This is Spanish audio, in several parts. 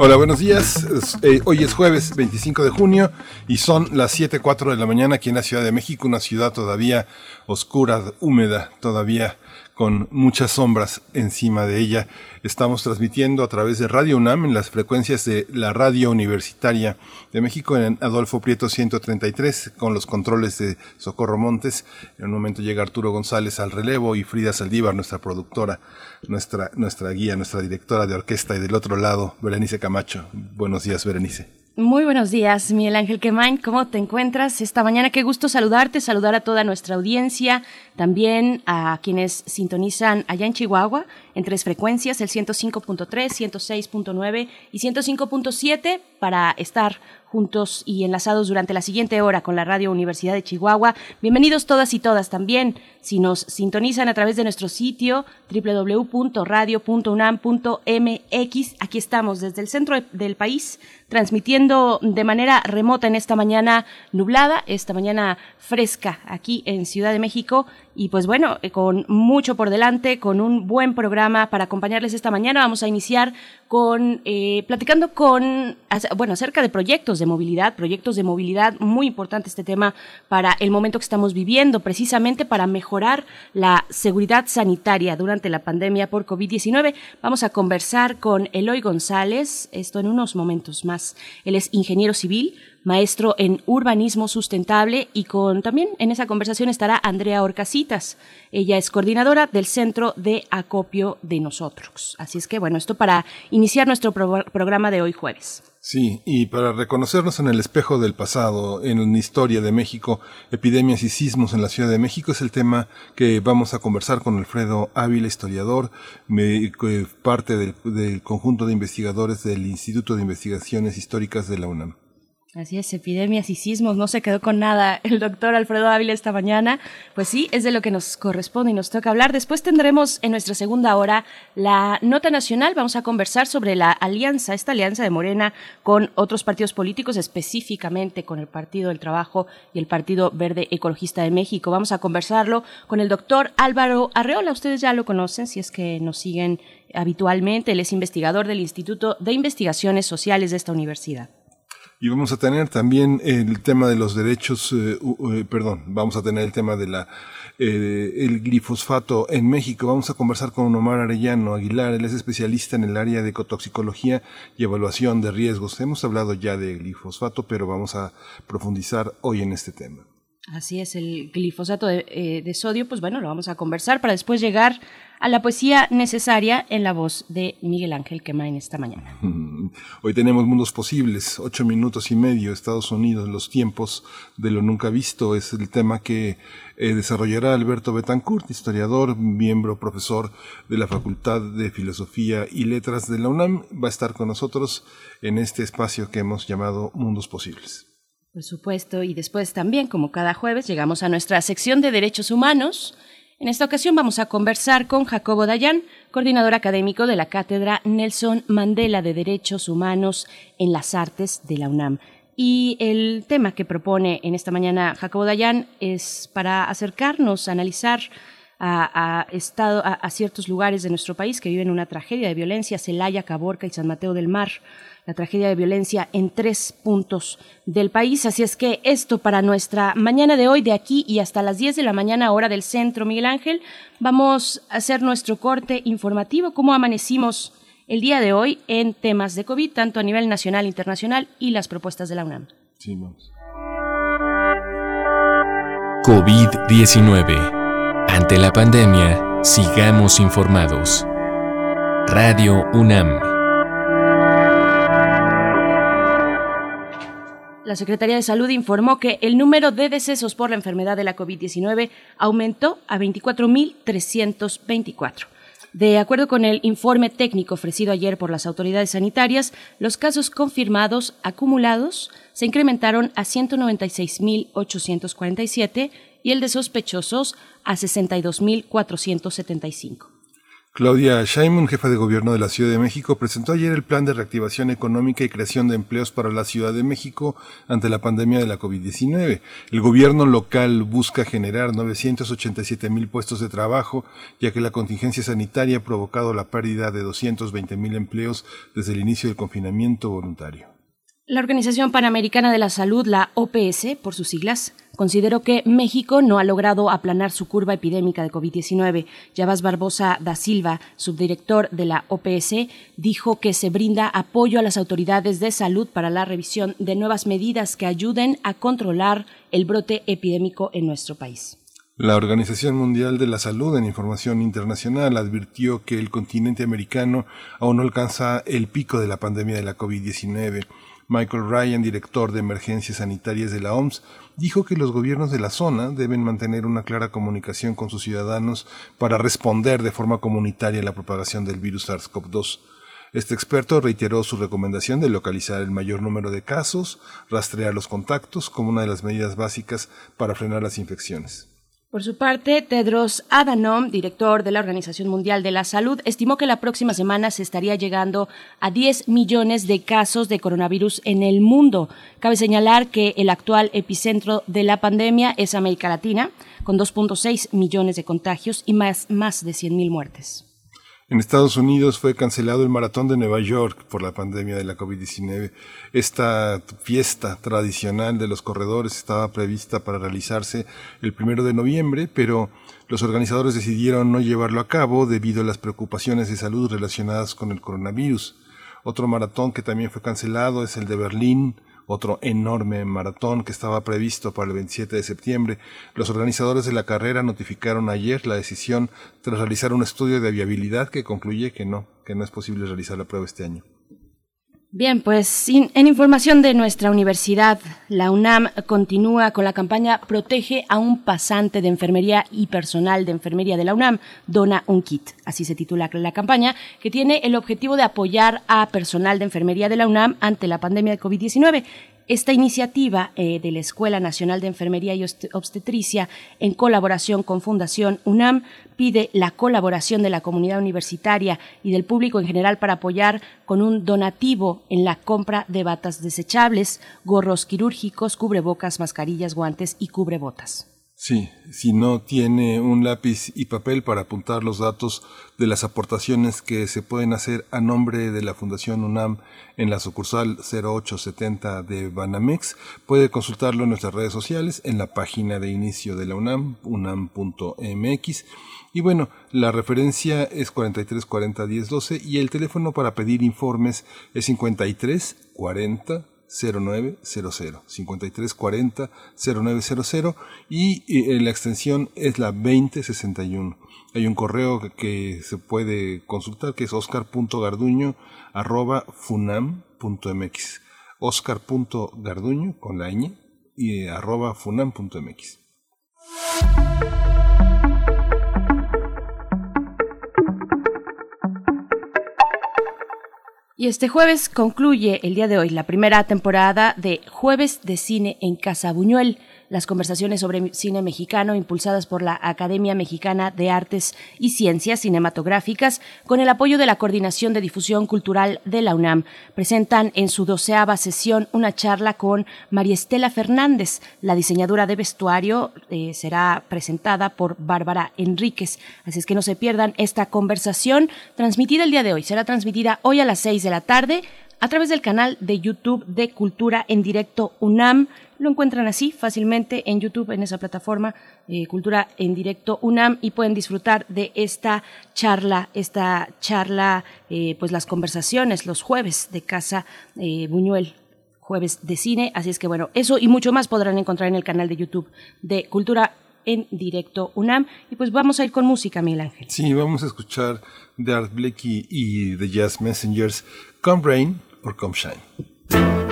Hola, buenos días. Eh, hoy es jueves 25 de junio y son las 7.04 de la mañana aquí en la Ciudad de México, una ciudad todavía oscura, húmeda, todavía con muchas sombras encima de ella. Estamos transmitiendo a través de Radio UNAM en las frecuencias de la Radio Universitaria de México en Adolfo Prieto 133 con los controles de Socorro Montes. En un momento llega Arturo González al relevo y Frida Saldívar, nuestra productora, nuestra, nuestra guía, nuestra directora de orquesta y del otro lado, Berenice Camacho. Buenos días, Berenice. Muy buenos días, Miguel Ángel Quemain. ¿Cómo te encuentras esta mañana? Qué gusto saludarte, saludar a toda nuestra audiencia, también a quienes sintonizan allá en Chihuahua en tres frecuencias, el 105.3, 106.9 y 105.7 para estar juntos y enlazados durante la siguiente hora con la Radio Universidad de Chihuahua. Bienvenidos todas y todas también. Si nos sintonizan a través de nuestro sitio www.radio.unam.mx, aquí estamos desde el centro del país transmitiendo de manera remota en esta mañana nublada, esta mañana fresca aquí en Ciudad de México y pues bueno, eh, con mucho por delante, con un buen programa para acompañarles esta mañana. Vamos a iniciar con, eh, platicando con, bueno, acerca de proyectos de movilidad, proyectos de movilidad, muy importante este tema para el momento que estamos viviendo, precisamente para mejorar la seguridad sanitaria durante la pandemia por COVID-19. Vamos a conversar con Eloy González, esto en unos momentos más. Él es ingeniero civil, maestro en urbanismo sustentable y con también en esa conversación estará Andrea Orcasitas. Ella es coordinadora del Centro de Acopio de Nosotros. Así es que bueno, esto para iniciar nuestro programa de hoy jueves. Sí, y para reconocernos en el espejo del pasado, en una historia de México, epidemias y sismos en la Ciudad de México, es el tema que vamos a conversar con Alfredo Ávila, historiador, parte del conjunto de investigadores del Instituto de Investigaciones Históricas de la UNAM. Así es, epidemias y sismos, no se quedó con nada el doctor Alfredo Ávila esta mañana. Pues sí, es de lo que nos corresponde y nos toca hablar. Después tendremos en nuestra segunda hora la nota nacional. Vamos a conversar sobre la alianza, esta alianza de Morena con otros partidos políticos, específicamente con el Partido del Trabajo y el Partido Verde Ecologista de México. Vamos a conversarlo con el doctor Álvaro Arreola. Ustedes ya lo conocen si es que nos siguen habitualmente. Él es investigador del Instituto de Investigaciones Sociales de esta universidad. Y vamos a tener también el tema de los derechos, eh, eh, perdón, vamos a tener el tema de la eh, el glifosfato en México. Vamos a conversar con Omar Arellano Aguilar, él es especialista en el área de ecotoxicología y evaluación de riesgos. Hemos hablado ya de glifosfato, pero vamos a profundizar hoy en este tema. Así es, el glifosato de, de sodio, pues bueno, lo vamos a conversar para después llegar a la poesía necesaria en la voz de Miguel Ángel Quemain esta mañana. Hoy tenemos mundos posibles, ocho minutos y medio, Estados Unidos, los tiempos de lo nunca visto, es el tema que eh, desarrollará Alberto Betancourt, historiador, miembro, profesor de la Facultad de Filosofía y Letras de la UNAM, va a estar con nosotros en este espacio que hemos llamado Mundos Posibles. Por supuesto, y después también, como cada jueves, llegamos a nuestra sección de derechos humanos en esta ocasión vamos a conversar con Jacobo Dayan, coordinador académico de la Cátedra Nelson Mandela de Derechos Humanos en las Artes de la UNAM. Y el tema que propone en esta mañana Jacobo Dayan es para acercarnos, analizar a, estado, a, ciertos lugares de nuestro país que viven una tragedia de violencia, Celaya, Caborca y San Mateo del Mar la tragedia de violencia en tres puntos del país. Así es que esto para nuestra mañana de hoy, de aquí y hasta las 10 de la mañana, hora del centro, Miguel Ángel, vamos a hacer nuestro corte informativo, cómo amanecimos el día de hoy en temas de COVID, tanto a nivel nacional, internacional y las propuestas de la UNAM. Sí, vamos. COVID-19. Ante la pandemia, sigamos informados. Radio UNAM. La Secretaría de Salud informó que el número de decesos por la enfermedad de la COVID-19 aumentó a 24.324. De acuerdo con el informe técnico ofrecido ayer por las autoridades sanitarias, los casos confirmados acumulados se incrementaron a 196.847 y el de sospechosos a 62.475. Claudia Sheinbaum, jefa de gobierno de la Ciudad de México, presentó ayer el plan de reactivación económica y creación de empleos para la Ciudad de México ante la pandemia de la COVID-19. El gobierno local busca generar 987 mil puestos de trabajo, ya que la contingencia sanitaria ha provocado la pérdida de 220 mil empleos desde el inicio del confinamiento voluntario. La Organización Panamericana de la Salud, la OPS, por sus siglas, consideró que México no ha logrado aplanar su curva epidémica de COVID-19. Yavas Barbosa da Silva, subdirector de la OPS, dijo que se brinda apoyo a las autoridades de salud para la revisión de nuevas medidas que ayuden a controlar el brote epidémico en nuestro país. La Organización Mundial de la Salud en información internacional advirtió que el continente americano aún no alcanza el pico de la pandemia de la COVID-19 Michael Ryan, director de emergencias sanitarias de la OMS, dijo que los gobiernos de la zona deben mantener una clara comunicación con sus ciudadanos para responder de forma comunitaria a la propagación del virus SARS-CoV-2. Este experto reiteró su recomendación de localizar el mayor número de casos, rastrear los contactos como una de las medidas básicas para frenar las infecciones. Por su parte, Tedros Adhanom, director de la Organización Mundial de la Salud, estimó que la próxima semana se estaría llegando a 10 millones de casos de coronavirus en el mundo. Cabe señalar que el actual epicentro de la pandemia es América Latina, con 2.6 millones de contagios y más, más de 100.000 muertes. En Estados Unidos fue cancelado el maratón de Nueva York por la pandemia de la COVID-19. Esta fiesta tradicional de los corredores estaba prevista para realizarse el primero de noviembre, pero los organizadores decidieron no llevarlo a cabo debido a las preocupaciones de salud relacionadas con el coronavirus. Otro maratón que también fue cancelado es el de Berlín, otro enorme maratón que estaba previsto para el 27 de septiembre. Los organizadores de la carrera notificaron ayer la decisión tras realizar un estudio de viabilidad que concluye que no, que no es posible realizar la prueba este año. Bien, pues en información de nuestra universidad, la UNAM continúa con la campaña Protege a un pasante de enfermería y personal de enfermería de la UNAM, dona un kit. Así se titula la campaña, que tiene el objetivo de apoyar a personal de enfermería de la UNAM ante la pandemia de COVID-19. Esta iniciativa eh, de la Escuela Nacional de Enfermería y Obstetricia, en colaboración con Fundación UNAM, pide la colaboración de la comunidad universitaria y del público en general para apoyar con un donativo en la compra de batas desechables, gorros quirúrgicos, cubrebocas, mascarillas, guantes y cubrebotas. Sí, si no tiene un lápiz y papel para apuntar los datos de las aportaciones que se pueden hacer a nombre de la Fundación UNAM en la sucursal 0870 de Banamex, puede consultarlo en nuestras redes sociales, en la página de inicio de la UNAM, unam.mx. Y bueno, la referencia es 43 40 10 12 y el teléfono para pedir informes es 53 40 0900 5340 0900 y eh, la extensión es la 2061. Hay un correo que, se puede consultar que es oscar.garduño arroba funam.mx oscar.garduño con la ñ y eh, arroba funam.mx. Y este jueves concluye el día de hoy la primera temporada de Jueves de Cine en Casa Buñuel las conversaciones sobre cine mexicano impulsadas por la Academia Mexicana de Artes y Ciencias Cinematográficas con el apoyo de la Coordinación de Difusión Cultural de la UNAM. Presentan en su doceava sesión una charla con María Estela Fernández. La diseñadora de vestuario eh, será presentada por Bárbara Enríquez. Así es que no se pierdan esta conversación transmitida el día de hoy. Será transmitida hoy a las seis de la tarde a través del canal de YouTube de Cultura en Directo UNAM. Lo encuentran así fácilmente en YouTube, en esa plataforma eh, Cultura en Directo UNAM y pueden disfrutar de esta charla, esta charla, eh, pues las conversaciones los jueves de Casa eh, Buñuel jueves de cine, así es que bueno, eso y mucho más podrán encontrar en el canal de YouTube de Cultura en directo UNAM. Y pues vamos a ir con música, Miguel Ángel. Sí, vamos a escuchar de Art Blakey y The Jazz Messengers, Come Rain or Come Shine.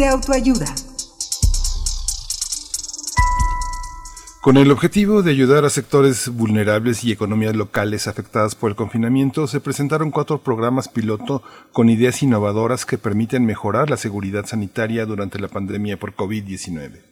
De autoayuda. Con el objetivo de ayudar a sectores vulnerables y economías locales afectadas por el confinamiento, se presentaron cuatro programas piloto con ideas innovadoras que permiten mejorar la seguridad sanitaria durante la pandemia por COVID-19.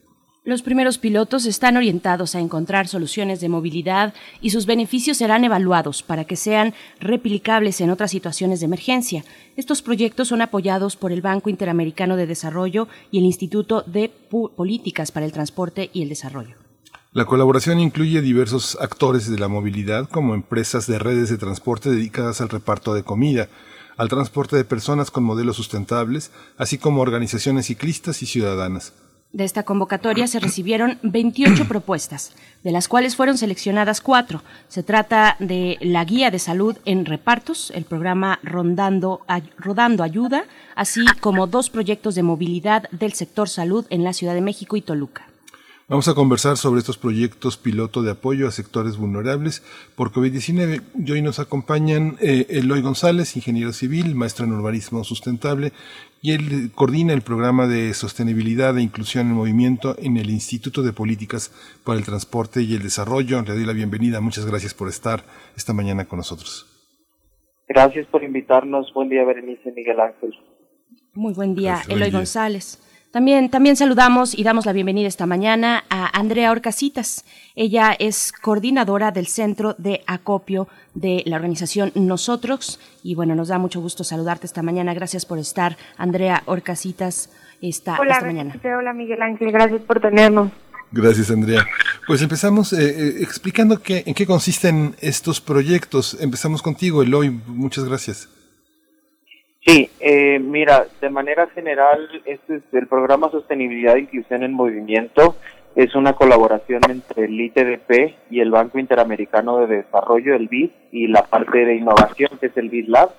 Los primeros pilotos están orientados a encontrar soluciones de movilidad y sus beneficios serán evaluados para que sean replicables en otras situaciones de emergencia. Estos proyectos son apoyados por el Banco Interamericano de Desarrollo y el Instituto de Políticas para el Transporte y el Desarrollo. La colaboración incluye diversos actores de la movilidad como empresas de redes de transporte dedicadas al reparto de comida, al transporte de personas con modelos sustentables, así como organizaciones ciclistas y ciudadanas. De esta convocatoria se recibieron 28 propuestas, de las cuales fueron seleccionadas cuatro. Se trata de la guía de salud en repartos, el programa Rondando, Rodando Ayuda, así como dos proyectos de movilidad del sector salud en la Ciudad de México y Toluca. Vamos a conversar sobre estos proyectos piloto de apoyo a sectores vulnerables por COVID-19. Y hoy nos acompañan eh, Eloy González, ingeniero civil, maestro en urbanismo sustentable, y él coordina el programa de sostenibilidad e inclusión en movimiento en el Instituto de Políticas para el Transporte y el Desarrollo. Le doy la bienvenida. Muchas gracias por estar esta mañana con nosotros. Gracias por invitarnos. Buen día, Berenice Miguel Ángel. Muy buen día, Eloy González. También, también saludamos y damos la bienvenida esta mañana a Andrea Orcasitas. Ella es coordinadora del Centro de Acopio de la organización Nosotros. Y bueno, nos da mucho gusto saludarte esta mañana. Gracias por estar, Andrea Orcasitas, esta, hola, mañana. Hola, Miguel Ángel. Gracias por tenernos. Gracias, Andrea. Pues empezamos eh, eh, explicando qué, en qué consisten estos proyectos. Empezamos contigo, Eloy. Muchas gracias. Sí, eh, mira, de manera general, este es el programa Sostenibilidad e Inclusión en Movimiento. Es una colaboración entre el ITDP y el Banco Interamericano de Desarrollo, el BID, y la parte de innovación, que es el BID Lab,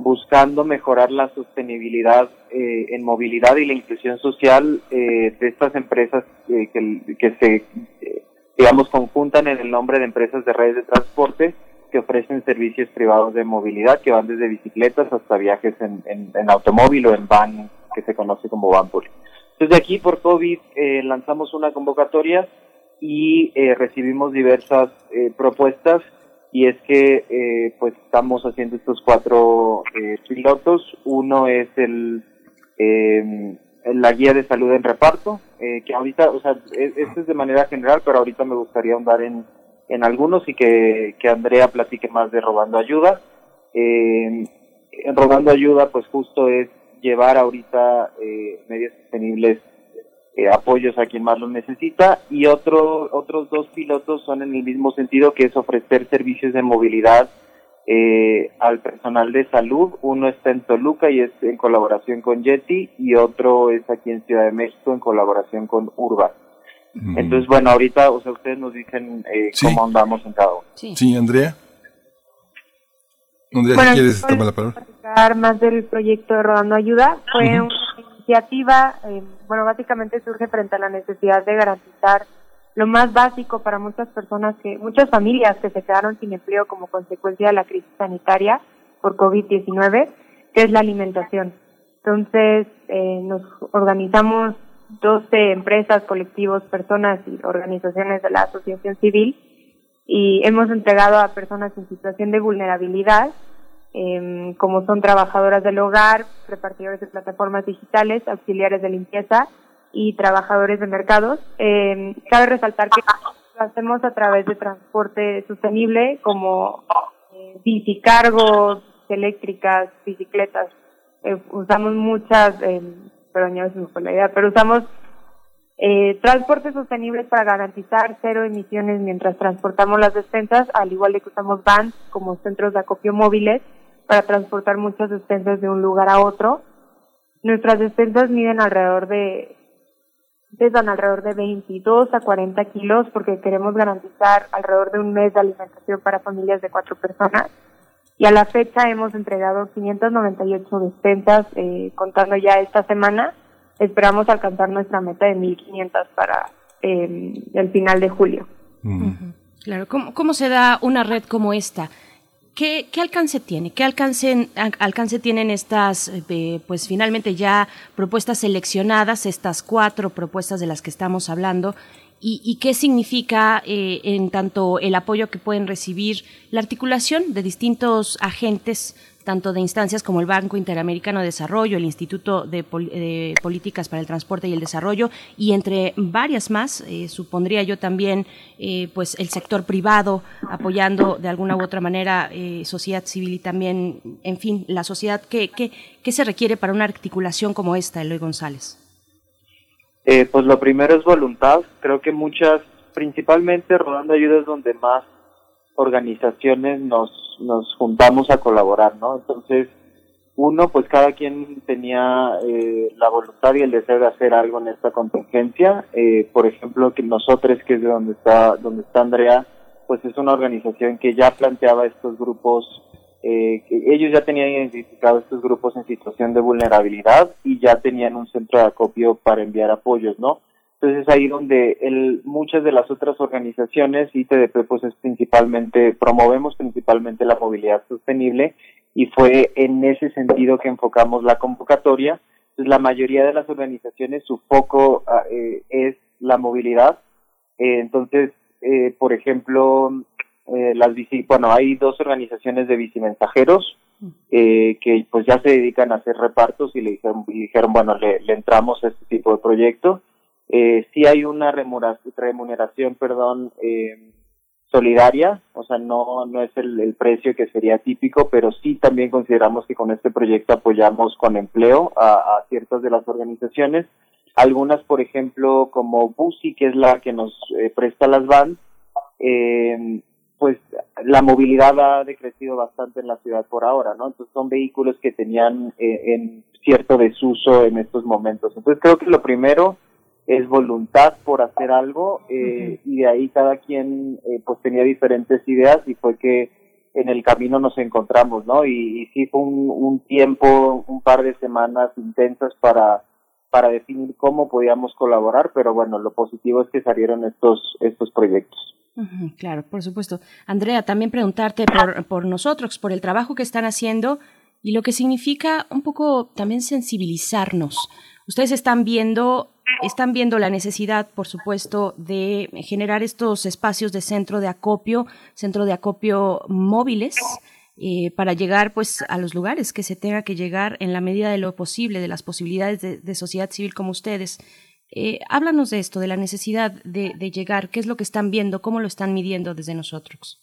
buscando mejorar la sostenibilidad eh, en movilidad y la inclusión social eh, de estas empresas que, que se, digamos, conjuntan en el nombre de empresas de redes de transporte que ofrecen servicios privados de movilidad que van desde bicicletas hasta viajes en, automóvil o en van, que se conoce como van público. Entonces, de aquí por COVID eh, lanzamos una convocatoria y eh, recibimos diversas eh, propuestas y es que pues estamos haciendo estos cuatro pilotos. Uno es el la guía de salud en reparto, que ahorita, o sea, esto es de manera general, pero ahorita me gustaría ahondar en en algunos y que, que Andrea platique más de Robando Ayuda. Eh, Robando Ayuda, pues justo es llevar ahorita eh, medios sostenibles eh, apoyos a quien más lo necesita y otro, otros dos pilotos son en el mismo sentido que es ofrecer servicios de movilidad eh, al personal de salud. Uno está en Toluca y es en colaboración con Yeti y otro es aquí en Ciudad de México en colaboración con Urba. Entonces, bueno, ahorita, o sea, ustedes nos dicen eh, cómo andamos en cada uno. Sí, Andrea. Andrea, si quieres tomar la palabra. más del proyecto de Rodando Ayuda. Fue una iniciativa, eh, bueno, básicamente surge frente a la necesidad de garantizar lo más básico para muchas personas, que muchas familias que se quedaron sin empleo como consecuencia de la crisis sanitaria por COVID-19, que es la alimentación. Entonces, eh, nos organizamos 12 empresas, colectivos, personas y organizaciones de la asociación civil y hemos entregado a personas en situación de vulnerabilidad, em, como son trabajadoras del hogar, repartidores de plataformas digitales, auxiliares de limpieza y trabajadores de mercados. Eh, cabe resaltar que lo hacemos a través de transporte sostenible como eh, bicicargos eléctricas, bicicletas. Eh, usamos muchas pero ya se me fue la idea, pero usamos eh, transportes sostenibles para garantizar cero emisiones mientras transportamos las despensas, al igual que usamos vans como centros de acopio móviles para transportar muchas despensas de un lugar a otro. Nuestras despensas miden alrededor de pesan alrededor de 22 a 40 kilos porque queremos garantizar alrededor de un mes de alimentación para familias de cuatro personas y a la fecha hemos entregado 598 despensas, eh, contando ya esta semana. Esperamos alcanzar nuestra meta de 1.500 para eh, el final de julio. Claro, ¿Cómo, ¿cómo se da una red como esta? ¿Qué, alcance tiene? ¿Qué alcance, alcance tienen estas, eh, pues finalmente ya propuestas seleccionadas, estas cuatro propuestas de las que estamos hablando? ¿Y, qué significa eh, en tanto el apoyo que pueden recibir la articulación de distintos agentes tanto de instancias como el Banco Interamericano de Desarrollo, el Instituto de, Políticas para el Transporte y el Desarrollo, y entre varias más, eh, supondría yo también, eh, pues el sector privado apoyando de alguna u otra manera eh, sociedad civil y también, en fin, la sociedad. ¿Qué, qué, se requiere para una articulación como esta, Eloy González? Pues lo primero es voluntad. Creo que muchas, principalmente Rodando Ayudas, donde más organizaciones nos nos juntamos a colaborar, ¿no? Entonces, uno, pues cada quien tenía eh, la voluntad y el deseo de hacer algo en esta contingencia. Eh, por ejemplo, que nosotros, que es de donde está, donde está Andrea, pues es una organización que ya planteaba estos grupos, eh, ellos ya tenían identificado estos grupos en situación de vulnerabilidad y ya tenían un centro de acopio para enviar apoyos, ¿no? Entonces es ahí donde el, muchas de las otras organizaciones, ITDP pues es principalmente, promovemos principalmente la movilidad sostenible y fue en ese sentido que enfocamos la convocatoria. Entonces la mayoría de las organizaciones su foco ah, eh, es la movilidad. Eh, entonces, eh, por ejemplo, las bici, bueno, hay dos organizaciones de bicimensajeros que pues ya se dedican a hacer repartos y le dijeron, y dijeron bueno, le, le entramos a este tipo de proyecto eh, sí hay una remuneración, perdón, eh, solidaria, o sea, no, no es el, precio que sería típico, pero sí también consideramos que con este proyecto apoyamos con empleo a, ciertas de las organizaciones. Algunas, por ejemplo, como Busi, que es la que nos eh, presta las van, eh, pues la movilidad ha decrecido bastante en la ciudad por ahora, ¿no? Entonces son vehículos que tenían eh, en cierto desuso en estos momentos. Entonces creo que lo primero es voluntad por hacer algo eh, y de ahí cada quien eh, pues tenía diferentes ideas y fue que en el camino nos encontramos, ¿no? Y, sí fue un, tiempo, un par de semanas intensas para para definir cómo podíamos colaborar, pero bueno, lo positivo es que salieron estos estos proyectos. Claro, por supuesto. Andrea, también preguntarte por, por nosotros, por el trabajo que están haciendo y lo que significa un poco también sensibilizarnos. Ustedes están viendo están viendo la necesidad, por supuesto, de generar estos espacios de centro de acopio, centro de acopio móviles, eh, para llegar pues a los lugares que se tenga que llegar en la medida de lo posible, de las posibilidades de, sociedad civil como ustedes. Eh, háblanos de esto, de la necesidad de, llegar, qué es lo que están viendo, cómo lo están midiendo desde nosotros.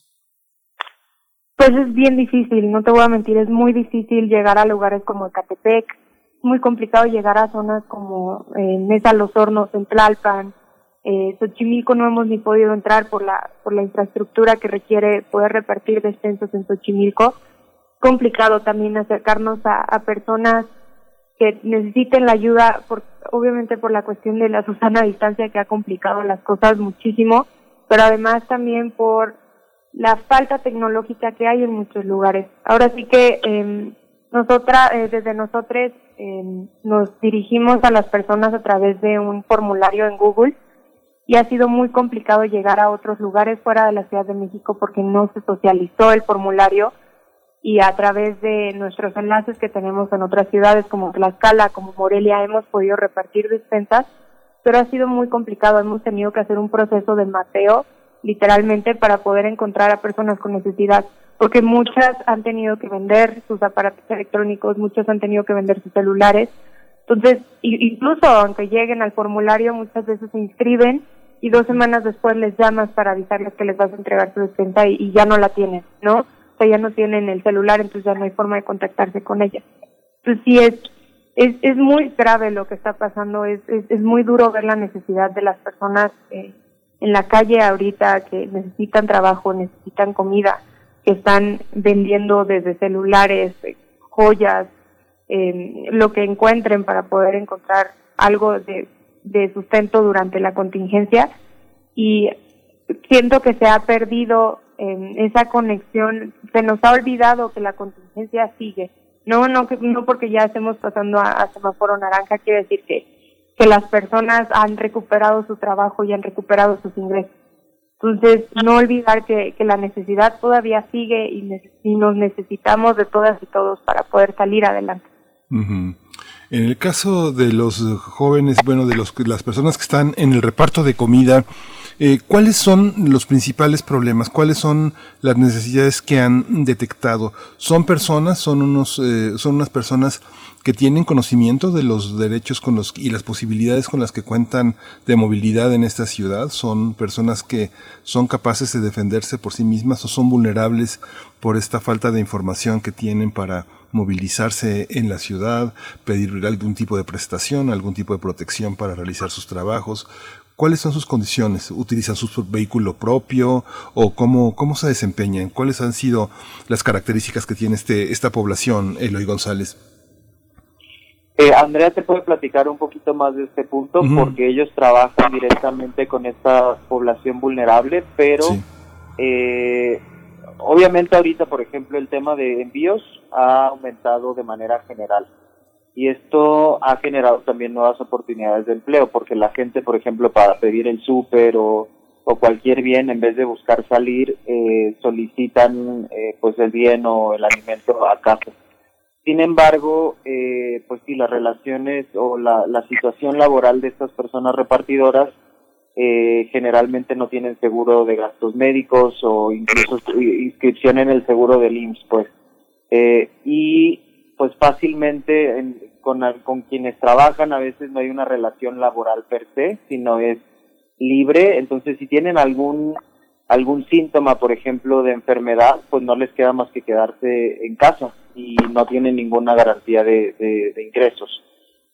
Pues es bien difícil, no te voy a mentir, es muy difícil llegar a lugares como Ecatepec, muy complicado llegar a zonas como eh, Mesa Los Hornos, en Tlalpan, eh, Xochimilco no hemos ni podido entrar por la, por la infraestructura que requiere poder repartir descensos en Xochimilco. Complicado también acercarnos a, a personas que necesiten la ayuda, por, obviamente por la cuestión de la Susana distancia que ha complicado las cosas muchísimo, pero además también por la falta tecnológica que hay en muchos lugares. Ahora sí que eh, eh, desde nosotros eh, nos dirigimos a las personas a través de un formulario en Google y ha sido muy complicado llegar a otros lugares fuera de la Ciudad de México porque no se socializó el formulario y a través de nuestros enlaces que tenemos en otras ciudades como Tlaxcala, como Morelia, hemos podido repartir despensas, pero ha sido muy complicado. Hemos tenido que hacer un proceso de mateo, literalmente, para poder encontrar a personas con necesidad porque muchas han tenido que vender sus aparatos electrónicos, muchas han tenido que vender sus celulares. Entonces, incluso aunque lleguen al formulario, muchas veces se inscriben y dos semanas después les llamas para avisarles que les vas a entregar su despensa y, ya no la tienen, ¿no? Ya no tienen el celular, entonces ya no hay forma de contactarse con ella. Entonces, sí es, es, es muy grave lo que está pasando, es, es, es muy duro ver la necesidad de las personas eh, en la calle ahorita que necesitan trabajo, necesitan comida que están vendiendo desde celulares, eh, joyas, eh, lo que encuentren para poder encontrar algo de, de sustento durante la contingencia y siento que se ha perdido eh, esa conexión, se nos ha olvidado que la contingencia sigue. No, no, no porque ya estemos pasando a, a semáforo naranja quiere decir que, que las personas han recuperado su trabajo y han recuperado sus ingresos Entonces, no olvidar que, que la necesidad todavía sigue y, nos necesitamos de todas y todos para poder salir adelante. En el caso de los jóvenes, bueno, de los, las personas que están en el reparto de comida, eh, ¿Cuáles son los principales problemas? ¿Cuáles son las necesidades que han detectado? ¿Son personas, son unos, eh, son unas personas que tienen conocimiento de los derechos con los y las posibilidades con las que cuentan de movilidad en esta ciudad? ¿Son personas que son capaces de defenderse por sí mismas o son vulnerables por esta falta de información que tienen para movilizarse en la ciudad, pedir algún tipo de prestación, algún tipo de protección para realizar sus trabajos? ¿Cuáles son sus condiciones? ¿Utilizan su vehículo propio? ¿O cómo, cómo se desempeñan? ¿Cuáles han sido las características que tiene este, esta población, Eloy González? Eh, Andrea te puede platicar un poquito más de este punto porque ellos trabajan directamente con esta población vulnerable, pero eh, obviamente ahorita, por ejemplo, el tema de envíos ha aumentado de manera general y esto ha generado también nuevas oportunidades de empleo porque la gente, por ejemplo, para pedir el súper o, cualquier bien, en vez de buscar salir, eh, solicitan eh, pues el bien o el alimento a casa. Sin embargo, eh, pues sí, las relaciones o la situación laboral de estas personas repartidoras eh, generalmente no tienen seguro de gastos médicos o incluso inscripción en el seguro del IMSS, pues. Eh, y pues fácilmente con, con quienes trabajan a veces no hay una relación laboral per se, sino es libre, entonces si tienen algún algún síntoma, por ejemplo, de enfermedad, pues no les queda más que quedarse en casa y no tienen ninguna garantía de, de, ingresos.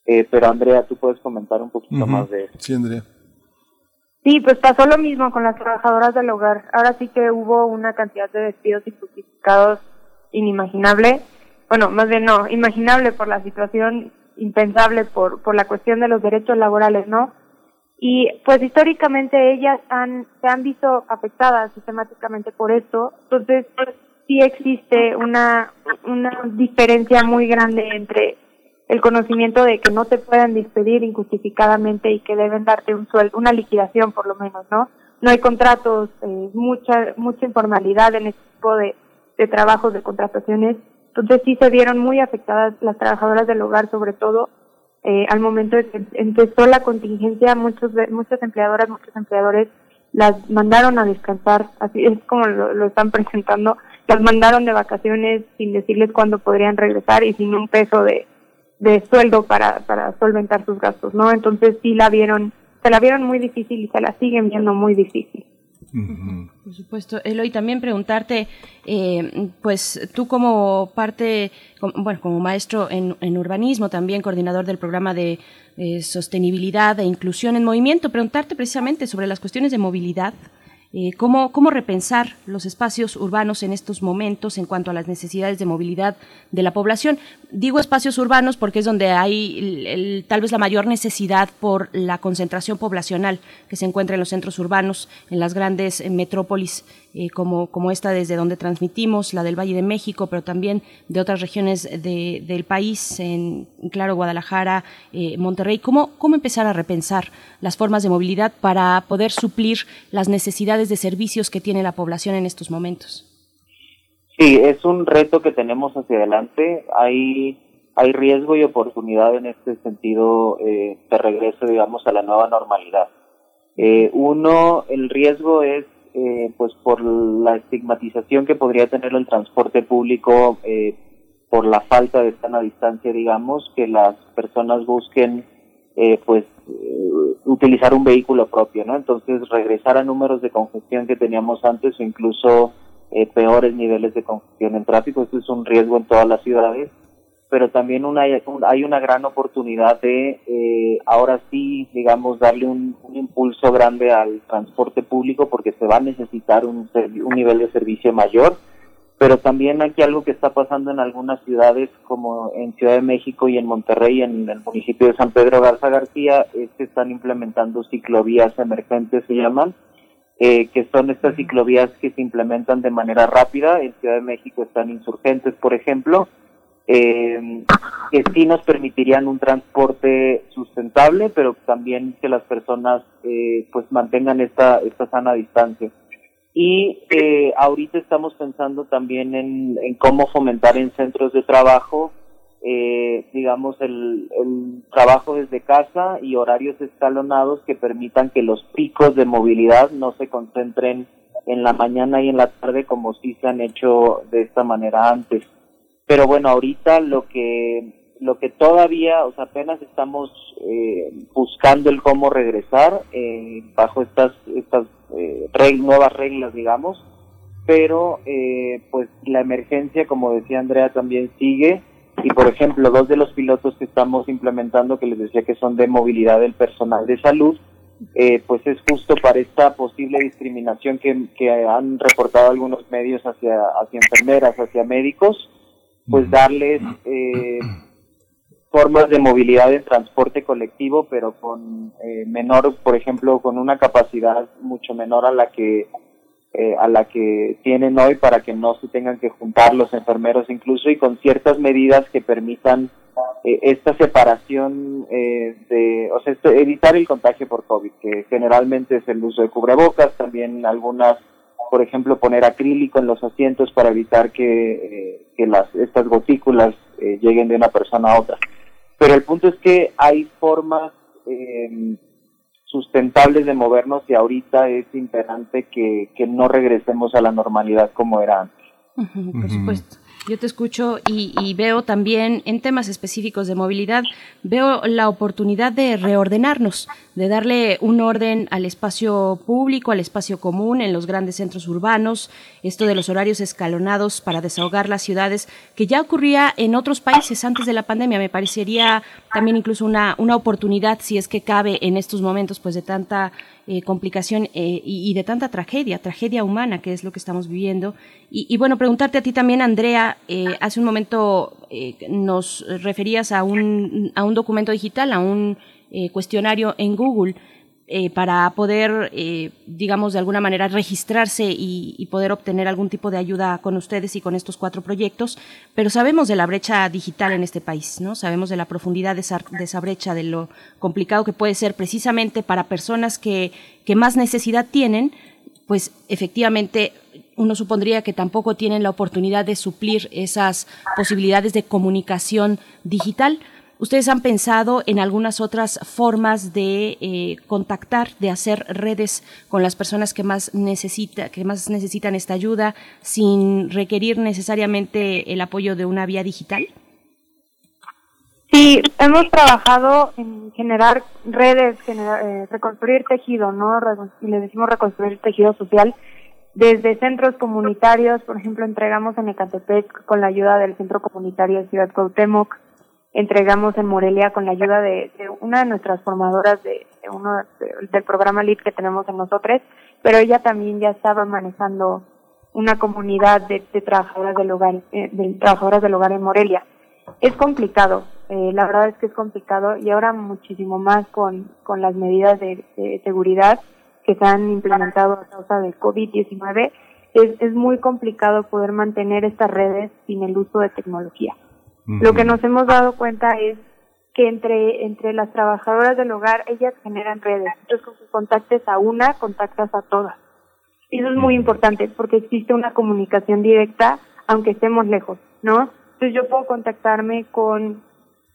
Eh, pero Andrea, tú puedes comentar un poquito más de eso. Sí, Andrea. Sí, pues pasó lo mismo con las trabajadoras del hogar. Ahora sí que hubo una cantidad de despidos injustificados inimaginable bueno, más bien no, imaginable por la situación, impensable por, por la cuestión de los derechos laborales, ¿no? Y pues históricamente ellas han, se han visto afectadas sistemáticamente por esto, entonces sí existe una, una diferencia muy grande entre el conocimiento de que no te puedan despedir injustificadamente y que deben darte un sueldo, una liquidación por lo menos, ¿no? No hay contratos, eh, mucha, mucha informalidad en este tipo de, de trabajos, de contrataciones entonces sí se vieron muy afectadas las trabajadoras del hogar, sobre todo eh, al momento de que empezó la contingencia, muchos muchas empleadoras, muchos empleadores las mandaron a descansar, así es como lo, están presentando, las mandaron de vacaciones sin decirles cuándo podrían regresar y sin un peso de, de sueldo para, para solventar sus gastos, ¿no? Entonces sí la vieron, se la vieron muy difícil y se la siguen viendo muy difícil. Por supuesto. Eloy, también preguntarte, eh, pues tú como parte, bueno, como maestro en, urbanismo, también coordinador del programa de sostenibilidad e inclusión en movimiento, preguntarte precisamente sobre las cuestiones de movilidad eh, cómo, cómo repensar los espacios urbanos en estos momentos en cuanto a las necesidades de movilidad de la población. Digo espacios urbanos porque es donde hay tal vez la mayor necesidad por la concentración poblacional que se encuentra en los centros urbanos, en las grandes eh, metrópolis eh, como, como esta desde donde transmitimos, la del Valle de México, pero también de otras regiones de, del país, en, claro, Guadalajara, Monterrey. ¿Cómo, ¿Cómo empezar a repensar las formas de movilidad para poder suplir las necesidades de servicios que tiene la población en estos momentos? Sí, es un reto que tenemos hacia adelante. Hay, hay riesgo y oportunidad en este sentido eh, de regreso, digamos, a la nueva normalidad. Eh, uno, el riesgo es eh, pues por la estigmatización que podría tener el transporte público por la falta de a distancia, digamos, que las personas busquen eh, pues eh, utilizar un vehículo propio, ¿no? Entonces regresar a números de congestión que teníamos antes o incluso eh, peores niveles de congestión en tráfico, esto es un riesgo en todas las ciudades, pero también una, hay una gran oportunidad de eh, ahora sí, digamos, darle un, impulso grande al transporte público porque se va a necesitar un, un nivel de servicio mayor. Pero también aquí algo que está pasando en algunas ciudades como en Ciudad de México y en Monterrey, en el municipio de San Pedro Garza García, es que están implementando ciclovías emergentes, se llaman, eh, que son estas ciclovías que se implementan de manera rápida. En Ciudad de México están insurgentes, por ejemplo, eh, que sí nos permitirían un transporte sustentable, pero también que las personas eh, pues mantengan esta, esta sana distancia. Y eh, ahorita estamos pensando también en, en, cómo fomentar en centros de trabajo, eh, digamos, el, el trabajo desde casa y horarios escalonados que permitan que los picos de movilidad no se concentren en la mañana y en la tarde como sí se han hecho de esta manera antes. Pero bueno, ahorita lo que lo que todavía, o sea, apenas estamos eh, buscando el cómo regresar eh, bajo estas estas eh, nuevas reglas, digamos, pero eh, pues la emergencia, como decía Andrea, también sigue y por ejemplo dos de los pilotos que estamos implementando, que les decía que son de movilidad del personal de salud, eh, pues es justo para esta posible discriminación que, que han reportado algunos medios hacia hacia enfermeras, hacia médicos pues darles eh, formas de movilidad en transporte colectivo, pero con eh, menor, por ejemplo, con una capacidad mucho menor a la que eh, a la que tienen hoy para que no se tengan que juntar los enfermeros incluso y con ciertas medidas que permitan eh, esta separación eh, de, o sea, evitar el contagio por COVID, que generalmente es el uso de cubrebocas, también algunas por ejemplo, poner acrílico en los asientos para evitar que, eh, las, estas gotículas eh, lleguen de una persona a otra. Pero el punto es que hay formas eh, sustentables de movernos y ahorita es imperante que, que no regresemos a la normalidad como era antes. por supuesto. Yo te escucho y, veo también en temas específicos de movilidad, veo la oportunidad de reordenarnos, de darle un orden al espacio público, al espacio común en los grandes centros urbanos, esto de los horarios escalonados para desahogar las ciudades, que ya ocurría en otros países antes de la pandemia. Me parecería también incluso una, una oportunidad, si es que cabe en estos momentos pues de tanta eh, complicación eh, y, de tanta tragedia, tragedia humana que es lo que estamos viviendo. Y, bueno, preguntarte a ti también, Andrea, eh, hace un momento nos referías a un, a un documento digital, a un cuestionario en Google. Eh, para poder, eh, digamos, de alguna manera registrarse y, poder obtener algún tipo de ayuda con ustedes y con estos cuatro proyectos. Pero sabemos de la brecha digital en este país, ¿no? Sabemos de la profundidad de esa, de esa brecha, de lo complicado que puede ser precisamente para personas que, que más necesidad tienen, pues efectivamente uno supondría que tampoco tienen la oportunidad de suplir esas posibilidades de comunicación digital. ¿Ustedes han pensado en algunas otras formas de eh, contactar, de hacer redes con las personas que más, necesita, que más necesitan esta ayuda sin requerir necesariamente el apoyo de una vía digital? Sí, hemos trabajado en generar redes, eh, reconstruir tejido, ¿no? le decimos reconstruir tejido social desde centros comunitarios, por ejemplo, entregamos en Ecatepec con la ayuda del Centro Comunitario de Ciudad Cuauhtémoc, entregamos en Morelia con la ayuda de, una de nuestras formadoras de, uno del programa LID que tenemos en nosotros, pero ella también ya estaba manejando una comunidad de, trabajadoras del hogar, eh, de trabajadoras del hogar en Morelia. Es complicado, eh, la verdad es que es complicado y ahora muchísimo más con, con las medidas de, seguridad que se han implementado a causa del COVID-19, es, es muy complicado poder mantener estas redes sin el uso de tecnología. Lo que nos hemos dado cuenta es que entre, entre las trabajadoras del hogar, ellas generan redes. Entonces, con que contactes a una, contactas a todas. Y eso es muy importante porque existe una comunicación directa, aunque estemos lejos, ¿no? Entonces, yo puedo contactarme con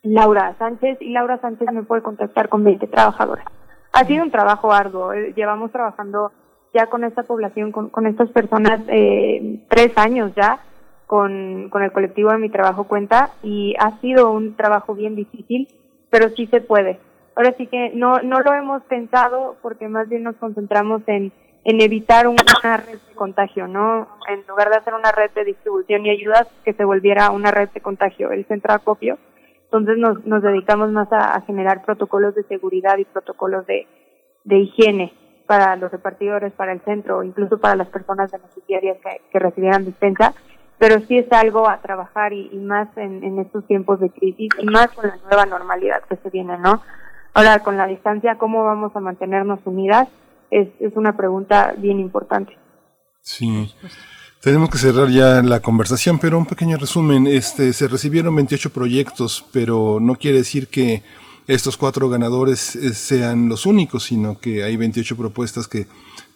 Laura Sánchez y Laura Sánchez me puede contactar con 20 trabajadoras. Ha sido un trabajo arduo. Eh, llevamos trabajando ya con esta población, con, con estas personas, eh, tres años ya con, con el colectivo de mi trabajo cuenta y ha sido un trabajo bien difícil, pero sí se puede. Ahora sí que no, no lo hemos pensado porque más bien nos concentramos en, en evitar una red de contagio, ¿no? En lugar de hacer una red de distribución y ayudas, que se volviera una red de contagio, el centro acopio. Entonces nos, nos dedicamos más a, generar protocolos de seguridad y protocolos de, de higiene para los repartidores, para el centro, incluso para las personas beneficiarias que, que recibieran dispensa pero sí es algo a trabajar y, más en, estos tiempos de crisis y más con la nueva normalidad que se viene, ¿no? Ahora, con la distancia, ¿cómo vamos a mantenernos unidas? Es, es una pregunta bien importante. Sí. Tenemos que cerrar ya la conversación, pero un pequeño resumen. Este, se recibieron 28 proyectos, pero no quiere decir que estos cuatro ganadores eh, sean los únicos, sino que hay 28 propuestas que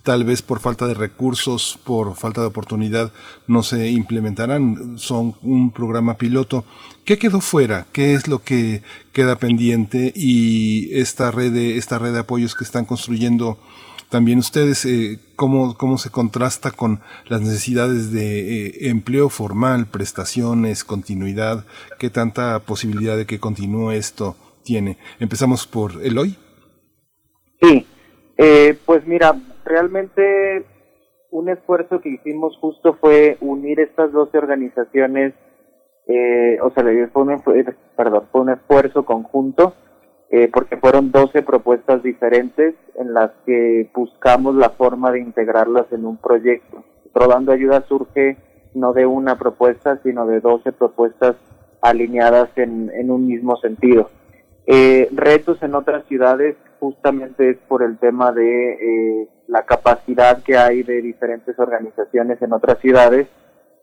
tal vez por falta de recursos, por falta de oportunidad, no se implementarán. Son un programa piloto. ¿Qué quedó fuera? ¿Qué es lo que queda pendiente? Y esta red de, esta red de apoyos que están construyendo también ustedes, eh, ¿cómo, ¿cómo se contrasta con las necesidades de eh, empleo formal, prestaciones, continuidad? ¿Qué tanta posibilidad de que continúe esto tiene? Empezamos por Eloy. Sí, eh, pues mira, realmente un esfuerzo que hicimos justo fue unir estas 12 organizaciones, eh, o sea, fue un, perdón, fue un esfuerzo conjunto, eh, porque fueron 12 propuestas diferentes en las que buscamos la forma de integrarlas en un proyecto. Rodando Ayuda surge no de una propuesta, sino de 12 propuestas alineadas en, en un mismo sentido. Eh, retos en otras ciudades justamente es por el tema de eh, la capacidad que hay de diferentes organizaciones en otras ciudades,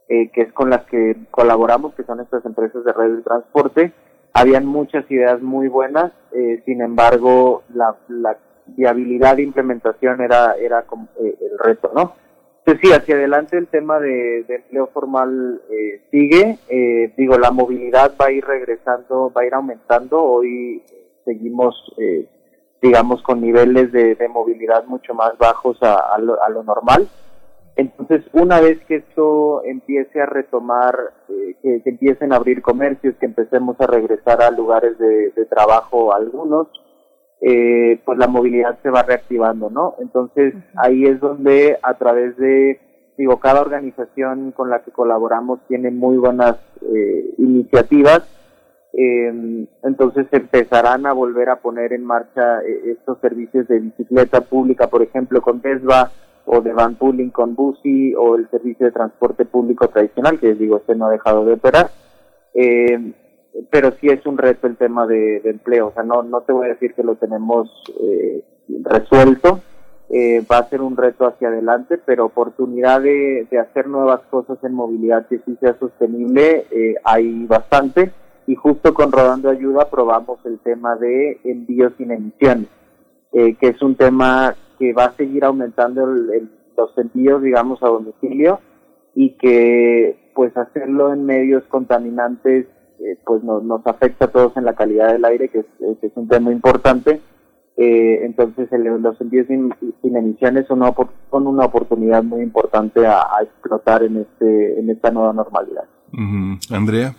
eh, que es con las que colaboramos, que son estas empresas de red de transporte. Habían muchas ideas muy buenas, eh, sin embargo, la, la, viabilidad de implementación era, era como, eh, el reto, ¿no? Entonces sí, hacia adelante el tema de, de empleo formal eh, sigue. Eh, digo, la movilidad va a ir regresando, va a ir aumentando. Hoy seguimos eh, digamos, con niveles de, de movilidad mucho más bajos a, a, lo, a, lo, normal. Entonces, una vez que esto empiece a retomar, eh, que, que, empiecen a abrir comercios, que empecemos a regresar a lugares de, de trabajo algunos, eh, pues la movilidad se va reactivando, ¿no? Entonces, ahí es donde a través de, digo, cada organización con la que colaboramos tiene muy buenas eh, iniciativas eh, entonces empezarán a volver a poner en marcha eh, estos servicios de bicicleta pública, por ejemplo, con Tesla o de van pooling con Busi o el servicio de transporte público tradicional, que les digo, este no ha dejado de operar. Eh, pero sí es un reto el tema de, de, empleo, o sea, no, no te voy a decir que lo tenemos eh, resuelto, eh, va a ser un reto hacia adelante, pero oportunidad de, de hacer nuevas cosas en movilidad que sí sea sostenible, eh, hay bastante y justo con Rodando Ayuda probamos el tema de envíos sin emisiones, eh, que es un tema que va a seguir aumentando el, los envíos, digamos, a domicilio y que pues hacerlo en medios contaminantes eh, pues nos, nos afecta a todos en la calidad del aire, que es, es un tema importante. Eh, entonces los envíos sin, sin emisiones son una, son oportunidad muy importante a, explotar en este en esta nueva normalidad. Andrea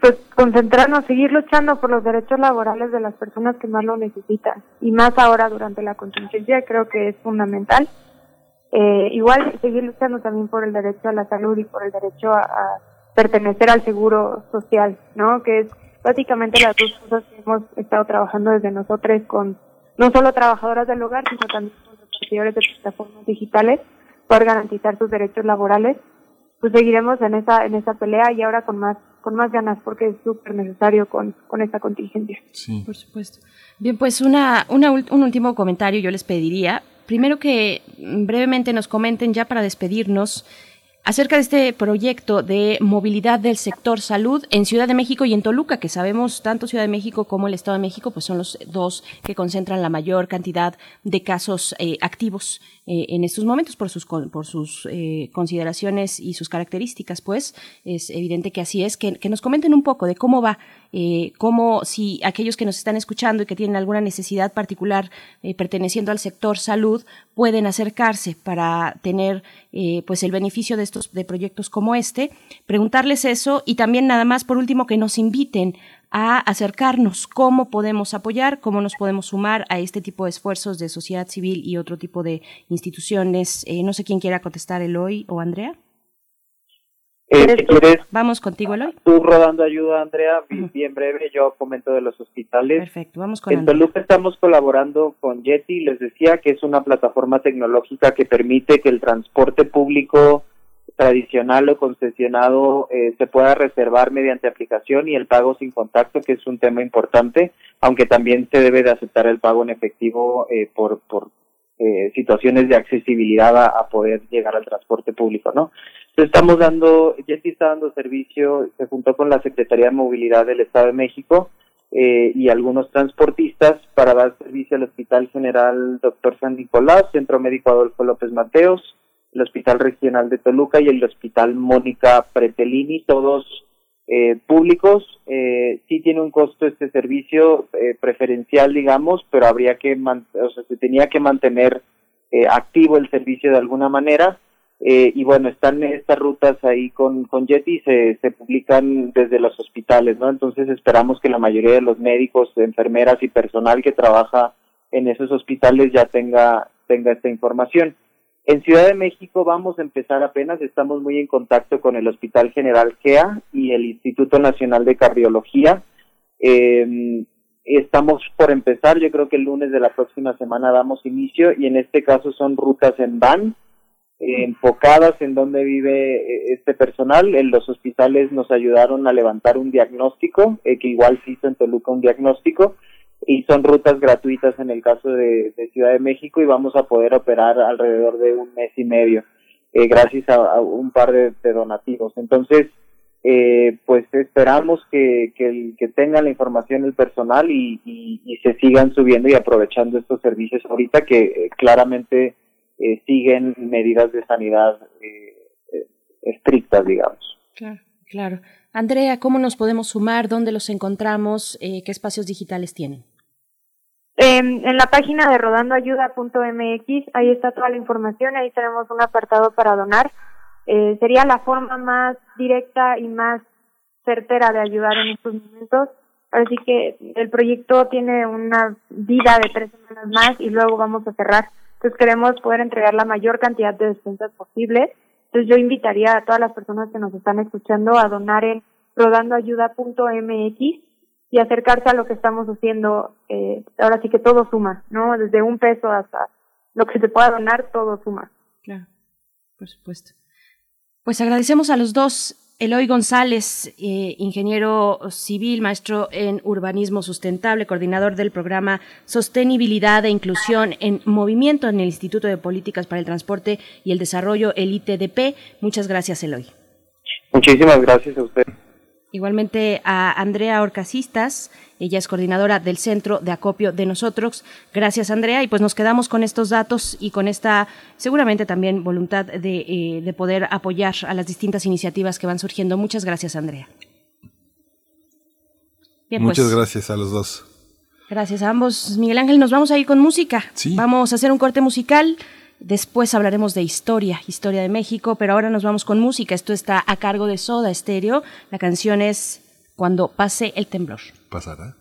pues concentrarnos, seguir luchando por los derechos laborales de las personas que más lo necesitan y más ahora durante la contingencia creo que es fundamental. Eh, igual seguir luchando también por el derecho a la salud y por el derecho a, pertenecer al seguro social, ¿no? Que es básicamente las dos cosas que hemos estado trabajando desde nosotros con no solo trabajadoras del hogar, sino también con repartidores de plataformas digitales, para garantizar sus derechos laborales. Pues seguiremos en esa en esa pelea y ahora con más con más ganas porque es súper necesario con, con esta contingencia. Sí. Por supuesto. Bien, pues una, una, un último comentario yo les pediría. Primero que brevemente nos comenten ya para despedirnos acerca de este proyecto de movilidad del sector salud en Ciudad de México y en Toluca, que sabemos tanto Ciudad de México como el Estado de México, pues son los dos que concentran la mayor cantidad de casos eh, activos eh, en estos momentos por sus, por sus eh, consideraciones y sus características, pues es evidente que así es. Que, que nos comenten un poco de cómo va, eh, cómo si aquellos que nos están escuchando y que tienen alguna necesidad particular eh, perteneciendo al sector salud pueden acercarse para tener eh, pues el beneficio de estos de proyectos como este, preguntarles eso y también nada más por último que nos inviten a acercarnos cómo podemos apoyar, cómo nos podemos sumar a este tipo de esfuerzos de sociedad civil y otro tipo de instituciones. Eh, no sé quién quiera contestar, Eloy o Andrea. Eh, si quieres, vamos contigo, Eloy. Tú rodando ayuda, Andrea, bien, bien breve, yo comento de los hospitales. Perfecto, vamos con En Toluca estamos colaborando con Yeti, les decía que es una plataforma tecnológica que permite que el transporte público tradicional o concesionado eh, se pueda reservar mediante aplicación y el pago sin contacto, que es un tema importante, aunque también se debe de aceptar el pago en efectivo eh, por, por eh, situaciones de accesibilidad a, poder llegar al transporte público, ¿no? Estamos dando, Jetty está dando servicio, se juntó con la Secretaría de Movilidad del Estado de México eh, y algunos transportistas para dar servicio al Hospital General Dr. San Nicolás, Centro Médico Adolfo López Mateos, el Hospital Regional de Toluca y el Hospital Mónica Pretelini, todos eh, públicos. Eh, sí tiene un costo este servicio eh, preferencial, digamos, pero habría que, o sea, se tenía que mantener eh, activo el servicio de alguna manera. Eh, y bueno, están estas rutas ahí con, con Yeti, se, se publican desde los hospitales, ¿no? Entonces esperamos que la mayoría de los médicos, enfermeras y personal que trabaja en esos hospitales ya tenga, tenga esta información. En Ciudad de México vamos a empezar apenas, estamos muy en contacto con el Hospital General GEA y el Instituto Nacional de Cardiología. Eh, estamos por empezar, yo creo que el lunes de la próxima semana damos inicio y en este caso son rutas en van, eh, enfocadas en donde vive eh, este personal. En los hospitales nos ayudaron a levantar un diagnóstico, eh, que igual se hizo en Toluca un diagnóstico, y son rutas gratuitas en el caso de, Ciudad de México y vamos a poder operar alrededor de un mes y medio eh, gracias a, un par de, donativos. Entonces, pues esperamos que, que, que, tengan la información el personal y, y, se sigan subiendo y aprovechando estos servicios ahorita que claramente eh, siguen medidas de sanidad estrictas, digamos. Claro, claro. Andrea, ¿cómo nos podemos sumar? ¿Dónde los encontramos? ¿Qué espacios digitales tienen? en la página de rodandoayuda.mx, ahí está toda la información, ahí tenemos un apartado para donar. Eh, sería la forma más directa y más certera de ayudar en estos momentos. Así que el proyecto tiene una vida de tres semanas más y luego vamos a cerrar. Entonces queremos poder entregar la mayor cantidad de despensas posible. Entonces yo invitaría a todas las personas que nos están escuchando a donar en rodandoayuda.mx y acercarse a lo que estamos haciendo. Eh, ahora sí que todo suma, ¿no? Desde un peso hasta lo que se pueda donar, todo suma. Claro, por supuesto. Pues agradecemos a los dos. Eloy González, eh, ingeniero civil, maestro en urbanismo sustentable, coordinador del programa Sostenibilidad e Inclusión en Movimiento en el Instituto de Políticas para el Transporte y el Desarrollo, el ITDP. Muchas gracias, Eloy. Muchísimas gracias a usted. Igualmente a Andrea Orcasistas, ella es coordinadora del Centro de Acopio de Nosotros. Gracias, Andrea. Y pues nos quedamos con estos datos y con esta, seguramente también, voluntad de, eh, de poder apoyar a las distintas iniciativas que van surgiendo. Muchas gracias, Andrea. Muchas pues. gracias a los dos. Gracias a ambos. Miguel Ángel, nos vamos a ir con música. Vamos a hacer un corte musical. Después hablaremos de historia, historia de México, pero ahora nos vamos con música. Esto está a cargo de Soda Stereo. La canción es Cuando pase el temblor. Pasará.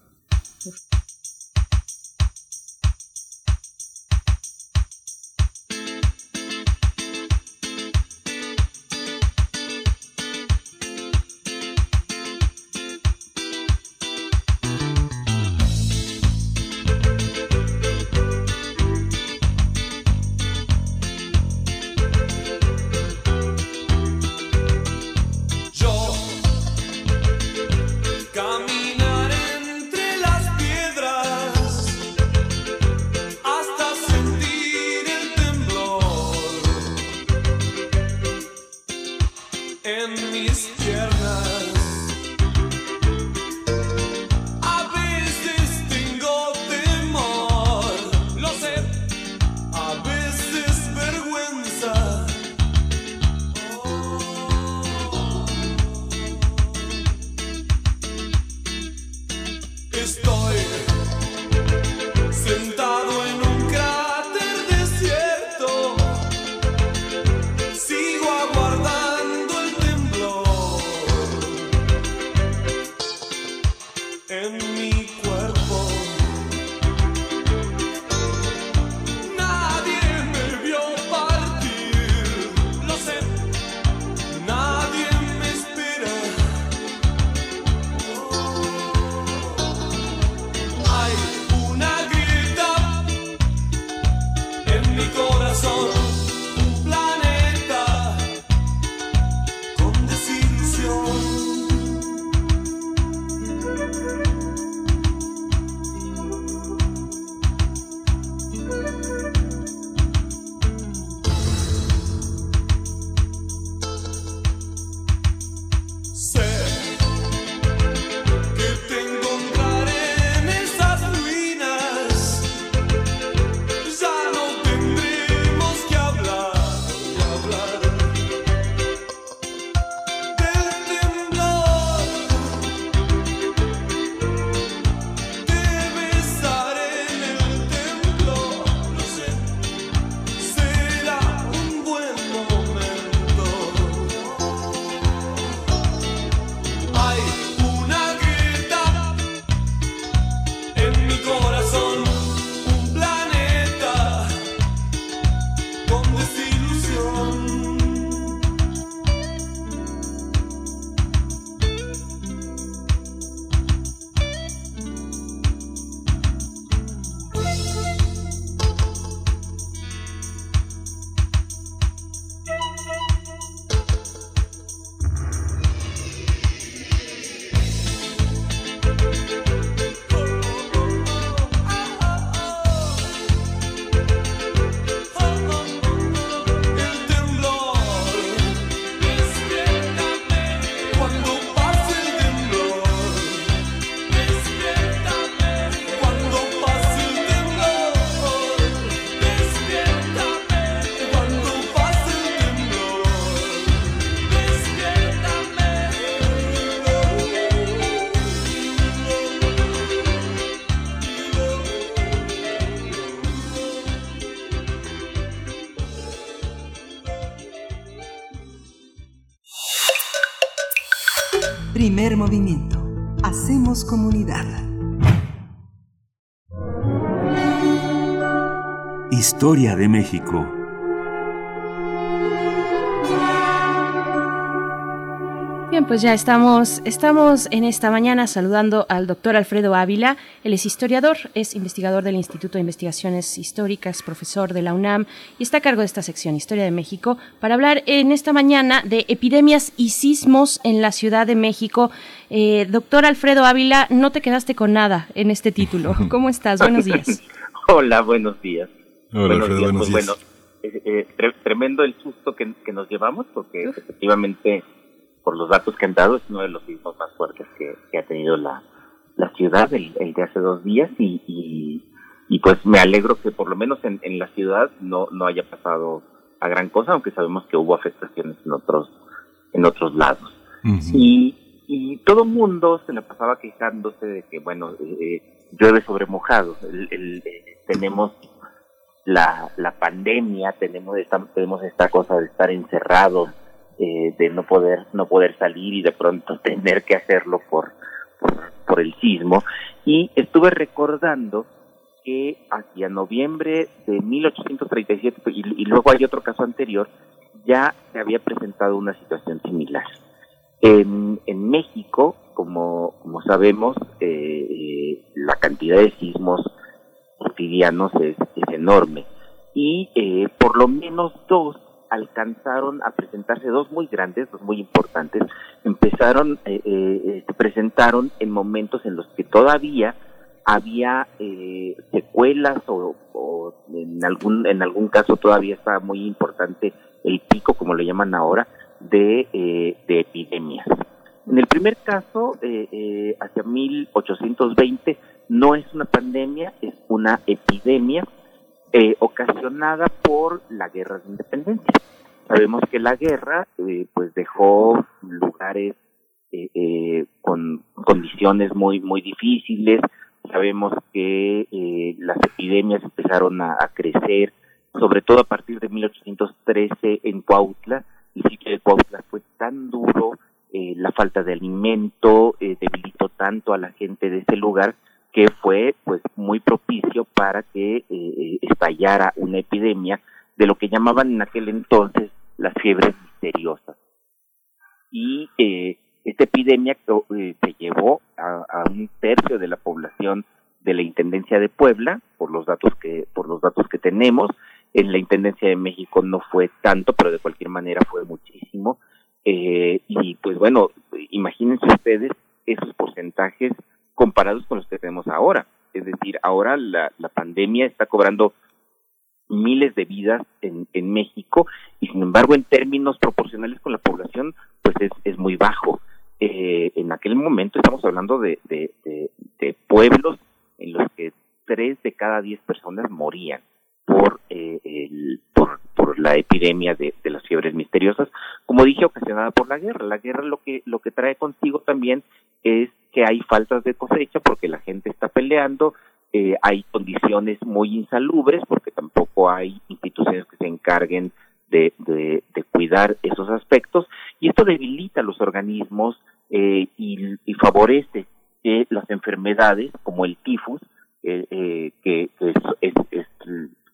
Historia de México. Bien, pues ya estamos, estamos en esta mañana saludando al doctor Alfredo Ávila. Él es historiador, es investigador del Instituto de Investigaciones Históricas, profesor de la UNAM y está a cargo de esta sección Historia de México para hablar en esta mañana de epidemias y sismos en la Ciudad de México. Eh, doctor Alfredo Ávila, no te quedaste con nada en este título. ¿Cómo estás? Buenos días. Hola, buenos días. Hola, buenos Alfredo, días. buenos Pues días. bueno, eh, eh, tre- tremendo el susto que, que nos llevamos porque efectivamente por los datos que han dado es uno de los sismos más fuertes que, que ha tenido la, la ciudad el, el de hace dos días y, y, y pues me alegro que por lo menos en, en la ciudad no, no haya pasado a gran cosa aunque sabemos que hubo afectaciones en otros en otros lados y, y todo el mundo se le pasaba quejándose de que, bueno, eh, eh, llueve sobre mojado. El- el- eh, tenemos la, la pandemia, tenemos esta, tenemos esta cosa de estar encerrados, eh, de no poder, no poder salir y de pronto tener que hacerlo por, por, el sismo. Y estuve recordando que hacia noviembre de 1837, y, y luego hay otro caso anterior, ya se había presentado una situación similar. En, en México, como, como sabemos, eh, eh, la cantidad de sismos cotidianos es enorme. Y eh, por lo menos dos alcanzaron a presentarse, dos muy grandes, dos muy importantes, empezaron, eh, eh, se presentaron en momentos en los que todavía había eh, secuelas o, en algún en algún caso todavía estaba muy importante el pico, como lo llaman ahora, de, eh, de epidemias. En el primer caso, eh, eh, hacia 1820, no es una pandemia, es una epidemia eh, ocasionada por la guerra de independencia. Sabemos que la guerra eh, pues dejó lugares eh, eh, con condiciones muy muy difíciles. Sabemos que eh, las epidemias empezaron a, a crecer, sobre todo a partir de 1813 en Cuautla. El sitio de Cuautla fue tan duro, la falta de alimento debilitó tanto a la gente de ese lugar que fue pues muy propicio para que eh, estallara una epidemia de lo que llamaban en aquel entonces las fiebres misteriosas. Y eh, esta epidemia eh, se llevó a, a, un tercio de la población de la Intendencia de Puebla, por los datos que, por los datos que tenemos. En la Intendencia de México no fue tanto, pero de cualquier manera fue muchísimo. Eh, y pues bueno, imagínense ustedes esos porcentajes comparados con los que tenemos ahora. Es decir, ahora la, la pandemia está cobrando miles de vidas en, en México y sin embargo en términos proporcionales con la población pues es, es muy bajo. Eh, en aquel momento estamos hablando de, de, pueblos en los que tres de cada diez personas morían por, eh, el, por, la epidemia de, de las fiebres misteriosas, como dije, ocasionada por la guerra. La guerra lo que, lo que trae consigo también es que hay faltas de cosecha porque la gente está peleando, eh, hay condiciones muy insalubres porque tampoco hay instituciones que se encarguen de, cuidar esos aspectos y esto debilita los organismos eh, y, y, favorece que las enfermedades como el tifus, eh, que, que es, es, es,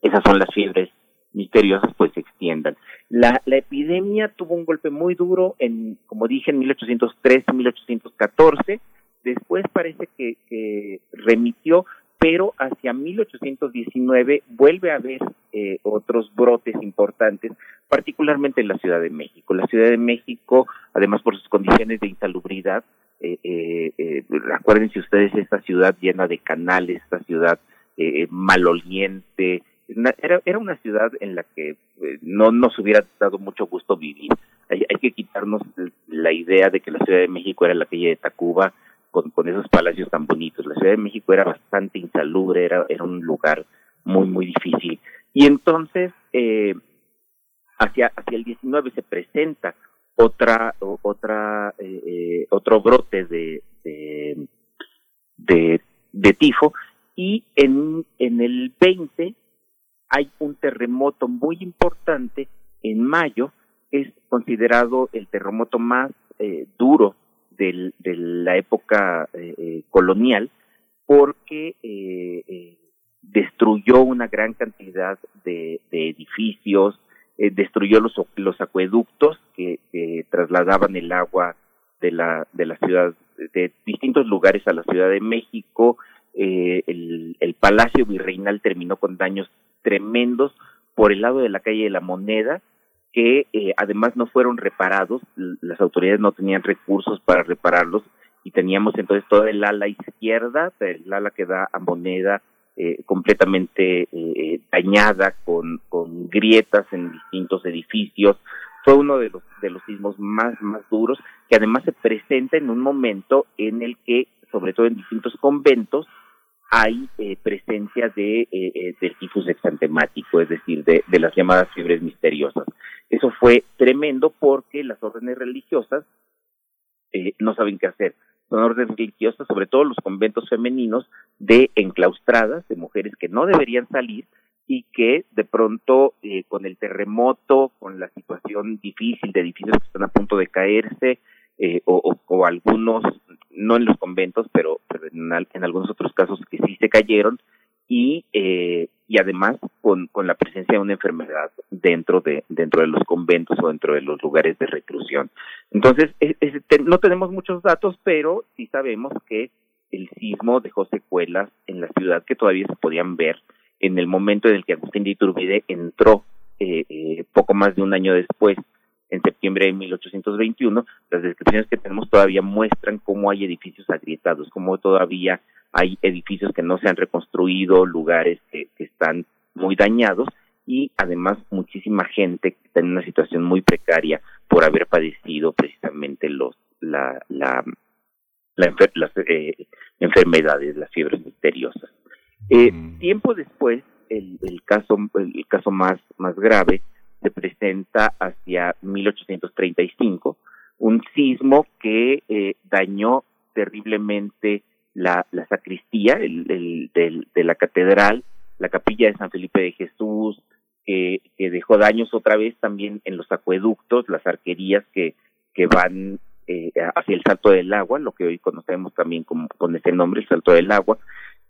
esas son las fiebres misteriosas, pues se extiendan. La, la epidemia tuvo un golpe muy duro en, como dije, en 1813-1814, después parece que, remitió, pero hacia 1819 vuelve a haber eh, otros brotes importantes, particularmente en la Ciudad de México. La Ciudad de México, además por sus condiciones de insalubridad, eh, eh, acuérdense ustedes esta ciudad llena de canales, esta ciudad eh, maloliente, era, era una ciudad en la que eh, no nos hubiera dado mucho gusto vivir. Hay, hay, que quitarnos la idea de que la Ciudad de México era la calle de Tacuba con, con esos palacios tan bonitos. La Ciudad de México era bastante insalubre, era, era un lugar muy, muy difícil. Y entonces, eh, hacia, hacia el 19 se presenta otra, otra, eh, otro brote de, de, de, de tifo y en, en el 20 hay un terremoto muy importante en mayo, es considerado el terremoto más eh, duro de la época colonial porque destruyó una gran cantidad de, edificios, destruyó los, los acueductos que, que, trasladaban el agua de la, de la ciudad, de distintos lugares a la Ciudad de México, eh, el, el, Palacio Virreinal terminó con daños tremendos por el lado de la calle de la Moneda, que eh, además no fueron reparados, las autoridades no tenían recursos para repararlos y teníamos entonces toda el ala izquierda, el ala que da a Moneda, eh, completamente eh, dañada con, con grietas en distintos edificios. Fue uno de los, de los sismos más, más duros, que además se presenta en un momento en el que, sobre todo en distintos conventos, hay eh, presencia de eh, eh, del tifus exantemático, es decir, de, las llamadas fiebres misteriosas. Eso fue tremendo porque las órdenes religiosas eh, no saben qué hacer. Son órdenes religiosas, sobre todo los conventos femeninos, de enclaustradas, de mujeres que no deberían salir y que de pronto eh, con el terremoto, con la situación difícil de edificios que están a punto de caerse, eh, o, algunos, no en los conventos, pero, pero en, algunos otros casos que sí se cayeron, y, eh, y además con, con la presencia de una enfermedad dentro de, dentro de los conventos o dentro de los lugares de reclusión. Entonces, es, es, no tenemos muchos datos, pero sí sabemos que el sismo dejó secuelas en la ciudad que todavía se podían ver en el momento en el que Agustín de Iturbide entró eh, eh, poco más de un año después en septiembre de 1821, las descripciones que tenemos todavía muestran cómo hay edificios agrietados, cómo todavía hay edificios que no se han reconstruido, lugares que, que están muy dañados y además muchísima gente que está en una situación muy precaria por haber padecido precisamente los la la, la enfer las eh, enfermedades, las fiebres misteriosas. Eh, mm. Tiempo después, el, el caso el caso más más grave se presenta hacia 1835, un sismo que eh, dañó terriblemente la, la sacristía el, el, de la catedral, la capilla de San Felipe de Jesús, que, que dejó daños otra vez también en los acueductos, las arquerías que, que van eh, hacia el Salto del Agua, lo que hoy conocemos también como, con ese nombre, el Salto del Agua,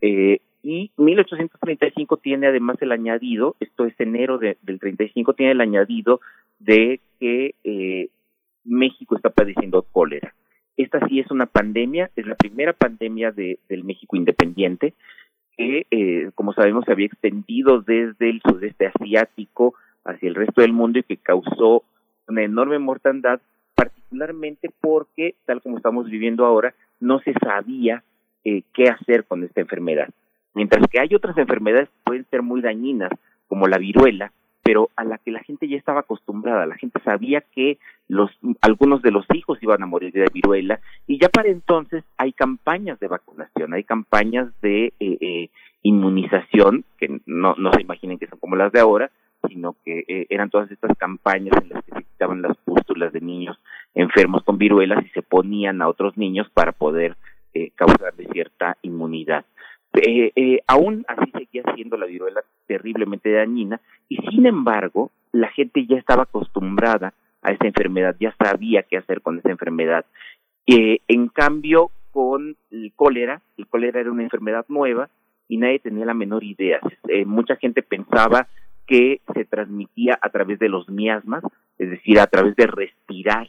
eh, y 1835 tiene además el añadido, esto es enero de, del 35, tiene el añadido de que eh, México está padeciendo cólera. Esta sí es una pandemia, es la primera pandemia de, del México independiente, que eh, como sabemos se había extendido desde el sudeste asiático hacia el resto del mundo y que causó una enorme mortandad, particularmente porque, tal como estamos viviendo ahora, no se sabía eh, qué hacer con esta enfermedad. Mientras que hay otras enfermedades que pueden ser muy dañinas, como la viruela, pero a la que la gente ya estaba acostumbrada, la gente sabía que los algunos de los hijos iban a morir de viruela y ya para entonces hay campañas de vacunación, hay campañas de eh, eh, inmunización que no no se imaginen que son como las de ahora, sino que eh, eran todas estas campañas en las que se quitaban las pústulas de niños enfermos con viruelas y se ponían a otros niños para poder eh, causarle cierta inmunidad. Eh, eh, aún así seguía siendo la viruela terriblemente dañina y sin embargo la gente ya estaba acostumbrada a esa enfermedad, ya sabía qué hacer con esa enfermedad. Eh, en cambio, con el cólera, el cólera era una enfermedad nueva y nadie tenía la menor idea. Eh, mucha gente pensaba que se transmitía a través de los miasmas, es decir, a través de respirar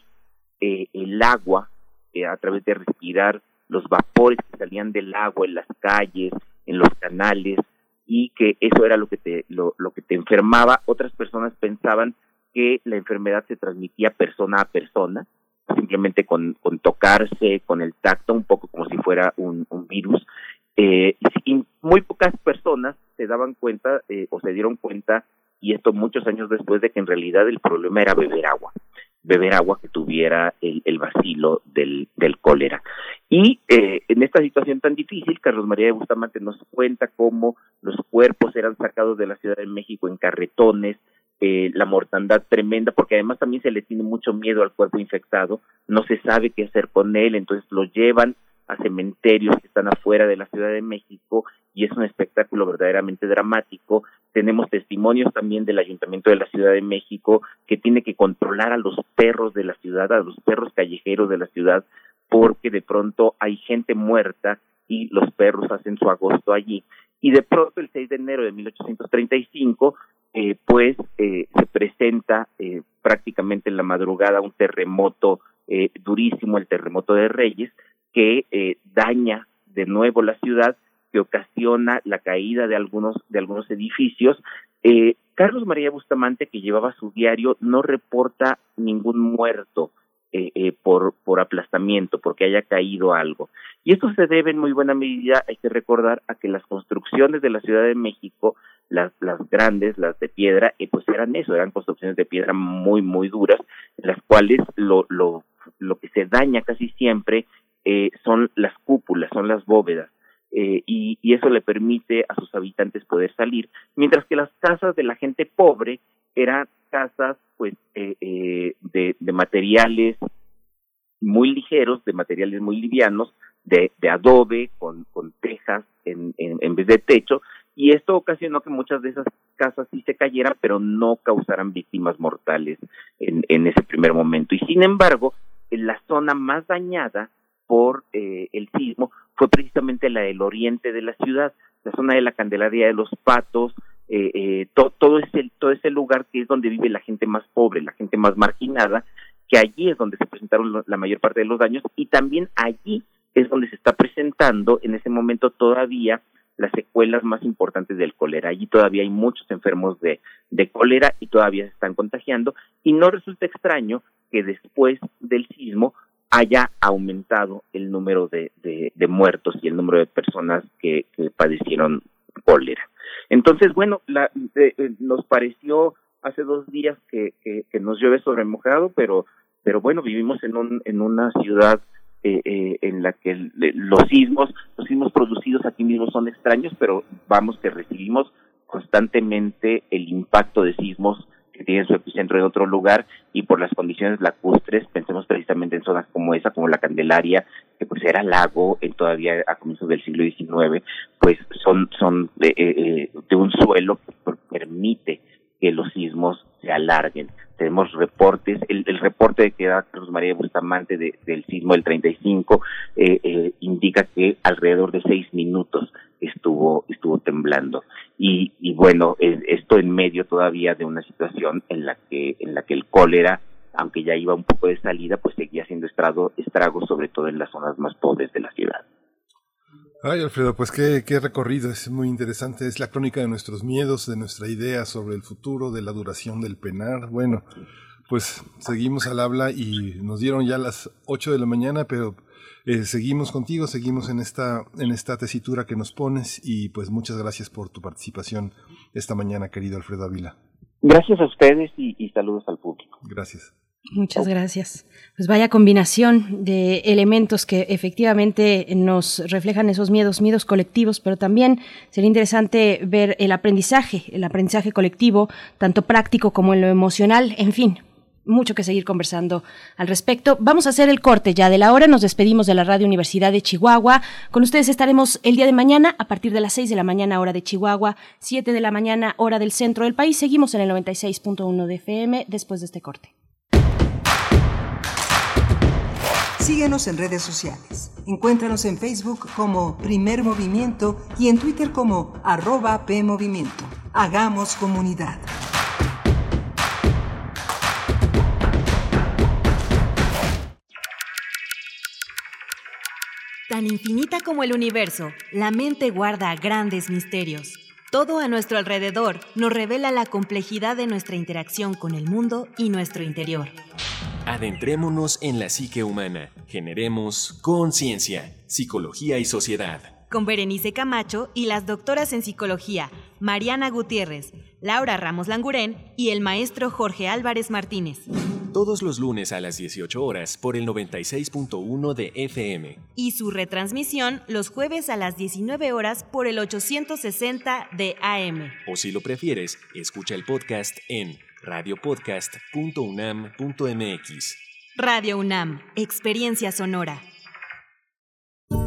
eh, el agua, eh, a través de respirar los vapores que salían del agua en las calles, en los canales, y que eso era lo que te, lo, lo que te enfermaba. Otras personas pensaban que la enfermedad se transmitía persona a persona, simplemente con, con tocarse, con el tacto, un poco como si fuera un, un virus. Eh, y muy pocas personas se daban cuenta eh, o se dieron cuenta, y esto muchos años después, de que en realidad el problema era beber agua beber agua que tuviera el, el vacilo del, del cólera. Y eh, en esta situación tan difícil, Carlos María de Bustamante nos cuenta cómo los cuerpos eran sacados de la Ciudad de México en carretones, eh, la mortandad tremenda, porque además también se le tiene mucho miedo al cuerpo infectado, no se sabe qué hacer con él, entonces lo llevan a cementerios que están afuera de la Ciudad de México y es un espectáculo verdaderamente dramático. Tenemos testimonios también del Ayuntamiento de la Ciudad de México que tiene que controlar a los perros de la ciudad, a los perros callejeros de la ciudad, porque de pronto hay gente muerta y los perros hacen su agosto allí. Y de pronto el 6 de enero de 1835, eh, pues eh, se presenta eh, prácticamente en la madrugada un terremoto eh, durísimo, el terremoto de Reyes, que eh, daña de nuevo la ciudad, que ocasiona la caída de algunos, de algunos edificios. Eh, Carlos María Bustamante, que llevaba su diario, no reporta ningún muerto eh, eh, por, por aplastamiento, porque haya caído algo. Y esto se debe en muy buena medida, hay que recordar, a que las construcciones de la Ciudad de México, las, las grandes, las de piedra, eh, pues eran eso, eran construcciones de piedra muy, muy duras, las cuales lo, lo, lo que se daña casi siempre eh, son las cúpulas, son las bóvedas. Eh, y, eso le permite a sus habitantes poder salir, mientras que las casas de la gente pobre eran casas pues eh, eh, de, materiales muy ligeros, de materiales muy livianos, de, adobe, con, con tejas en, en, en, vez de techo, y esto ocasionó que muchas de esas casas sí se cayeran, pero no causaran víctimas mortales en, en ese primer momento. Y sin embargo, en la zona más dañada por eh, el sismo fue precisamente la del oriente de la ciudad, la zona de la Candelaria de los Patos, eh, eh, to, todo ese todo ese lugar que es donde vive la gente más pobre, la gente más marginada, que allí es donde se presentaron la mayor parte de los daños y también allí es donde se está presentando en ese momento todavía las secuelas más importantes del cólera. Allí todavía hay muchos enfermos de, de cólera y todavía se están contagiando y no resulta extraño que después del sismo haya aumentado el número de, de, muertos y el número de personas que, que padecieron cólera. Entonces, bueno, la, de, eh, nos pareció hace dos días que, que, nos llueve sobre mojado, pero, pero bueno, vivimos en, un, en una ciudad eh, eh, en la que los sismos, los sismos producidos aquí mismo son extraños, pero vamos que recibimos constantemente el impacto de sismos que tienen su epicentro en otro lugar y por las condiciones lacustres, pensemos precisamente en zonas como esa, como la Candelaria, que pues era lago en todavía a comienzos del siglo XIX, pues son, son de, eh, de un suelo que permite que los sismos se alarguen. Tenemos reportes, el, el reporte que da Carlos María Bustamante de, del sismo del 35 eh, eh, indica que alrededor de seis minutos estuvo estuvo temblando. Y, y bueno eh, esto en medio todavía de una situación en la que en la que el cólera aunque ya iba un poco de salida pues seguía haciendo estrago estragos sobre todo en las zonas más pobres de la ciudad Ay, Alfredo, pues qué, qué, recorrido, es muy interesante. Es la crónica de nuestros miedos, de nuestra idea sobre el futuro, de la duración del penar. Bueno, pues seguimos al habla y nos dieron ya las 8 de la mañana, pero eh, seguimos contigo, seguimos en esta, en esta tesitura que nos pones y pues muchas gracias por tu participación esta mañana, querido Alfredo Ávila. Gracias a ustedes y, y saludos al público. Gracias. Muchas gracias. Pues vaya combinación de elementos que efectivamente nos reflejan esos miedos, miedos colectivos, pero también sería interesante ver el aprendizaje, el aprendizaje colectivo, tanto práctico como en lo emocional, en fin, mucho que seguir conversando al respecto. Vamos a hacer el corte ya de la hora. Nos despedimos de la Radio Universidad de Chihuahua. Con ustedes estaremos el día de mañana a partir de las 6 de la mañana hora de Chihuahua, 7 de la mañana hora del centro del país. Seguimos en el 96.1 de FM después de este corte. Síguenos en redes sociales. Encuéntranos en Facebook como Primer Movimiento y en Twitter como arroba PMovimiento. Hagamos comunidad. Tan infinita como el universo, la mente guarda grandes misterios. Todo a nuestro alrededor nos revela la complejidad de nuestra interacción con el mundo y nuestro interior. Adentrémonos en la psique humana. Generemos conciencia, psicología y sociedad. Con Berenice Camacho y las doctoras en psicología, Mariana Gutiérrez, Laura Ramos Langurén y el maestro Jorge Álvarez Martínez. Todos los lunes a las 18 horas por el 96.1 de FM. Y su retransmisión los jueves a las 19 horas por el 860 de AM. O si lo prefieres, escucha el podcast en radiopodcast.unam.mx. Radio UNAM, Experiencia Sonora.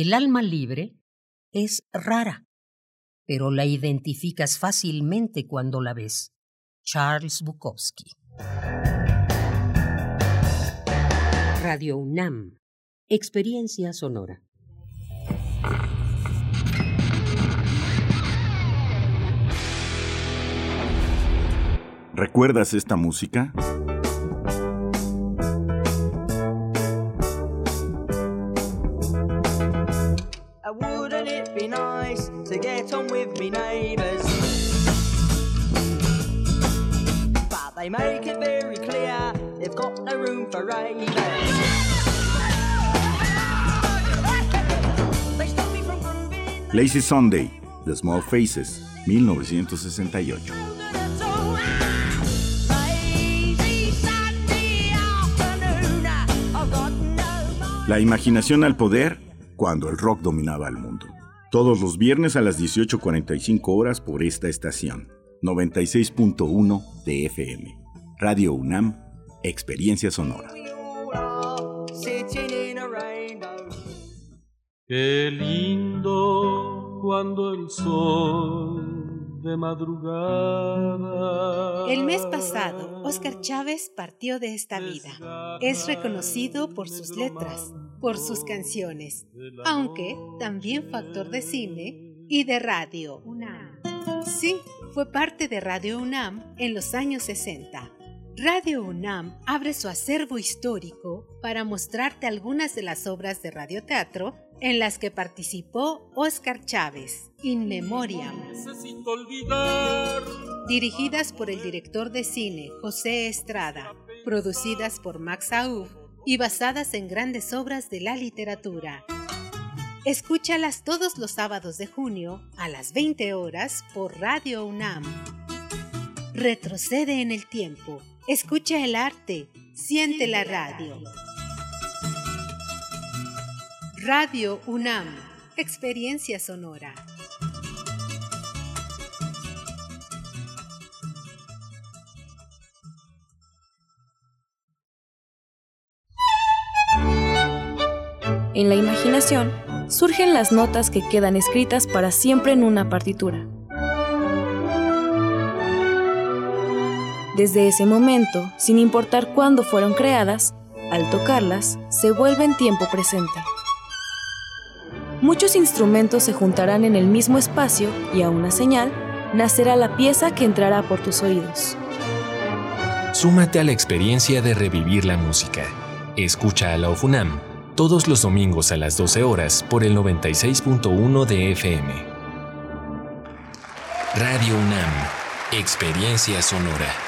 El alma libre es rara, pero la identificas fácilmente cuando la ves. Charles Bukowski. Radio UNAM. Experiencia sonora. ¿Recuerdas esta música? Make it very clear they've got no room for. Lazy Sunday, The Small Faces, 1968. La imaginación al poder cuando el rock dominaba el mundo. Todos los viernes a las 18.45 horas por esta estación. 96.1 de FM. Radio UNAM, Experiencia Sonora. Qué lindo cuando el sol de madrugada. El mes pasado, Oscar Chávez partió de esta vida. Es reconocido por sus letras, por sus canciones, aunque también fue actor de cine y de radio. UNAM. Sí, fue parte de Radio UNAM en los años 60. Radio UNAM abre su acervo histórico para mostrarte algunas de las obras de radioteatro en las que participó Oscar Chávez, In Memoriam. Dirigidas por el director de cine José Estrada, producidas por Max Aub y basadas en grandes obras de la literatura. Escúchalas todos los sábados de junio a las 20 horas por Radio UNAM. Retrocede en el tiempo. Escucha el arte. Siente la radio. Radio UNAM. Experiencia sonora. En la imaginación surgen las notas que quedan escritas para siempre en una partitura. Desde ese momento, sin importar cuándo fueron creadas, al tocarlas, se vuelven tiempo presente. Muchos instrumentos se juntarán en el mismo espacio y a una señal nacerá la pieza que entrará por tus oídos. Súmate a la experiencia de revivir la música. Escucha a la OFUNAM todos los domingos a las 12 horas por el 96.1 de FM. Radio UNAM, Experiencia Sonora.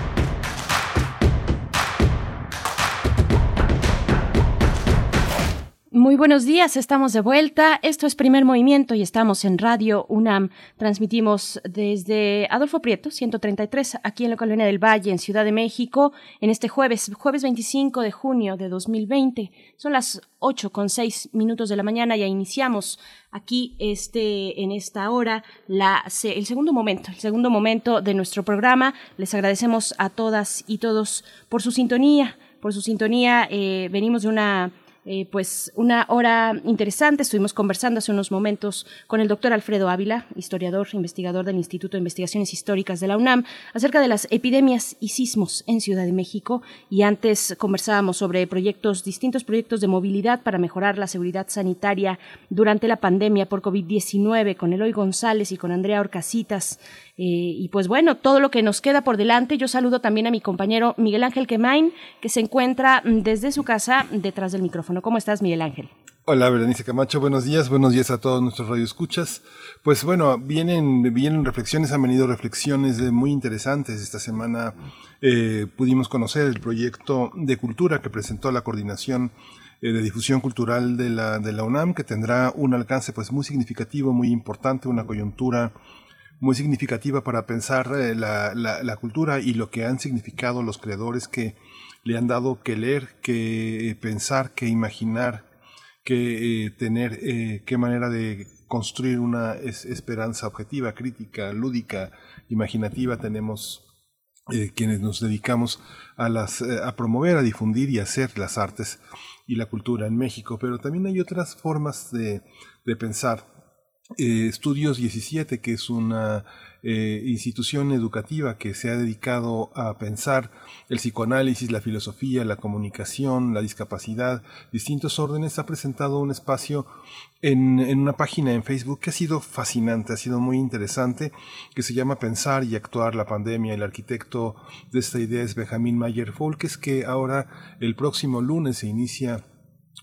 Muy buenos días, estamos de vuelta. Esto es Primer Movimiento y estamos en Radio UNAM. Transmitimos desde Adolfo Prieto, 133, aquí en la Colonia del Valle, en Ciudad de México, en este jueves, jueves 25 de junio de 2020. Son las 8 con 6 minutos de la mañana. Ya iniciamos aquí este, en esta hora la, el segundo momento, el segundo momento de nuestro programa. Les agradecemos a todas y todos por su sintonía, por su sintonía. Eh, venimos de una eh, pues una hora interesante. Estuvimos conversando hace unos momentos con el doctor Alfredo Ávila, historiador, investigador del Instituto de Investigaciones Históricas de la UNAM, acerca de las epidemias y sismos en Ciudad de México. Y antes conversábamos sobre proyectos, distintos proyectos de movilidad para mejorar la seguridad sanitaria durante la pandemia por COVID-19 con Eloy González y con Andrea Orcasitas. Eh, y pues bueno, todo lo que nos queda por delante. Yo saludo también a mi compañero Miguel Ángel Quemain, que se encuentra desde su casa detrás del micrófono. ¿Cómo estás, Miguel Ángel? Hola, Berenice Camacho, buenos días, buenos días a todos nuestros radioescuchas. Pues bueno, vienen, vienen reflexiones, han venido reflexiones muy interesantes. Esta semana eh, pudimos conocer el proyecto de cultura que presentó la coordinación eh, de difusión cultural de la, de la UNAM, que tendrá un alcance pues muy significativo, muy importante, una coyuntura muy significativa para pensar eh, la, la, la cultura y lo que han significado los creadores que le han dado que leer, que pensar, que imaginar, que eh, tener eh, qué manera de construir una esperanza objetiva, crítica, lúdica, imaginativa tenemos eh, quienes nos dedicamos a las a promover, a difundir y hacer las artes y la cultura en México, pero también hay otras formas de, de pensar. Estudios 17, que es una eh, institución educativa que se ha dedicado a pensar el psicoanálisis, la filosofía, la comunicación, la discapacidad, distintos órdenes, ha presentado un espacio en, una página en Facebook que ha sido fascinante, ha sido muy interesante, que se llama Pensar y Actuar la Pandemia. El arquitecto de esta idea es Benjamin Mayer Folkes, que ahora el próximo lunes se inicia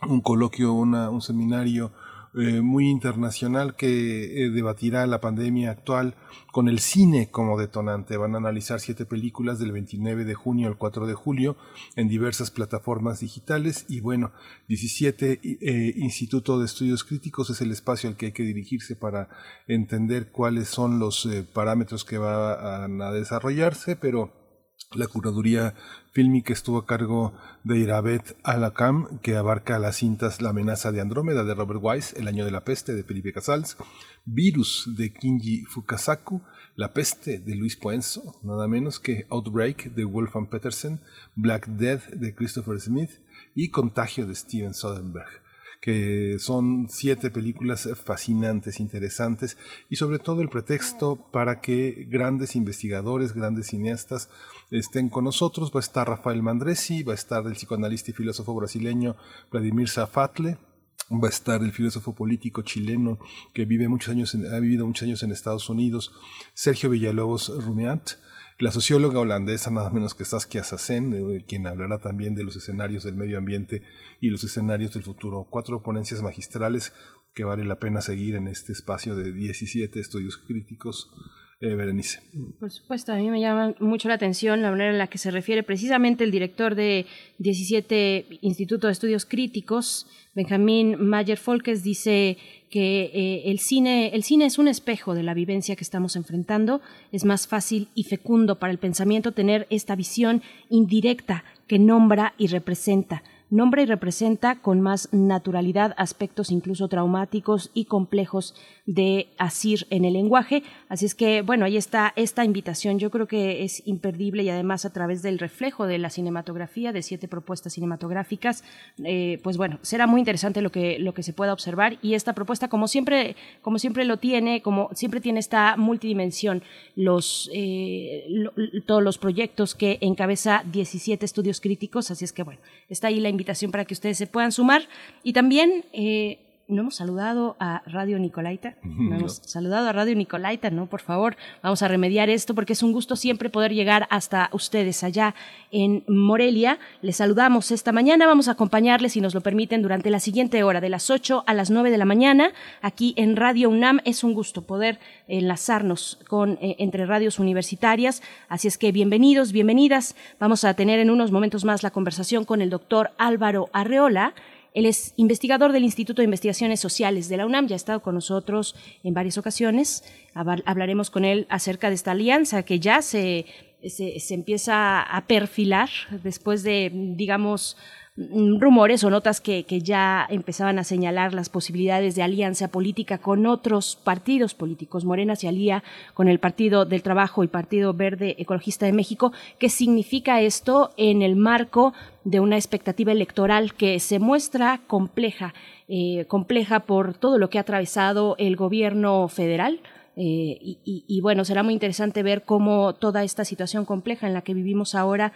un coloquio, un seminario eh, muy internacional que eh, debatirá la pandemia actual con el cine como detonante. Van a analizar siete películas del 29 de junio al 4 de julio en diversas plataformas digitales y bueno, 17 eh, Instituto de Estudios Críticos es el espacio al que hay que dirigirse para entender cuáles son los parámetros que van a desarrollarse, pero la curaduría fílmica estuvo a cargo de Irabet Alakam, que abarca las cintas La amenaza de Andrómeda de Robert Wise, El año de la peste de Felipe Casals, Virus de Kinji Fukasaku, La peste de Luis Puenzo, nada menos que Outbreak de Wolfgang Petersen, Black Death de Christopher Smith y Contagio de Steven Soderbergh que son siete películas fascinantes, interesantes y sobre todo el pretexto para que grandes investigadores, grandes cineastas estén con nosotros. Va a estar Rafael Mandresi, va a estar el psicoanalista y filósofo brasileño Vladimir Zafatle, va a estar el filósofo político chileno que vive muchos años ha vivido muchos años en Estados Unidos, Sergio Villalobos Rumiant, la socióloga holandesa nada menos que Saskia Sassen, eh, quien hablará también de los escenarios del medio ambiente y los escenarios del futuro. Cuatro ponencias magistrales que vale la pena seguir en este espacio de 17 estudios críticos eh, Berenice. Por supuesto, a mí me llama mucho la atención la manera en la que se refiere precisamente el director de 17 Instituto de Estudios Críticos, Benjamín Mayer Folkes, dice que eh, el, cine, el cine es un espejo de la vivencia que estamos enfrentando. Es más fácil y fecundo para el pensamiento tener esta visión indirecta que nombra y representa nombra y representa con más naturalidad aspectos incluso traumáticos y complejos de asir en el lenguaje. Así es que, bueno, ahí está esta invitación. Yo creo que es imperdible y además a través del reflejo de la cinematografía, de siete propuestas cinematográficas, eh, pues bueno, será muy interesante lo que, lo que se pueda observar. Y esta propuesta, como siempre, como siempre lo tiene, como siempre tiene esta multidimensión, los, eh, todos los proyectos que encabeza 17 estudios críticos. Así es que, bueno, está ahí la invitación para que ustedes se puedan sumar. Y también eh, no hemos saludado a Radio Nicolaita. No, hemos saludado a Radio Nicolaita, ¿no? Por favor, vamos a remediar esto porque es un gusto siempre poder llegar hasta ustedes allá en Morelia. Les saludamos esta mañana. Vamos a acompañarles, si nos lo permiten, durante la siguiente hora, de las 8 a las 9 de la mañana, aquí en Radio UNAM. Es un gusto poder enlazarnos con, eh, entre radios universitarias. Así es que bienvenidos, bienvenidas. Vamos a tener en unos momentos más la conversación con el doctor Álvaro Arreola él es investigador del Instituto de Investigaciones Sociales de la UNAM, ya ha estado con nosotros en varias ocasiones. Hablaremos con él acerca de esta alianza que ya se, se, empieza a perfilar después de, digamos, rumores o notas que, que ya empezaban a señalar las posibilidades de alianza política con otros partidos políticos. Morena se alía con el Partido del Trabajo y Partido Verde Ecologista de México. ¿Qué significa esto en el marco de una expectativa electoral que se muestra compleja, eh, compleja por todo lo que ha atravesado el gobierno federal? Eh, y, bueno, será muy interesante ver cómo toda esta situación compleja en la que vivimos ahora,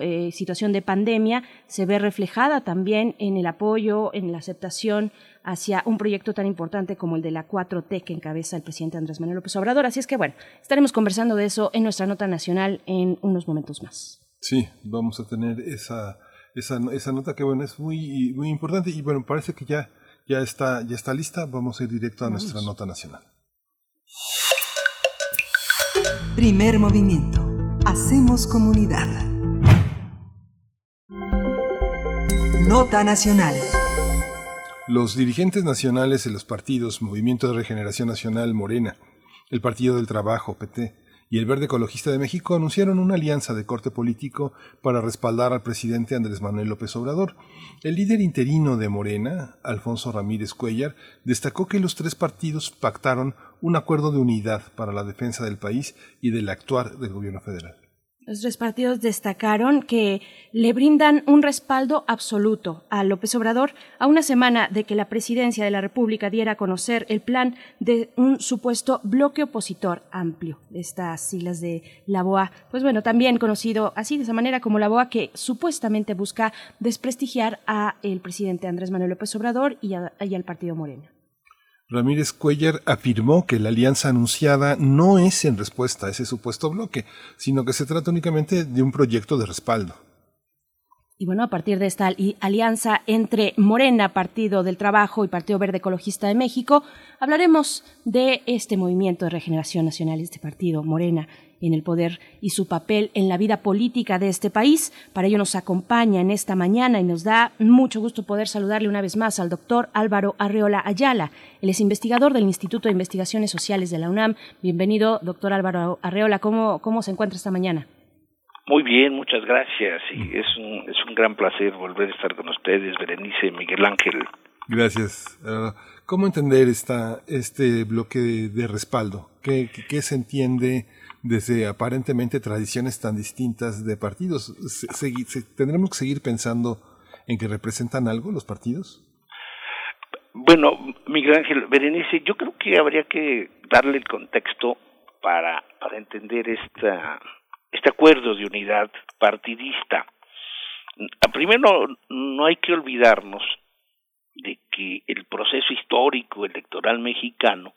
eh, situación de pandemia, se ve reflejada también en el apoyo, en la aceptación hacia un proyecto tan importante como el de la 4T que encabeza el presidente Andrés Manuel López Obrador. Así es que bueno, estaremos conversando de eso en nuestra nota nacional en unos momentos más. Sí, vamos a tener esa, esa, esa nota que bueno, es muy, muy importante y bueno, parece que ya, ya, está, ya está lista. Vamos a ir directo a nuestra nota nacional. Primer movimiento. Hacemos comunidad. Nota nacional. Los dirigentes nacionales de los partidos Movimiento de Regeneración Nacional Morena, el Partido del Trabajo PT y el Verde Ecologista de México anunciaron una alianza de corte político para respaldar al presidente Andrés Manuel López Obrador. El líder interino de Morena, Alfonso Ramírez Cuellar, destacó que los tres partidos pactaron un acuerdo de unidad para la defensa del país y del actuar del gobierno federal. Los tres partidos destacaron que le brindan un respaldo absoluto a López Obrador a una semana de que la presidencia de la República diera a conocer el plan de un supuesto bloque opositor amplio de estas siglas de la BOA. Pues bueno, también conocido así de esa manera como la BOA que supuestamente busca desprestigiar a el presidente Andrés Manuel López Obrador y, y al partido Moreno. Ramírez Cuellar afirmó que la alianza anunciada no es en respuesta a ese supuesto bloque, sino que se trata únicamente de un proyecto de respaldo. Y bueno, a partir de esta alianza entre Morena, Partido del Trabajo y Partido Verde Ecologista de México, hablaremos de este movimiento de regeneración nacional, este partido Morena en el poder y su papel en la vida política de este país. Para ello nos acompaña en esta mañana y nos da mucho gusto poder saludarle una vez más al doctor Álvaro Arreola Ayala. Él es investigador del Instituto de Investigaciones Sociales de la UNAM. Bienvenido, doctor Álvaro Arreola. ¿Cómo, cómo se encuentra esta mañana? Muy bien, muchas gracias. Y es un, es un gran placer volver a estar con ustedes, Berenice, Miguel Ángel. Gracias. Uh, ¿Cómo entender esta, este bloque de, respaldo? ¿Qué, ¿Qué, se entiende desde aparentemente tradiciones tan distintas de partidos? ¿Tendremos que seguir pensando en que representan algo los partidos? Bueno, Miguel Ángel, Berenice, yo creo que habría que darle el contexto para, para entender esta este acuerdo de unidad partidista. Primero, no hay que olvidarnos de que el proceso histórico electoral mexicano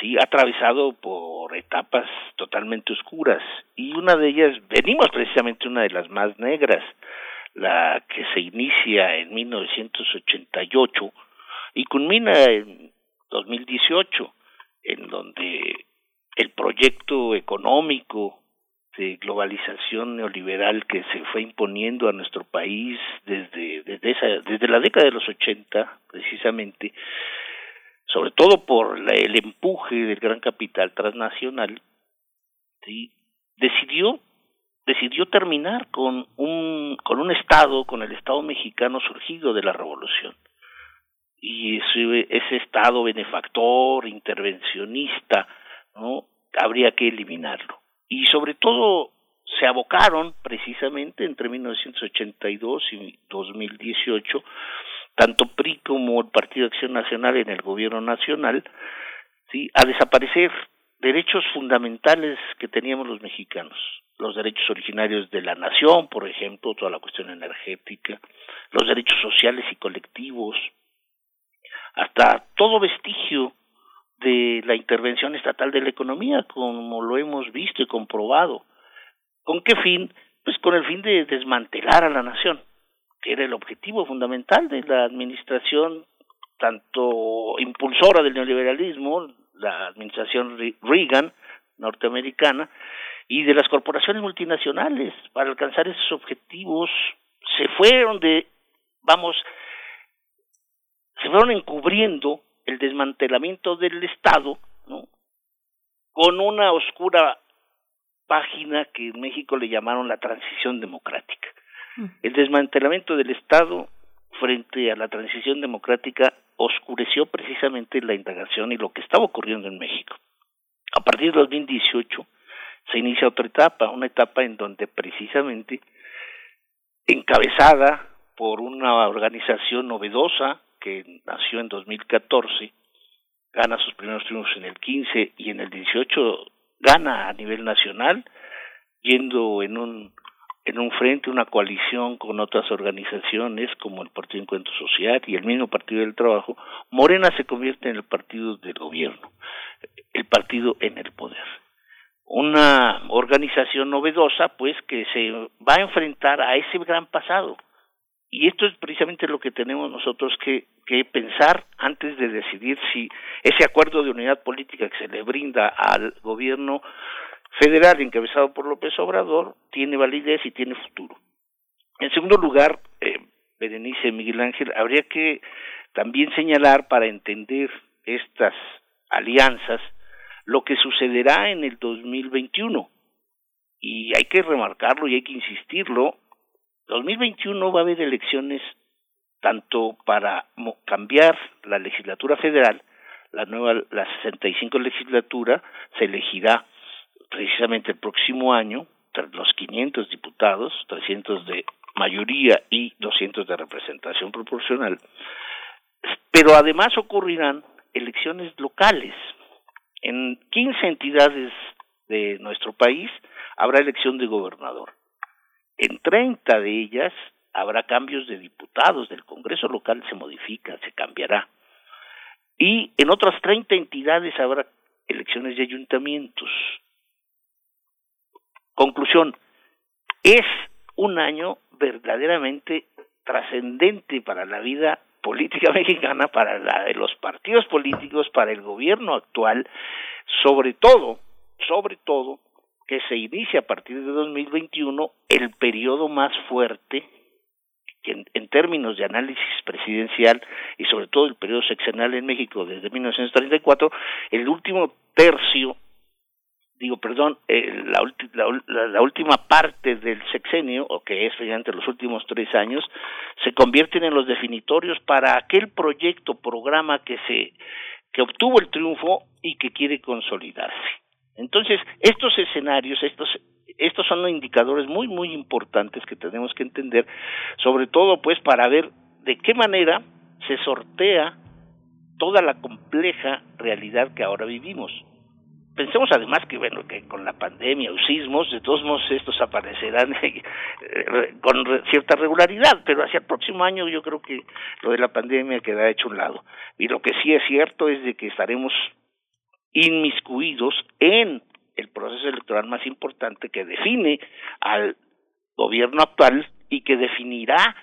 sí ha atravesado por etapas totalmente oscuras. Y una de ellas venimos precisamente una de las más negras la que se inicia en 1988 y culmina en 2018 en donde el proyecto económico de globalización neoliberal que se fue imponiendo a nuestro país desde desde esa desde la década de los 80 precisamente sobre todo por el empuje del gran capital transnacional decidió decidió terminar con un con un estado con el estado mexicano surgido de la revolución. Y ese, ese estado benefactor intervencionista no habría que eliminarlo. Y sobre todo se abocaron precisamente entre 1982 y 2018 tanto PRI como el Partido Acción Nacional en el gobierno nacional sí a desaparecer derechos fundamentales que teníamos los mexicanos los derechos originarios de la nación por ejemplo toda la cuestión energética los derechos sociales y colectivos hasta todo vestigio de la intervención estatal de la economía, como lo hemos visto y comprobado. ¿Con qué fin? Pues con el fin de desmantelar a la nación, era el objetivo fundamental de la administración, tanto impulsora del neoliberalismo, la administración Reagan norteamericana, y de las corporaciones multinacionales para alcanzar esos objetivos se fueron de vamos se fueron encubriendo el desmantelamiento del Estado, con una oscura página que en México le llamaron la transición democrática. El desmantelamiento del Estado frente a la transición democrática oscureció precisamente la indagación y lo que estaba ocurriendo en México. A partir de 2018 se inicia otra etapa, una etapa en donde precisamente encabezada por una organización novedosa que nació en 2014, gana sus primeros triunfos en el 15 y en el 18 gana a nivel nacional, yendo en un en un frente, una coalición con otras organizaciones como el Partido Encuentro Social y el mismo Partido del Trabajo, Morena se convierte en el partido del gobierno, el partido en el poder. Una organización novedosa, pues, que se va a enfrentar a ese gran pasado. Y esto es precisamente lo que tenemos nosotros que, que pensar antes de decidir si ese acuerdo de unidad política que se le brinda al gobierno federal encabezado por López Obrador tiene validez y tiene futuro. En segundo lugar, eh, Berenice Miguel Ángel, habría que también señalar para entender estas alianzas lo que sucederá en el 2021. Y hay que remarcarlo y hay que insistirlo. 2021 va a haber elecciones tanto para cambiar la legislatura federal, la nueva, la 65 legislatura se elegirá precisamente el próximo año, los 500 diputados, 300 de mayoría y 200 de representación proporcional, pero además ocurrirán elecciones locales. En 15 entidades de nuestro país habrá elección de gobernador. En 30 de ellas habrá cambios de diputados, del Congreso local se modifica, se cambiará. Y en otras 30 entidades habrá elecciones de ayuntamientos. Conclusión, es un año verdaderamente trascendente para la vida política mexicana, para la de los partidos políticos, para el gobierno actual, sobre todo, sobre todo, que se inicia a partir de 2021 el periodo más fuerte en, en, términos de análisis presidencial y sobre todo el periodo sexenal en México desde 1934, el último tercio digo, perdón, eh, la, la, la, última parte del sexenio, o que es mediante los últimos tres años, se convierten en los definitorios para aquel proyecto, programa que se que obtuvo el triunfo y que quiere consolidarse. Entonces, estos escenarios, estos estos son indicadores muy muy importantes que tenemos que entender, sobre todo pues para ver de qué manera se sortea toda la compleja realidad que ahora vivimos pensemos además que bueno que con la pandemia o sismos de todos modos estos aparecerán eh, con cierta regularidad pero hacia el próximo año yo creo que lo de la pandemia quedará hecho a un lado. Y lo que sí es cierto es de que estaremos inmiscuidos en el proceso electoral más importante que define al gobierno actual y que definirá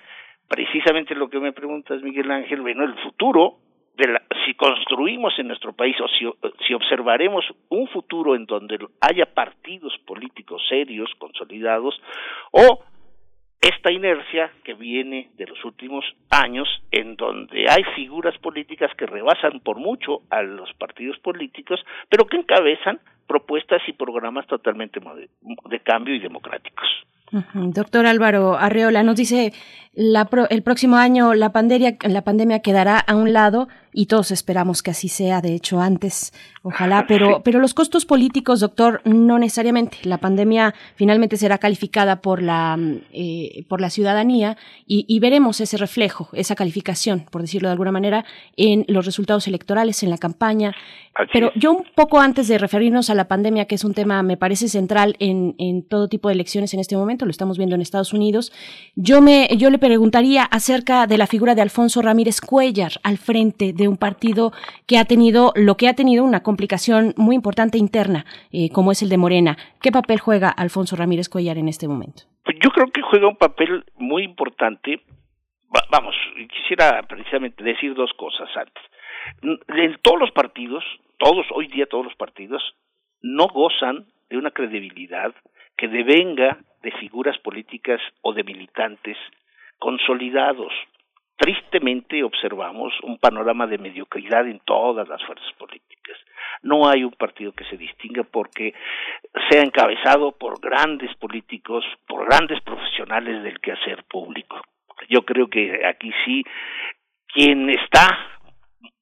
precisamente lo que me preguntas Miguel Ángel bueno el futuro de la, si construimos en nuestro país o si, si observaremos un futuro en donde haya partidos políticos serios, consolidados, o esta inercia que viene de los últimos años, en donde hay figuras políticas que rebasan por mucho a los partidos políticos, pero que encabezan propuestas y programas totalmente de cambio y democráticos. Doctor Álvaro Arreola nos dice la el próximo año la pandemia, la pandemia quedará a un lado y todos esperamos que así sea, de hecho antes, ojalá, pero, pero los costos políticos, doctor, no necesariamente. La pandemia finalmente será calificada por la, eh, por la ciudadanía y, y, veremos ese reflejo, esa calificación, por decirlo de alguna manera, en los resultados electorales, en la campaña. pero yo un poco antes de referirnos a la pandemia, que es un tema, me parece central en, todo tipo de elecciones en este momento, lo estamos viendo en Estados Unidos, yo, me, yo le preguntaría acerca de la figura de Alfonso Ramírez Cuellar al frente de un partido que ha tenido lo que ha tenido una complicación muy importante interna, eh, como es el de Morena. ¿Qué papel juega Alfonso Ramírez Cuellar en este momento? Pues yo creo que juega un papel muy importante. vamos, quisiera precisamente decir dos cosas antes. En todos los partidos, todos, hoy día todos los partidos, no gozan de una credibilidad que devenga de figuras políticas o de militantes consolidados, tristemente observamos un panorama de mediocridad en todas las fuerzas políticas. no hay un partido que se distinga porque sea encabezado por grandes políticos, por grandes profesionales del quehacer público. Yo creo que aquí sí quien está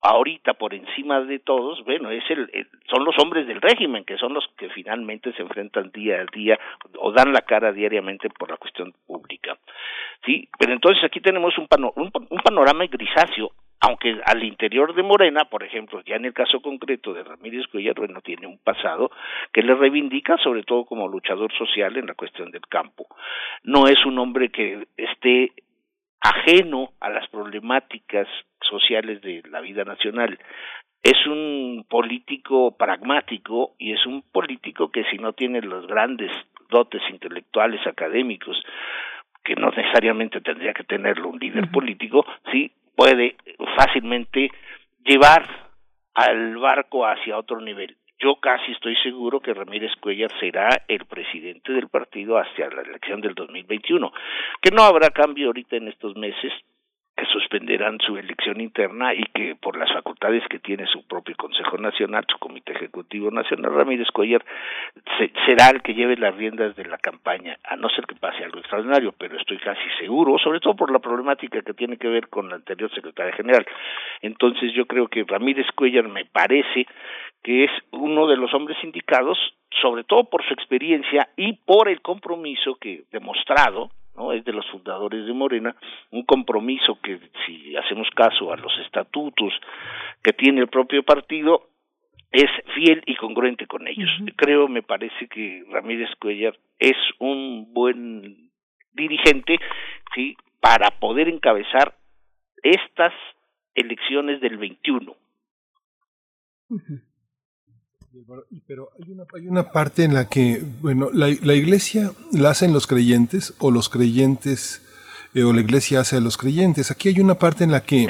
ahorita por encima de todos, bueno, es el, son los hombres del régimen, que son los que finalmente se enfrentan día a día o dan la cara diariamente por la cuestión pública. Sí, pero entonces aquí tenemos un, panorama grisáceo, aunque al interior de Morena, por ejemplo, ya en el caso concreto de Ramírez Cuellar, bueno, tiene un pasado que le reivindica sobre todo como luchador social en la cuestión del campo. No es un hombre que esté ajeno a las problemáticas sociales de la vida nacional. Es un político pragmático y es un político que si no tiene los grandes dotes intelectuales académicos, que no necesariamente tendría que tenerlo un líder político, sí puede fácilmente llevar al barco hacia otro nivel. Yo casi estoy seguro que Ramírez Cuellar será el presidente del partido hacia la elección del 2021, que no habrá cambio ahorita en estos meses, que suspenderán su elección interna y que por las facultades que tiene su propio Consejo Nacional, su Comité Ejecutivo Nacional, Ramírez Cuellar será el que lleve las riendas de la campaña, a no ser que pase algo extraordinario, pero estoy casi seguro, sobre todo por la problemática que tiene que ver con la anterior secretaria general. Entonces yo creo que Ramírez Cuellar me parece que es uno de los hombres indicados, sobre todo por su experiencia y por el compromiso que demostrado ¿no? Es de los fundadores de Morena, un compromiso que si hacemos caso a los estatutos que tiene el propio partido, es fiel y congruente con ellos. Creo, me parece que Ramírez Cuellar es un buen dirigente, sí, para poder encabezar estas elecciones del 21. Pero hay una, hay una parte en la que, bueno, la, la, iglesia la hacen los creyentes o los creyentes eh, o la iglesia hace a los creyentes. Aquí hay una parte en la que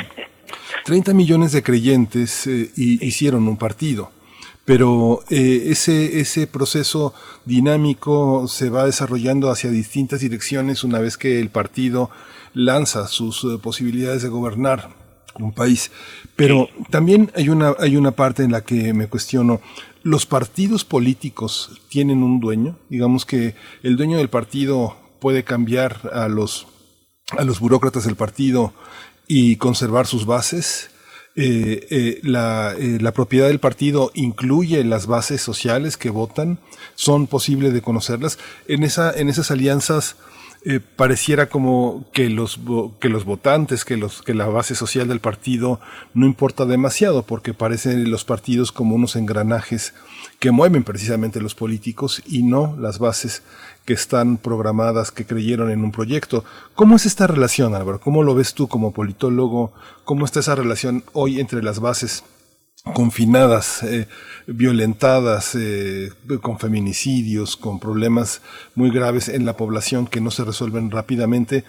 30 millones de creyentes eh, hicieron un partido. Pero eh, ese, ese proceso dinámico se va desarrollando hacia distintas direcciones una vez que el partido lanza sus posibilidades de gobernar un país. Pero también hay una, hay una parte en la que me cuestiono, ¿los partidos políticos tienen un dueño? Digamos que el dueño del partido puede cambiar a los, a los burócratas del partido y conservar sus bases. Eh, eh, la, eh, la, propiedad del partido incluye las bases sociales que votan, son posibles de conocerlas. En, esa, en esas alianzas eh, pareciera como que los, que los votantes, que, los, que la base social del partido no importa demasiado, porque parecen los partidos como unos engranajes que mueven precisamente los políticos y no las bases que están programadas, que creyeron en un proyecto. ¿Cómo es esta relación, Álvaro? ¿Cómo lo ves tú como politólogo? ¿Cómo está esa relación hoy entre las bases confinadas, eh, violentadas, eh, con feminicidios, con problemas muy graves en la población que no se resuelven rápidamente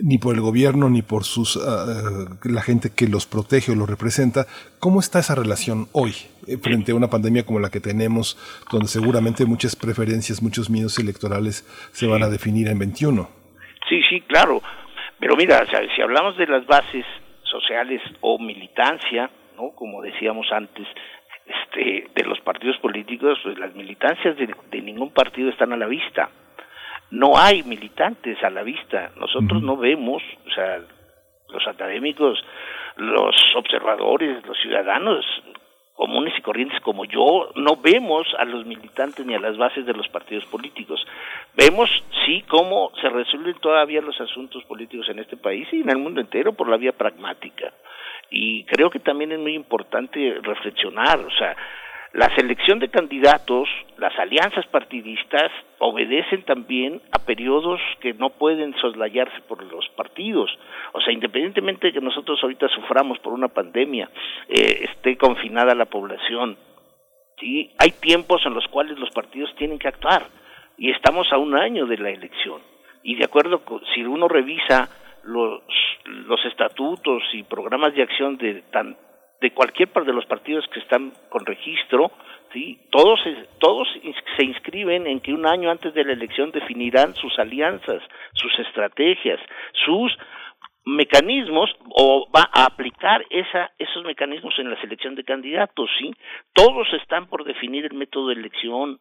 ni por el gobierno ni por sus ah, la gente que los protege o los representa. ¿Cómo está esa relación hoy eh, frente a una pandemia como la que tenemos, donde seguramente muchas preferencias, muchos miedos electorales se van a definir en 21? Sí, sí, claro. Pero mira, si hablamos de las bases sociales o militancia, ¿no? Como decíamos antes, este, de los partidos políticos, pues las militancias de, ningún partido están a la vista. No hay militantes a la vista. Nosotros no vemos, o sea, los académicos, los observadores, los ciudadanos comunes y corrientes como yo, no vemos a los militantes ni a las bases de los partidos políticos. Vemos, sí, cómo se resuelven todavía los asuntos políticos en este país y en el mundo entero por la vía pragmática y creo que también es muy importante reflexionar, o sea, la selección de candidatos, las alianzas partidistas obedecen también a periodos que no pueden soslayarse por los partidos. O sea, independientemente de que nosotros ahorita suframos por una pandemia, eh, esté confinada la población, hay tiempos en los cuales los partidos tienen que actuar y estamos a un año de la elección. Y de acuerdo, con, si uno revisa los, los estatutos y programas de acción de, tan, de cualquier parte de los partidos que están con registro, ¿sí? todos, todos se inscriben en que un año antes de la elección definirán sus alianzas, sus estrategias, sus mecanismos o va a aplicar esa, esos mecanismos en la selección de candidatos, ¿sí? Todos están por definir el método de elección,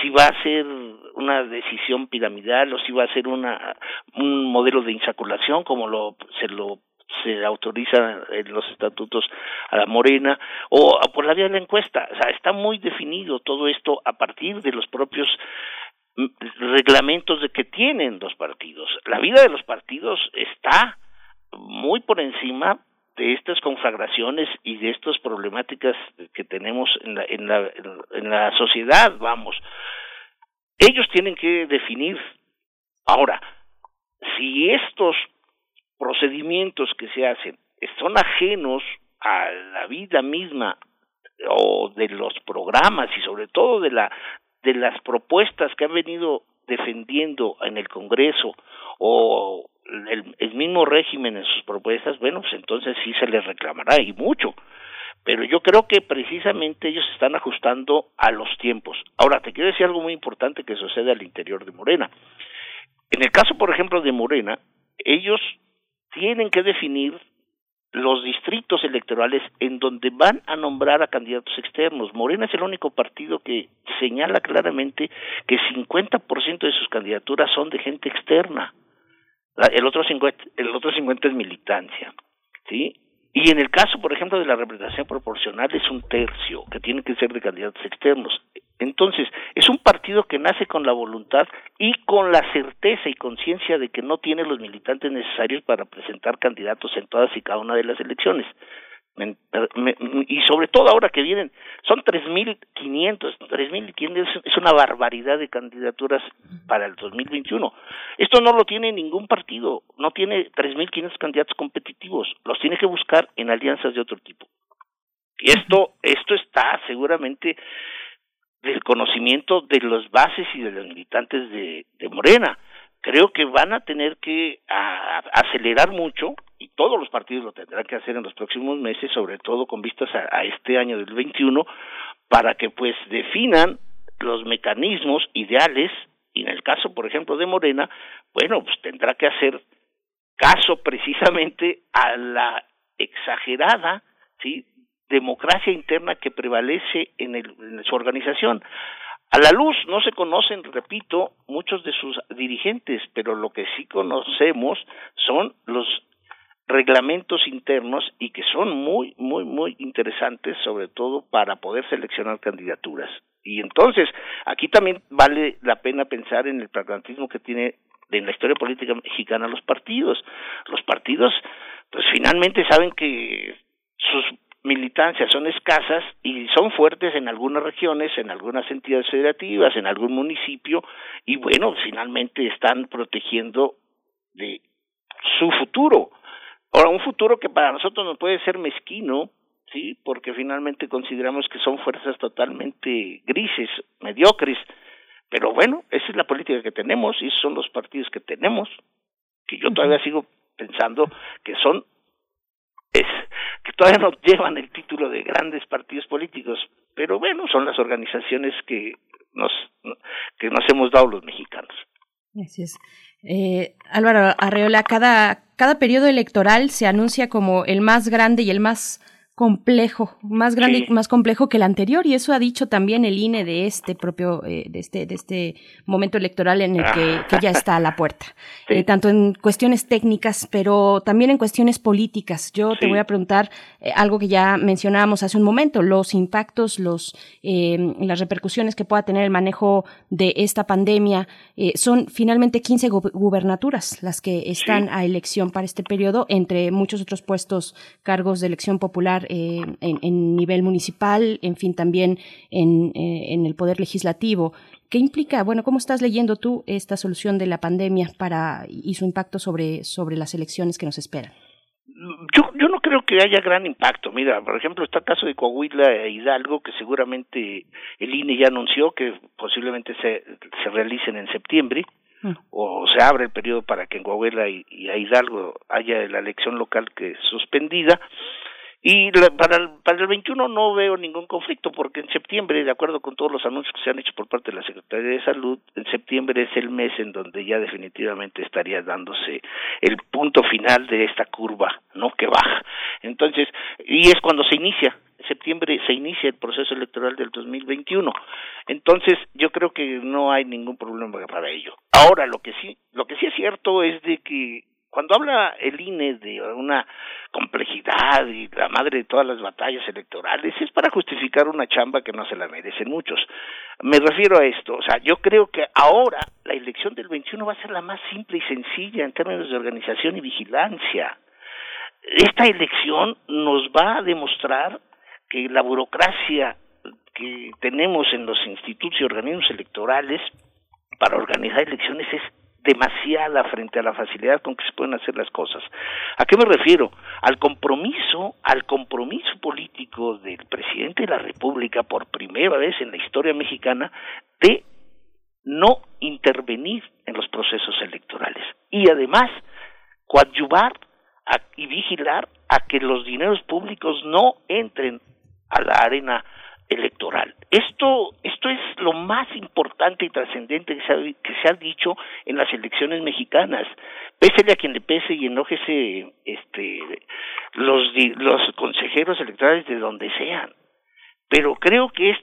si va a ser una decisión piramidal o si va a ser una un modelo de insaculación como lo se lo se autoriza en los estatutos a la Morena o por la vía de la encuesta, o sea, está muy definido todo esto a partir de los propios mm, reglamentos de que tienen los partidos. La vida de los partidos está muy por encima de estas conflagraciones y de estas problemáticas que tenemos en la, en la, en la sociedad, vamos. Ellos tienen que definir. Ahora, si estos procedimientos que se hacen son ajenos a la vida misma o de los programas y sobre todo de la de las propuestas que han venido defendiendo en el Congreso o el, mismo régimen en sus propuestas, bueno, pues entonces sí se les reclamará y mucho. Pero yo creo que precisamente ellos están ajustando a los tiempos. Ahora, te quiero decir algo muy importante que sucede al interior de Morena. En el caso, por ejemplo, de Morena, ellos tienen que definir los distritos electorales en donde van a nombrar a candidatos externos. Morena es el único partido que señala claramente que 50% de sus candidaturas son de gente externa. El otro 50, el otro 50 es militancia, ¿sí? Y en el caso, por ejemplo, de la representación proporcional es un tercio, que tiene que ser de candidatos externos. Entonces, es un partido que nace con la voluntad y con la certeza y conciencia de que no tiene los militantes necesarios para presentar candidatos en todas y cada una de las elecciones y sobre todo ahora que vienen, son 3.500, 3.500 es una barbaridad de candidaturas para el 2021. Esto no lo tiene ningún partido, no tiene 3.500 candidatos competitivos, los tiene que buscar en alianzas de otro tipo. Y esto, esto está seguramente del conocimiento de los bases y de los militantes de, de Morena. Creo que van a tener que acelerar mucho y todos los partidos lo tendrán que hacer en los próximos meses, sobre todo con vistas a, este año del 21, para que pues definan los mecanismos ideales y en el caso, por ejemplo, de Morena, bueno, pues tendrá que hacer caso precisamente a la exagerada, ¿sí? democracia interna que prevalece en, el, en su organización. A la luz no se conocen, repito, muchos de sus dirigentes, pero lo que sí conocemos son los reglamentos internos y que son muy, muy, muy interesantes, sobre todo para poder seleccionar candidaturas. Y entonces, aquí también vale la pena pensar en el pragmatismo que tiene en la historia política mexicana los partidos. Los partidos, pues finalmente saben que sus militancias son escasas y son fuertes en algunas regiones, en algunas entidades federativas, en algún municipio, y bueno, finalmente están protegiendo de su futuro. Ahora, un futuro que para nosotros nos puede ser mezquino, sí, porque finalmente consideramos que son fuerzas totalmente grises, mediocres, pero bueno, esa es la política que tenemos y esos son los partidos que tenemos, que yo todavía sigo pensando que son es que todavía no llevan el título de grandes partidos políticos, pero bueno, son las organizaciones que nos que nos hemos dado los mexicanos. Así es. Eh, Álvaro Arreola, cada, cada periodo electoral se anuncia como el más grande y el más complejo, más grande y más complejo que el anterior, y eso ha dicho también el INE de este propio, eh, de este, de este momento electoral en el que, que ya está a la puerta, eh, tanto en cuestiones técnicas, pero también en cuestiones políticas. Yo te voy a preguntar eh, algo que ya mencionábamos hace un momento, los impactos, los, las repercusiones que pueda tener el manejo de esta pandemia. son finalmente 15 gubernaturas las que están a elección para este periodo, entre muchos otros puestos, cargos de elección popular eh, en, nivel municipal, en fin, también en, eh, en el Poder Legislativo. ¿Qué implica, bueno, cómo estás leyendo tú esta solución de la pandemia para y su impacto sobre, sobre las elecciones que nos esperan? Yo, yo no creo que haya gran impacto. Mira, por ejemplo, está el caso de Coahuila e Hidalgo, que seguramente el INE ya anunció que posiblemente se, se realicen en septiembre, mm. o se abre el periodo para que en Coahuila y, y a Hidalgo haya la elección local que es suspendida Y para, el, para el 21 no veo ningún conflicto, porque en septiembre, de acuerdo con todos los anuncios que se han hecho por parte de la Secretaría de Salud, en septiembre es el mes en donde ya definitivamente estaría dándose el punto final de esta curva, ¿no? Que baja. Entonces, y es cuando se inicia, septiembre se inicia el proceso electoral del 2021. Entonces, yo creo que no hay ningún problema para ello. Ahora, lo que sí, lo que sí es cierto es de que cuando habla el INE de una complejidad y la madre de todas las batallas electorales, es para justificar una chamba que no se la merecen muchos. Me refiero a esto, o sea, yo creo que ahora la elección del 21 va a ser la más simple y sencilla en términos de organización y vigilancia. Esta elección nos va a demostrar que la burocracia que tenemos en los institutos y organismos electorales para organizar elecciones es demasiada frente a la facilidad con que se pueden hacer las cosas. ¿A qué me refiero? Al compromiso, al compromiso político del presidente de la República por primera vez en la historia mexicana de no intervenir en los procesos electorales y además coadyuvar y vigilar a que los dineros públicos no entren a la arena electoral. Esto, esto es lo más importante y trascendente que se, ha, que se ha dicho en las elecciones mexicanas. Pésele a quien le pese y enójese este, los, los consejeros electorales de donde sean. Pero creo que es,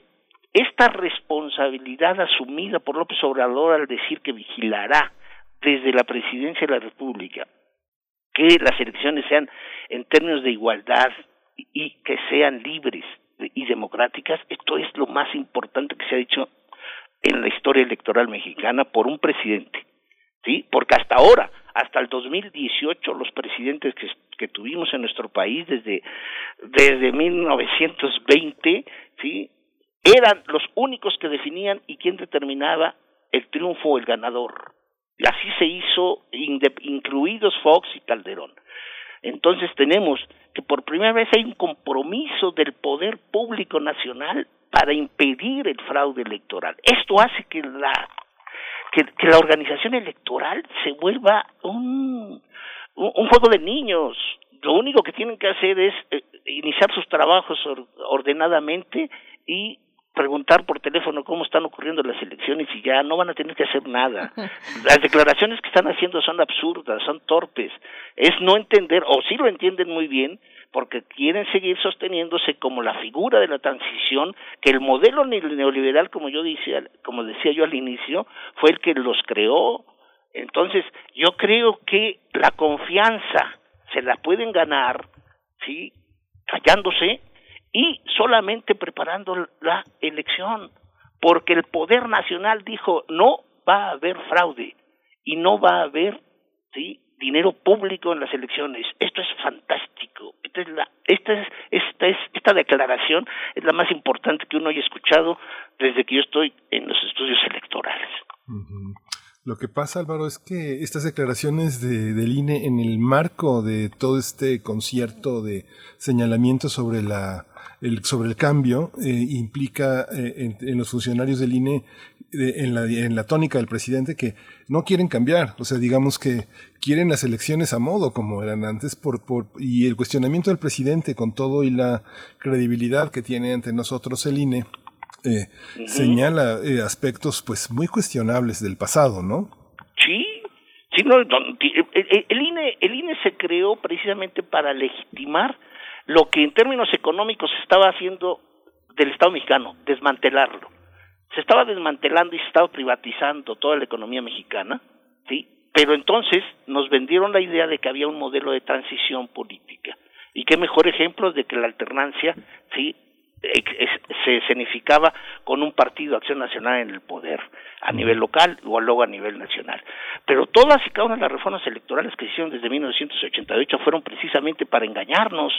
esta responsabilidad asumida por López Obrador al decir que vigilará desde la presidencia de la República que las elecciones sean en términos de igualdad y que sean libres y democráticas, esto es lo más importante que se ha dicho en la historia electoral mexicana por un presidente, ¿sí? Porque hasta ahora, hasta el 2018, los presidentes que, que tuvimos en nuestro país desde, desde 1920, ¿sí? Eran los únicos que definían y quién determinaba el triunfo o el ganador. Y así se hizo, incluidos Fox y Calderón. Entonces tenemos que por primera vez hay un compromiso del poder público nacional para impedir el fraude electoral. Esto hace que la que, la organización electoral se vuelva un, un, juego de niños. Lo único que tienen que hacer es eh, iniciar sus trabajos ordenadamente y preguntar por teléfono cómo están ocurriendo las elecciones y ya no van a tener que hacer nada. Las declaraciones que están haciendo son absurdas, son torpes. Es no entender, o sí lo entienden muy bien, porque quieren seguir sosteniéndose como la figura de la transición, que el modelo neoliberal, como yo decía, como decía yo al inicio, fue el que los creó. Entonces, yo creo que la confianza se la pueden ganar, ¿sí? callándose y solamente preparando la elección, porque el poder nacional dijo no va a haber fraude y no va a haber sí dinero público en las elecciones. Esto es fantástico. Esta es la esta es esta es esta declaración es la más importante que uno haya escuchado desde que yo estoy en los estudios electorales. Lo que pasa, Álvaro, es que estas declaraciones de, del INE en el marco de todo este concierto de señalamiento sobre la el, sobre el cambio eh, implica eh, en, los funcionarios del INE en, la, en la tónica del presidente que no quieren cambiar, o sea, digamos que quieren las elecciones a modo como eran antes por, por, y el cuestionamiento del presidente con todo y la credibilidad que tiene ante nosotros el INE eh, señala eh, aspectos pues muy cuestionables del pasado, ¿no? Sí, sí, no, el, INE, el INE se creó precisamente para legitimar lo que en términos económicos se estaba haciendo del Estado mexicano, desmantelarlo. Se estaba desmantelando y se estaba privatizando toda la economía mexicana, ¿sí? Pero entonces nos vendieron la idea de que había un modelo de transición política. Y qué mejor ejemplo de que la alternancia, ¿sí? Se escenificaba con un partido Acción Nacional en el poder, a nivel local o luego a nivel nacional. Pero todas y cada una de las reformas electorales que se hicieron desde 1988 fueron precisamente para engañarnos,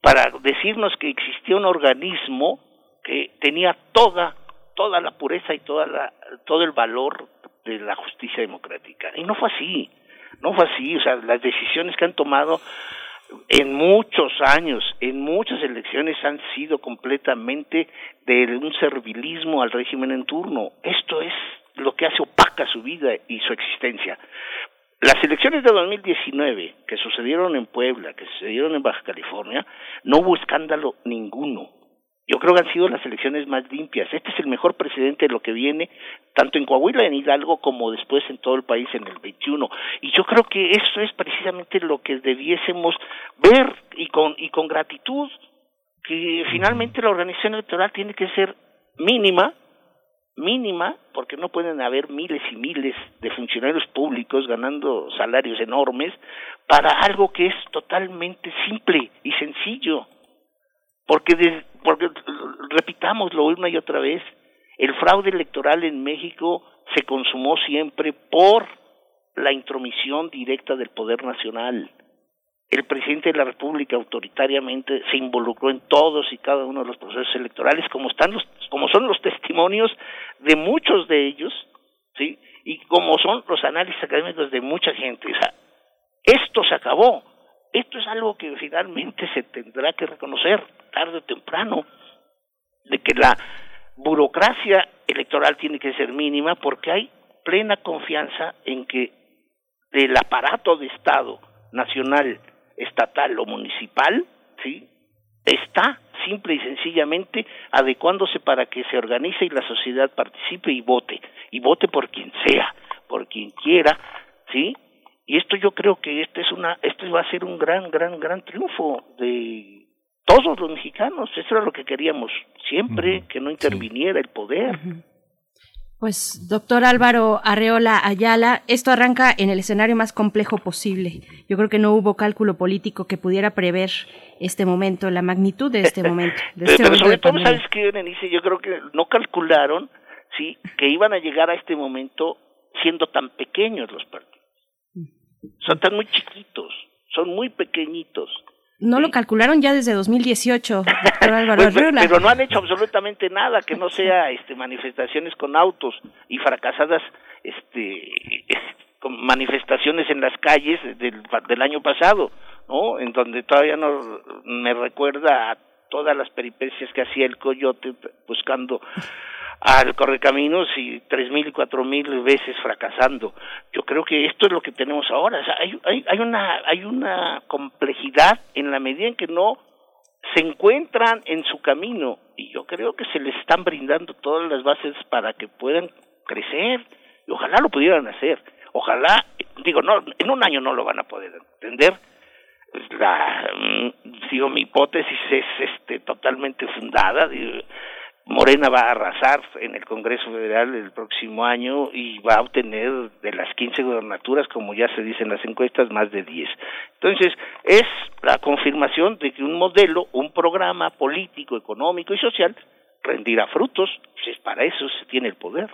para decirnos que existía un organismo que tenía toda toda la pureza y toda la, todo el valor de la justicia democrática. Y no fue así, no fue así, o sea, las decisiones que han tomado en muchos años, en muchas elecciones han sido completamente de un servilismo al régimen en turno. Esto es lo que hace opaca su vida y su existencia. las elecciones de 2019 que sucedieron en Puebla, que sucedieron en Baja California, no hubo escándalo ninguno. Yo creo que han sido las elecciones más limpias. Este es el mejor presidente de lo que viene, tanto en Coahuila, en Hidalgo, como después en todo el país en el 21. Y yo creo que eso es precisamente lo que debiésemos ver y con, y con gratitud, que finalmente la organización electoral tiene que ser mínima, mínima, porque no pueden haber miles y miles de funcionarios públicos ganando salarios enormes para algo que es totalmente simple y sencillo. Porque, porque repitámoslo una y otra vez, el fraude electoral en México se consumó siempre por la intromisión directa del poder nacional el presidente de la República autoritariamente se involucró en todos y cada uno de los procesos electorales, como están los, como son los testimonios de muchos de ellos, sí, y como son los análisis académicos de mucha gente. O sea, esto se acabó. Esto es algo que finalmente se tendrá que reconocer tarde o temprano, de que la burocracia electoral tiene que ser mínima porque hay plena confianza en que el aparato de Estado nacional estatal o municipal, ¿sí? Está simple y sencillamente adecuándose para que se organice y la sociedad participe y vote, y vote por quien sea, por quien quiera, ¿sí? Y esto yo creo que este es una, este va a ser un gran, gran, gran triunfo de todos los mexicanos. Eso era lo que queríamos siempre, que no interviniera el poder. Pues, doctor Álvaro Arreola Ayala, esto arranca en el escenario más complejo posible. Yo creo que no hubo cálculo político que pudiera prever este momento, la magnitud de este momento. De este Pero sobre todo, ¿sabes qué, Berenice? Yo creo que no calcularon, sí, que iban a llegar a este momento siendo tan pequeños los partidos. Son tan muy chiquitos, son muy pequeñitos. No lo calcularon ya desde 2018, doctor Álvaro pues, Pero no han hecho absolutamente nada que no sea este, manifestaciones con autos y fracasadas este, con manifestaciones en las calles del, del año pasado, ¿no? En donde todavía no me recuerda a todas las peripecias que hacía el coyote buscando al correcaminos y tres mil y cuatro mil veces fracasando. Yo creo que esto es lo que tenemos ahora. hay, hay, hay, una, hay una complejidad en la medida en que no se encuentran en su camino y yo creo que se les están brindando todas las bases para que puedan crecer y ojalá lo pudieran hacer. Ojalá, digo, no, en un año no lo van a poder entender. La, mm, digo, mi hipótesis es este totalmente fundada. Morena va a arrasar en el Congreso Federal el próximo año y va a obtener de las 15 gobernaturas, como ya se dice en las encuestas, más de 10. Entonces, es la confirmación de que un modelo, un programa político, económico y social rendirá frutos, pues para eso se tiene el poder.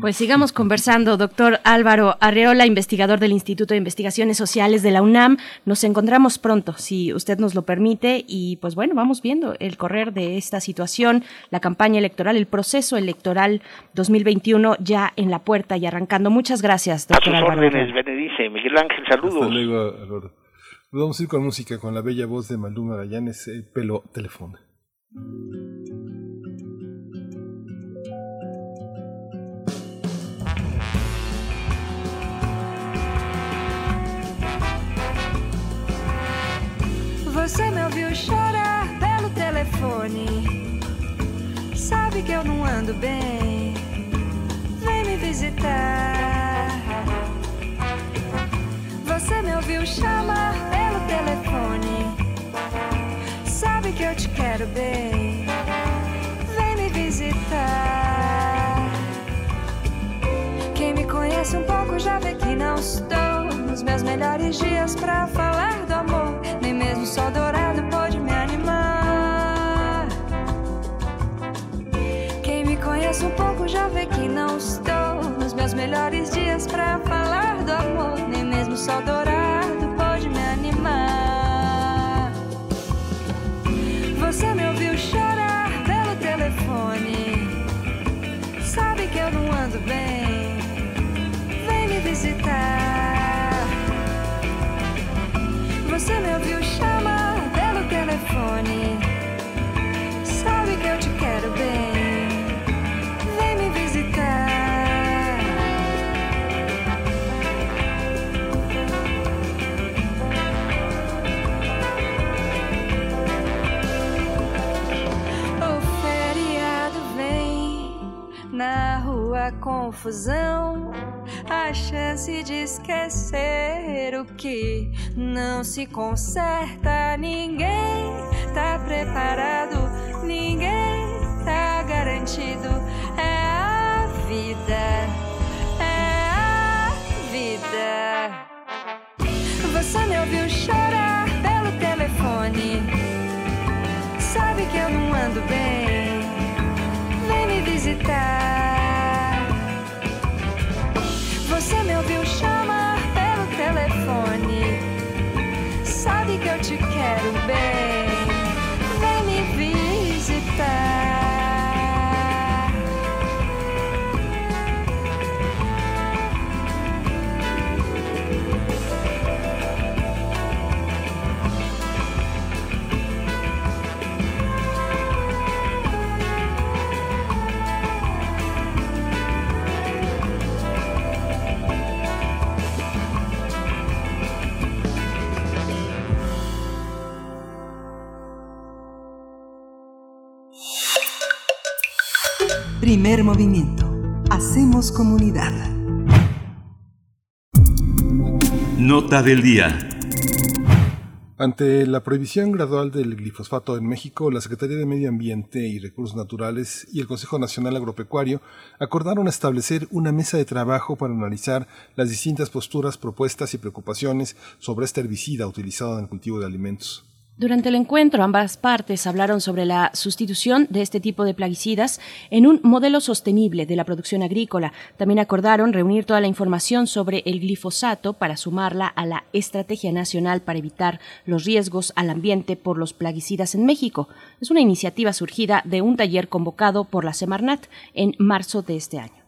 Pues sigamos conversando, doctor Álvaro Arreola, investigador del Instituto de Investigaciones Sociales de la UNAM. Nos encontramos pronto, si usted nos lo permite, y pues bueno, vamos viendo el correr de esta situación, la campaña electoral, el proceso electoral 2021 ya en la puerta y arrancando. Muchas gracias, doctor a sus Álvaro. órdenes, Benedice. Miguel Ángel, saludos. Hasta luego, Álvaro. Vamos a ir con música, con la bella voz de Maluma Gallanes, el pelo teléfono. Você me ouviu chorar pelo telefone. Sabe que eu não ando bem. Vem me visitar. Você me ouviu chamar pelo telefone. Sabe que eu te quero bem. Vem me visitar. Quem me conhece um pouco já vê que não estou nos meus melhores dias pra falar do amor. Sol dourado pode me animar. Quem me conhece um pouco já vê que não estou nos meus melhores dias pra falar do amor. Nem mesmo o sol dourado pode me animar. Você me ouviu chorar pelo telefone. Sabe que eu não ando bem. Vem me visitar. Você me ouviu chamar confusão, a chance de esquecer o que não se conserta. Ninguém tá preparado, ninguém tá garantido. É a vida, é a vida. Você me ouviu chorar pelo telefone. Sabe que eu não ando bem. Vem me visitar. Você me ouviu chamar pelo telefone. Sabe que eu te quero bem. Primer movimiento. Hacemos comunidad. Nota del día. Ante la prohibición gradual del glifosfato en México, la Secretaría de Medio Ambiente y Recursos Naturales y el Consejo Nacional Agropecuario acordaron establecer una mesa de trabajo para analizar las distintas posturas, propuestas y preocupaciones sobre este herbicida utilizado en el cultivo de alimentos. Durante el encuentro, ambas partes hablaron sobre la sustitución de este tipo de plaguicidas en un modelo sostenible de la producción agrícola. También acordaron reunir toda la información sobre el glifosato para sumarla a la Estrategia Nacional para evitar los riesgos al ambiente por los plaguicidas en México. Es una iniciativa surgida de un taller convocado por la Semarnat en marzo de este año.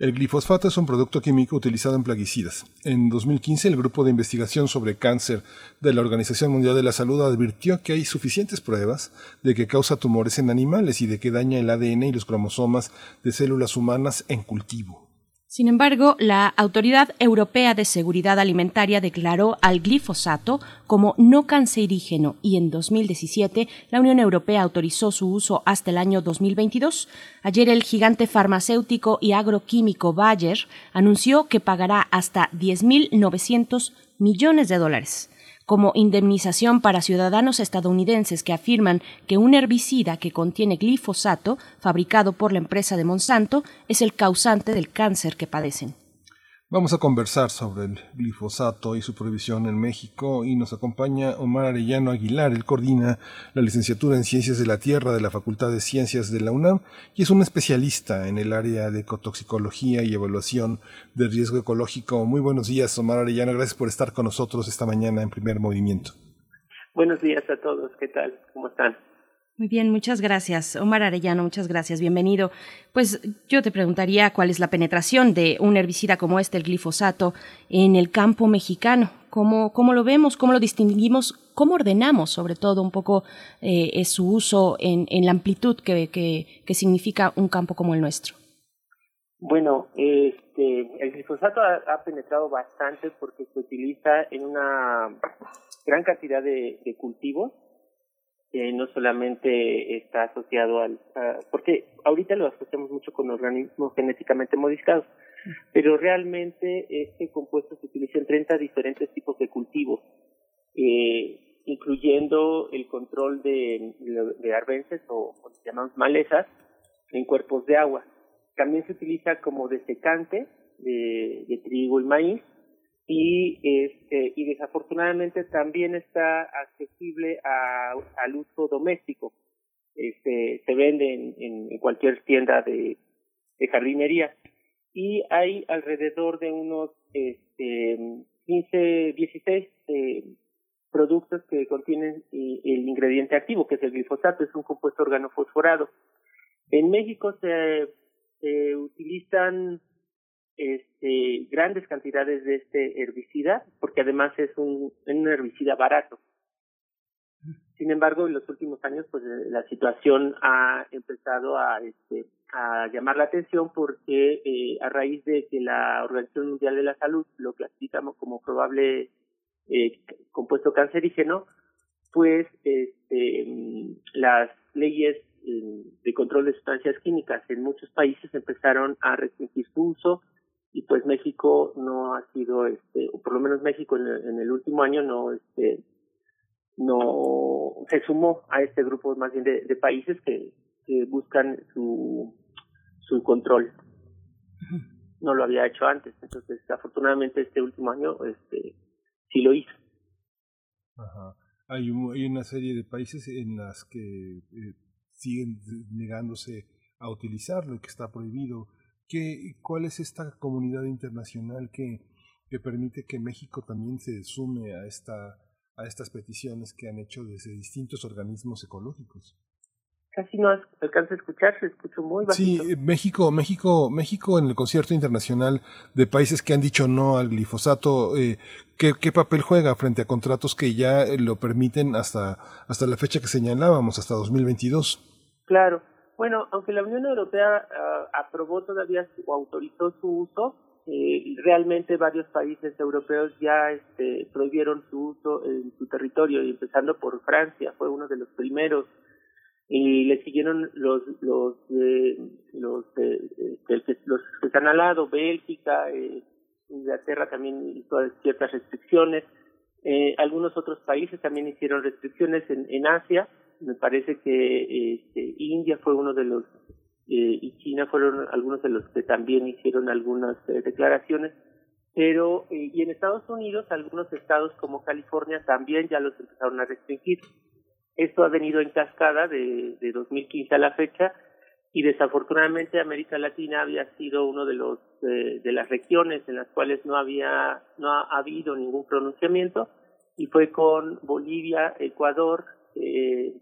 El glifosfato es un producto químico utilizado en plaguicidas. En 2015, el Grupo de Investigación sobre Cáncer de la Organización Mundial de la Salud advirtió que hay suficientes pruebas de que causa tumores en animales y de que daña el ADN y los cromosomas de células humanas en cultivo. Sin embargo, la Autoridad Europea de Seguridad Alimentaria declaró al glifosato como no cancerígeno y en 2017 la Unión Europea autorizó su uso hasta el año 2022. Ayer el gigante farmacéutico y agroquímico Bayer anunció que pagará hasta 10.900 millones de dólares como indemnización para ciudadanos estadounidenses que afirman que un herbicida que contiene glifosato, fabricado por la empresa de Monsanto, es el causante del cáncer que padecen. Vamos a conversar sobre el glifosato y su prohibición en México y nos acompaña Omar Arellano Aguilar. Él coordina la licenciatura en Ciencias de la Tierra de la Facultad de Ciencias de la UNAM y es un especialista en el área de ecotoxicología y evaluación de riesgo ecológico. Muy buenos días, Omar Arellano. Gracias por estar con nosotros esta mañana en primer movimiento. Buenos días a todos. ¿Qué tal? ¿Cómo están? Muy bien, muchas gracias. Omar Arellano, muchas gracias, bienvenido. Pues yo te preguntaría cuál es la penetración de un herbicida como este, el glifosato, en el campo mexicano. ¿Cómo, cómo lo vemos? ¿Cómo lo distinguimos? ¿Cómo ordenamos, sobre todo, un poco eh, su uso en, la amplitud que, que, que, significa un campo como el nuestro? Bueno, este, el glifosato ha, penetrado bastante porque se utiliza en una gran cantidad de cultivos eh, no solamente está asociado al, porque ahorita lo asociamos mucho con organismos genéticamente modificados, pero realmente este compuesto se utiliza en 30 diferentes tipos de cultivos, eh, incluyendo el control de, de arbences o, o malezas en cuerpos de agua. También se utiliza como desecante de, de trigo y maíz y este y desafortunadamente también está accesible a, al uso doméstico. Este se vende en, en, cualquier tienda de, de, jardinería. Y hay alrededor de unos este 15 16 eh, productos que contienen eh, el ingrediente activo que es el glifosato. Es un compuesto organofosforado. En México se, se utilizan este, grandes cantidades de este herbicida, porque además es un, un herbicida barato. Sin embargo, en los últimos años, pues eh, la situación ha empezado a, este, a llamar la atención porque eh, a raíz de que la Organización Mundial de la Salud lo clasificamos como probable eh, compuesto cancerígeno, pues este, las leyes de control de sustancias químicas en muchos países empezaron a restringir su uso y pues México no ha sido este o por lo menos México en el, en el último año no este no se sumó a este grupo más bien de, de países que, que buscan su su control no lo había hecho antes entonces afortunadamente este último año este sí lo hizo Ajá. Hay, un- hay una serie de países en las que eh, siguen negándose a utilizarlo y que está prohibido. ¿Qué, ¿Cuál es esta comunidad internacional que, que permite que México también se sume a, esta, a estas peticiones que han hecho desde distintos organismos ecológicos? casi no alcanza a escuchar se escuchó muy bajito Sí, eh, México, México, México en el concierto internacional de países que han dicho no al glifosato, eh, ¿qué, ¿qué papel juega frente a contratos que ya eh, lo permiten hasta, hasta la fecha que señalábamos, hasta 2022? Claro. Bueno, aunque la Unión Europea ah, aprobó todavía o autorizó su uso, eh, realmente varios países europeos ya este, prohibieron su uso en su territorio, empezando por Francia, fue uno de los primeros. Y le siguieron los los eh, los, eh, este, los que están al lado, Bélgica, eh, Inglaterra también hizo ciertas restricciones. Eh, algunos otros países también hicieron restricciones en, en Asia. Me parece que este, India fue uno de los eh, y China fueron algunos de los que también hicieron algunas eh, declaraciones. Pero eh, y en Estados Unidos algunos estados como California también ya los empezaron a restringir. Esto ha venido en cascada de, de 2015 a la fecha y desafortunadamente América Latina había sido uno de los de las regiones en las cuales no había no ha habido ningún pronunciamiento y fue con Bolivia, Ecuador, eh,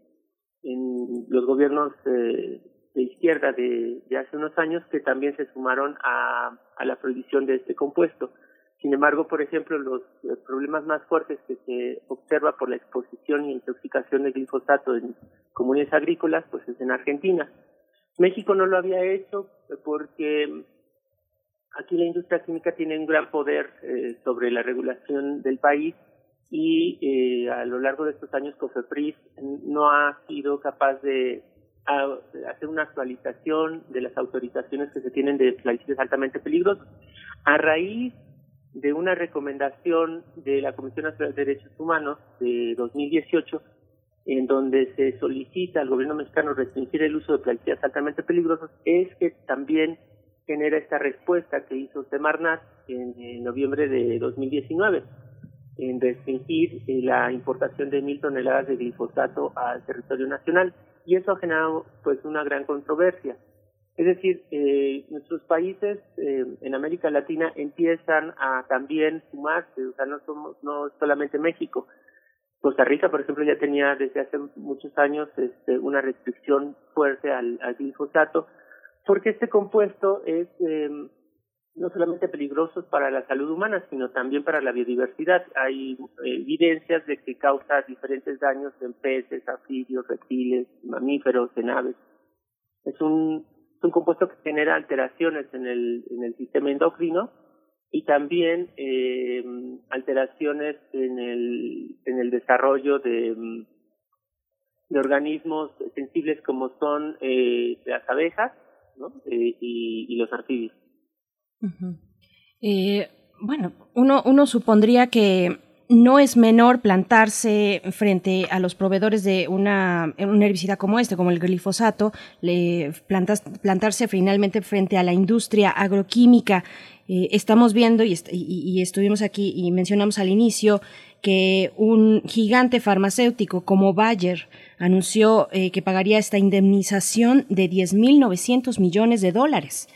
en los gobiernos eh, de izquierda de, de hace unos años que también se sumaron a, a la prohibición de este compuesto. Sin embargo, por ejemplo, los, problemas más fuertes que se observa por la exposición y intoxicación de glifosato en comunidades agrícolas, pues es en Argentina. México no lo había hecho porque aquí la industria química tiene un gran poder eh, sobre la regulación del país y eh, a lo largo de estos años COFEPRIS no ha sido capaz de hacer una actualización de las autorizaciones que se tienen de plaguicidas altamente peligrosos. A raíz de una recomendación de la Comisión Nacional de Derechos Humanos de 2018, en donde se solicita al gobierno mexicano restringir el uso de plaguicidas altamente peligrosos, es que también genera esta respuesta que hizo Semarnat en, en noviembre de 2019 en restringir eh, la importación de mil toneladas de glifosato al territorio nacional y eso ha generado pues una gran controversia. Es decir, eh, nuestros países eh, en América Latina empiezan a también sumarse, o sea, no somos no solamente México. Costa Rica, por ejemplo, ya tenía desde hace muchos años este, una restricción fuerte al, al glifosato, porque este compuesto es eh, no solamente peligroso para la salud humana, sino también para la biodiversidad. Hay eh, evidencias de que causa diferentes daños en peces, anfibios, reptiles, mamíferos, en aves. Es un, es un compuesto que genera alteraciones en el, en el sistema endocrino y también eh, alteraciones en el, en el desarrollo de, mm, de organismos sensibles como son eh, las abejas ¿no? Eh, y, y los anfibios. Eh, bueno, uno, uno supondría que no es menor plantarse frente a los proveedores de una, un herbicida como este, como el glifosato, plantarse finalmente frente a la industria agroquímica. Eh, estamos viendo y estuvimos aquí y mencionamos al inicio que un gigante farmacéutico como Bayer anunció eh, que pagaría esta indemnización de 10.900 millones de dólares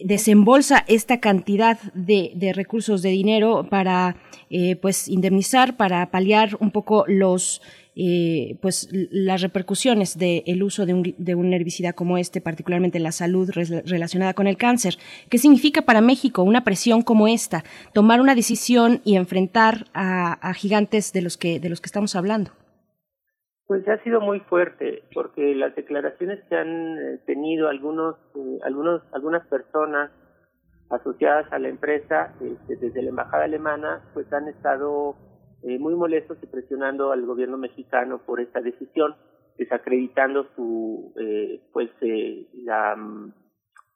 desembolsa esta cantidad de, de recursos de dinero para eh, pues indemnizar para paliar un poco los eh, pues las repercusiones del uso de un, de un herbicida como este particularmente en la salud relacionada con el cáncer. Qué significa para México una presión como esta tomar una decisión y enfrentar a, a gigantes de los que de los que estamos hablando Pues ha sido muy fuerte, porque las declaraciones que han eh, tenido algunos, eh, algunos, algunas personas asociadas a la empresa, este, desde la embajada alemana, pues han estado eh, muy molestos y presionando al gobierno mexicano por esta decisión. desacreditando su eh, pues eh, la, mm,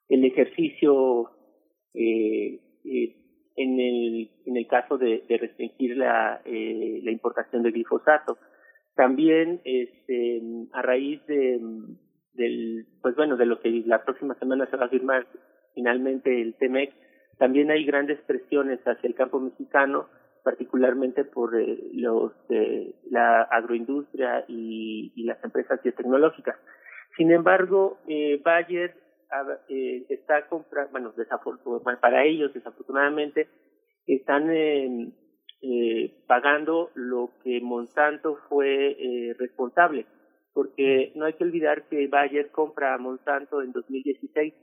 el ejercicio en el en el caso de, restringir la la importación de glifosato también este a raíz de del pues bueno de lo que la próxima semana se va a firmar finalmente el TEMEC también hay grandes presiones hacia el campo mexicano particularmente por eh, los eh, la agroindustria y, y las empresas biotecnológicas. Sin embargo, eh, Bayer ah, eh, está comprando, bueno, para ellos desafortunadamente, están eh, pagando lo que Monsanto fue eh, responsable, porque no hay que olvidar que Bayer compra a Monsanto en 2016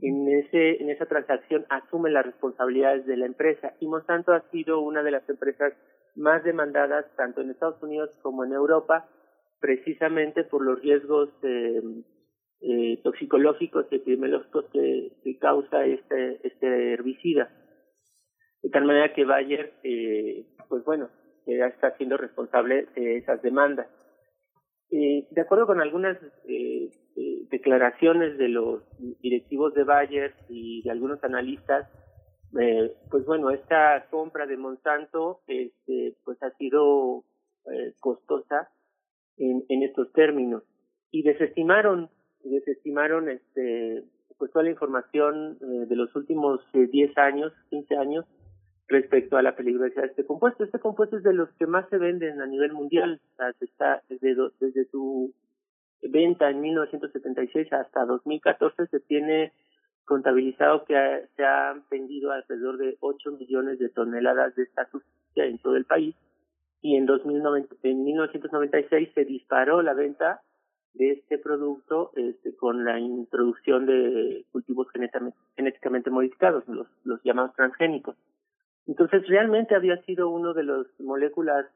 en ese en esa transacción asume las responsabilidades de la empresa. Y Monsanto ha sido una de las empresas más demandadas tanto en Estados Unidos como en Europa precisamente por los riesgos eh, eh, toxicológicos y epidemiológicos que, que causa este este herbicida de tal manera que Bayer eh, pues bueno ya está siendo responsable de esas demandas. Eh, de acuerdo con algunas eh, eh, declaraciones de los directivos de Bayer y de algunos analistas, eh, pues bueno, esta compra de Monsanto este, pues ha sido eh, costosa en, en estos términos. Y desestimaron desestimaron este pues toda la información de los últimos eh, 10 años, 15 años respecto a la peligrosidad de este compuesto. Este compuesto es de los que más se venden a nivel mundial. O sea, se está desde, do- desde su venta en 1976 hasta 2014 se tiene contabilizado que ha- se han vendido alrededor de 8 millones de toneladas de esta sustancia en todo el país y en 2090, en 1996 se disparó la venta de este producto este, con la introducción de cultivos genéticamente, genéticamente modificados, los, los llamados transgénicos. Entonces realmente había sido uno de las moléculas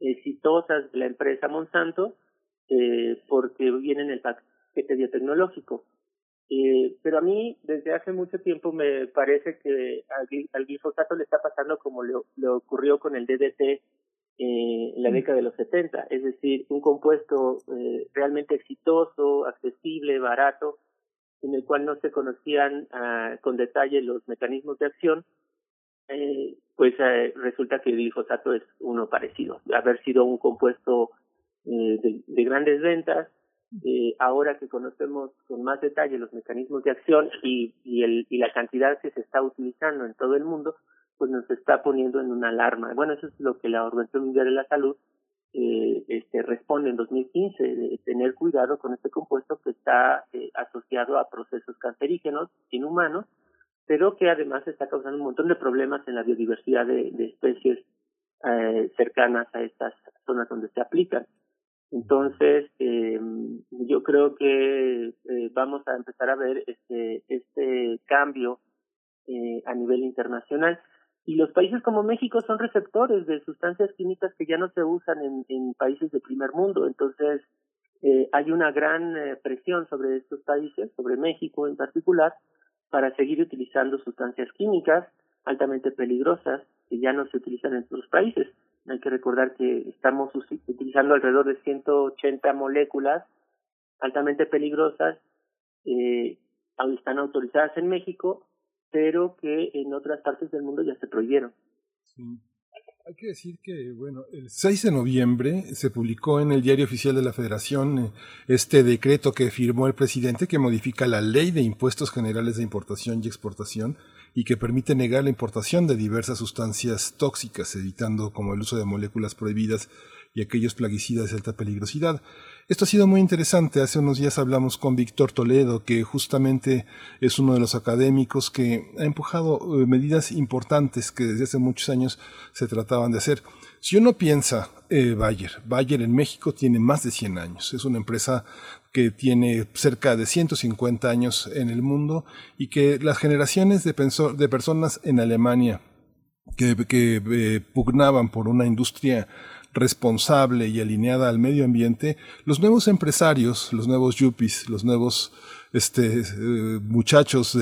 exitosas de la empresa Monsanto eh, porque viene en el paquete biotecnológico. Eh, pero a mí desde hace mucho tiempo me parece que al, gli- al glifosato le está pasando como le, le ocurrió con el DDT eh, en la década de los 70, es decir, un compuesto eh, realmente exitoso, accesible, barato, en el cual no se conocían ah, con detalle los mecanismos de acción, eh, pues eh, resulta que el glifosato es uno parecido. Haber sido un compuesto eh, de, de grandes ventas, eh, ahora que conocemos con más detalle los mecanismos de acción y, y, el, y la cantidad que se está utilizando en todo el mundo, pues nos está poniendo en una alarma. Bueno, eso es lo que la Organización Mundial de la Salud eh, este, responde en 2015, de tener cuidado con este compuesto que está eh, asociado a procesos cancerígenos en humanos, pero que además está causando un montón de problemas en la biodiversidad de, de especies eh, cercanas a estas zonas donde se aplican. Entonces, eh, yo creo que eh, vamos a empezar a ver este, este cambio eh, a nivel internacional. Y los países como México son receptores de sustancias químicas que ya no se usan en, países de primer mundo. Entonces, hay una gran presión sobre estos países, sobre México en particular, para seguir utilizando sustancias químicas altamente peligrosas que ya no se utilizan en otros países. Hay que recordar que estamos utilizando alrededor de 180 moléculas altamente peligrosas, eh, están autorizadas en México, pero que en otras partes del mundo ya se prohibieron. Hay que decir que, bueno, el 6 de noviembre se publicó en el Diario Oficial de la Federación eh, este decreto que firmó el presidente que modifica la Ley de Impuestos Generales de Importación y Exportación y que permite negar la importación de diversas sustancias tóxicas, evitando como el uso de moléculas prohibidas y aquellos plaguicidas de alta peligrosidad. Esto ha sido muy interesante. Hace unos días hablamos con Víctor Toledo, que justamente es uno de los académicos que ha empujado eh, medidas importantes que desde hace muchos años se trataban de hacer. Si uno piensa, eh, Bayer, Bayer en México tiene más de 100 años. Es una empresa que tiene cerca de 150 años en el mundo y que las generaciones de, personas en Alemania que, que, eh, pugnaban por una industria responsable y alineada al medio ambiente, los nuevos empresarios, los nuevos yuppies, los nuevos este, eh, muchachos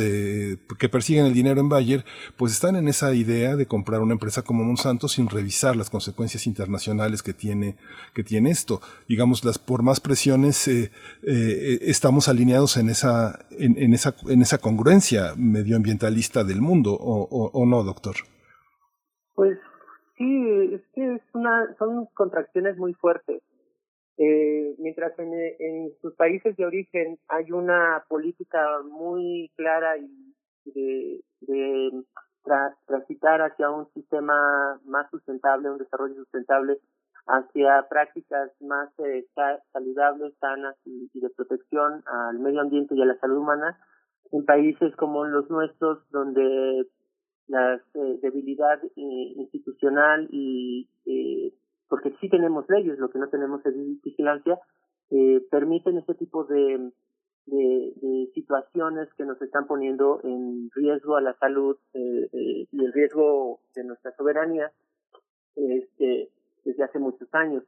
que persiguen el dinero en Bayer, pues están en esa idea de comprar una empresa como Monsanto sin revisar las consecuencias internacionales que tiene, que tiene esto. Digamos, las, por más presiones, eh, eh, estamos alineados en esa, en, esa, en esa congruencia medioambientalista del mundo, o, o, no, doctor? Pues sí, es que es una, son contracciones muy fuertes. Eh, mientras en, en, sus países de origen hay una política muy clara y de, de transitar hacia un sistema más sustentable, un desarrollo sustentable, hacia prácticas más eh, saludables, sanas y, de protección al medio ambiente y a la salud humana, en países como los nuestros, donde la eh, debilidad eh, institucional y eh, porque sí tenemos leyes, lo que no tenemos es vigilancia, eh, permiten este tipo de, de, situaciones que nos están poniendo en riesgo a la salud eh, y el riesgo de nuestra soberanía este, desde hace muchos años.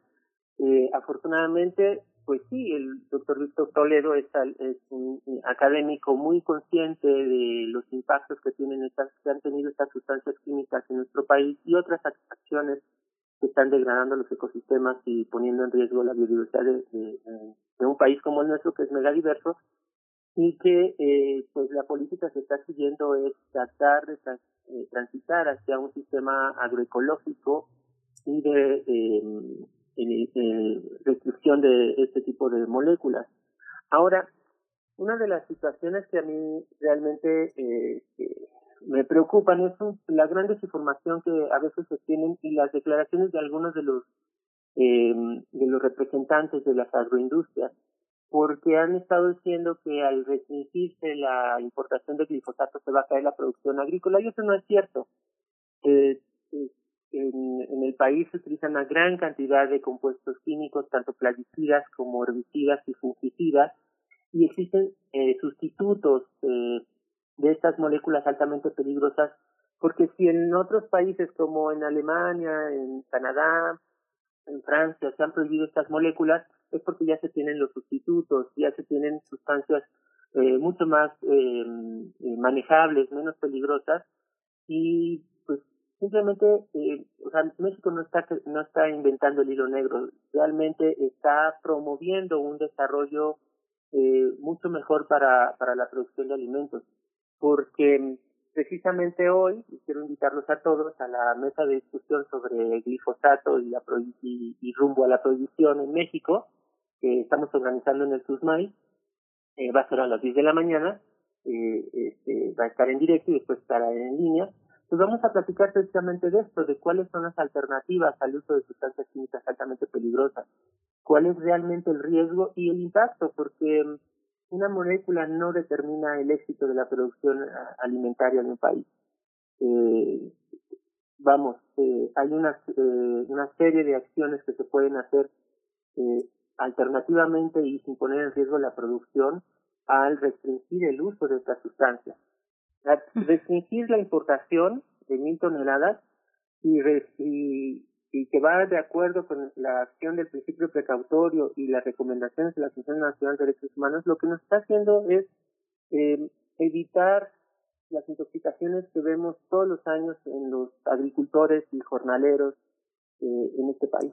Eh, afortunadamente, pues sí, el doctor Víctor Toledo es, es, un académico muy consciente de los impactos que tienen estas, que han tenido estas sustancias químicas en nuestro país y otras acciones que están degradando los ecosistemas y poniendo en riesgo la biodiversidad de, un país como el nuestro, que es mega diverso, y que eh, pues la política que está siguiendo es tratar de eh, transitar hacia un sistema agroecológico y de eh, restricción de este tipo de moléculas. Ahora, una de las situaciones que a mí realmente eh, me preocupan es la gran desinformación que a veces se tienen y las declaraciones de algunos de los eh, de los representantes de las agroindustrias porque han estado diciendo que al restringirse la importación de glifosato se va a caer la producción agrícola y eso no es cierto. Eh, en, el país se utilizan una gran cantidad de compuestos químicos, tanto plaguicidas como herbicidas y fungicidas, y existen eh, sustitutos eh, de estas moléculas altamente peligrosas, porque si en otros países como en Alemania, en Canadá, en Francia se han prohibido estas moléculas, es porque ya se tienen los sustitutos, ya se tienen sustancias eh, mucho más eh, eh, manejables, menos peligrosas, y simplemente, eh, o sea, México no está no está inventando el hilo negro, realmente está promoviendo un desarrollo eh, mucho mejor para, para la producción de alimentos porque precisamente hoy, y quiero invitarlos a todos a la mesa de discusión sobre glifosato y, la y, rumbo a la prohibición en México, que estamos organizando en el SUSMAI, eh, va a ser a las 10 de la mañana, eh, este, va a estar en directo y después estará en línea. Pues vamos a platicar precisamente de esto, de cuáles son las alternativas al uso de sustancias químicas altamente peligrosas, cuál es realmente el riesgo y el impacto, porque una molécula no determina el éxito de la producción eh, alimentaria de un país. Eh, vamos, eh, hay una, eh, una serie de acciones que se pueden hacer eh, alternativamente y sin poner en riesgo la producción al restringir el uso de estas sustancias. Restringir la importación de mil toneladas y, y y que va de acuerdo con la acción del principio precautorio y las recomendaciones de la Comisión Nacional de Derechos Humanos, lo que nos está haciendo es eh, evitar las intoxicaciones que vemos todos los años en los agricultores y jornaleros eh, en este país.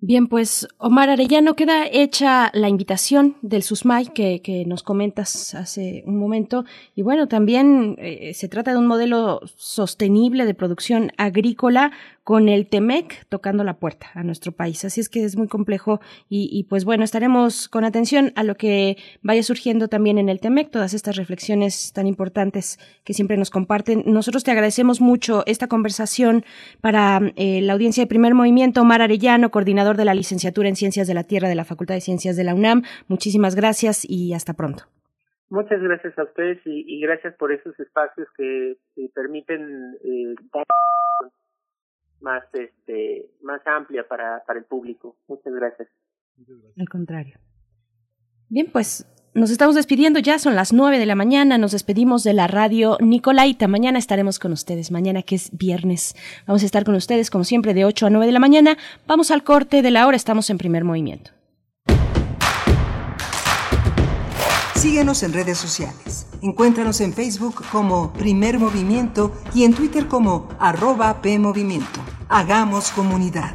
Bien, pues Omar Arellano, queda hecha la invitación del SUSMAI que, que nos comentas hace un momento. Y bueno, también eh, se trata de un modelo sostenible de producción agrícola con el TEMEC tocando la puerta a nuestro país. Así es que es muy complejo y, y, pues bueno, estaremos con atención a lo que vaya surgiendo también en el TEMEC, todas estas reflexiones tan importantes que siempre nos comparten. Nosotros te agradecemos mucho esta conversación para eh, la audiencia de primer movimiento. Omar Arellano, coordinador de la licenciatura en Ciencias de la Tierra de la Facultad de Ciencias de la UNAM. Muchísimas gracias y hasta pronto. Muchas gracias a ustedes y, y gracias por esos espacios que, que permiten eh, dar más este más amplia para, para el público. Muchas gracias. Al contrario. Bien, pues nos estamos despidiendo ya, son las 9 de la mañana, nos despedimos de la radio Nicolaita. Mañana estaremos con ustedes, mañana que es viernes. Vamos a estar con ustedes como siempre de 8 a 9 de la mañana. Vamos al corte de la hora, estamos en primer movimiento. Síguenos en redes sociales. Encuéntranos en Facebook como Primer Movimiento y en Twitter como arroba PMovimiento. Hagamos comunidad.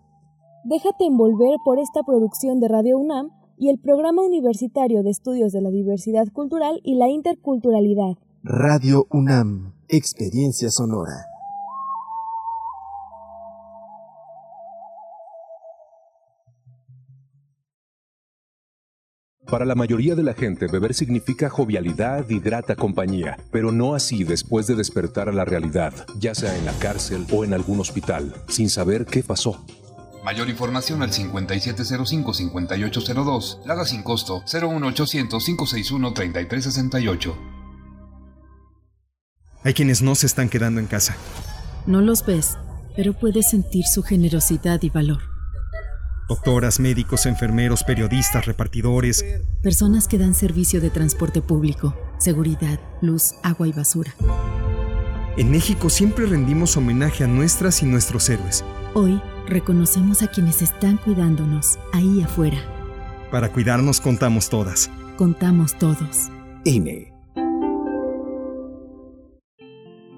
Déjate envolver por esta producción de Radio UNAM y el Programa Universitario de Estudios de la Diversidad Cultural y la Interculturalidad. Radio UNAM, Experiencia Sonora. Para la mayoría de la gente, beber significa jovialidad y grata compañía, pero no así después de despertar a la realidad, ya sea en la cárcel o en algún hospital, sin saber qué pasó. Mayor información al 5705-5802, Lada sin costo 01800-561-3368. Hay quienes no se están quedando en casa. No los ves, pero puedes sentir su generosidad y valor. Doctoras, médicos, enfermeros, periodistas, repartidores. Personas que dan servicio de transporte público, seguridad, luz, agua y basura. En México siempre rendimos homenaje a nuestras y nuestros héroes. Hoy reconocemos a quienes están cuidándonos ahí afuera. Para cuidarnos contamos todas. Contamos todos. INE.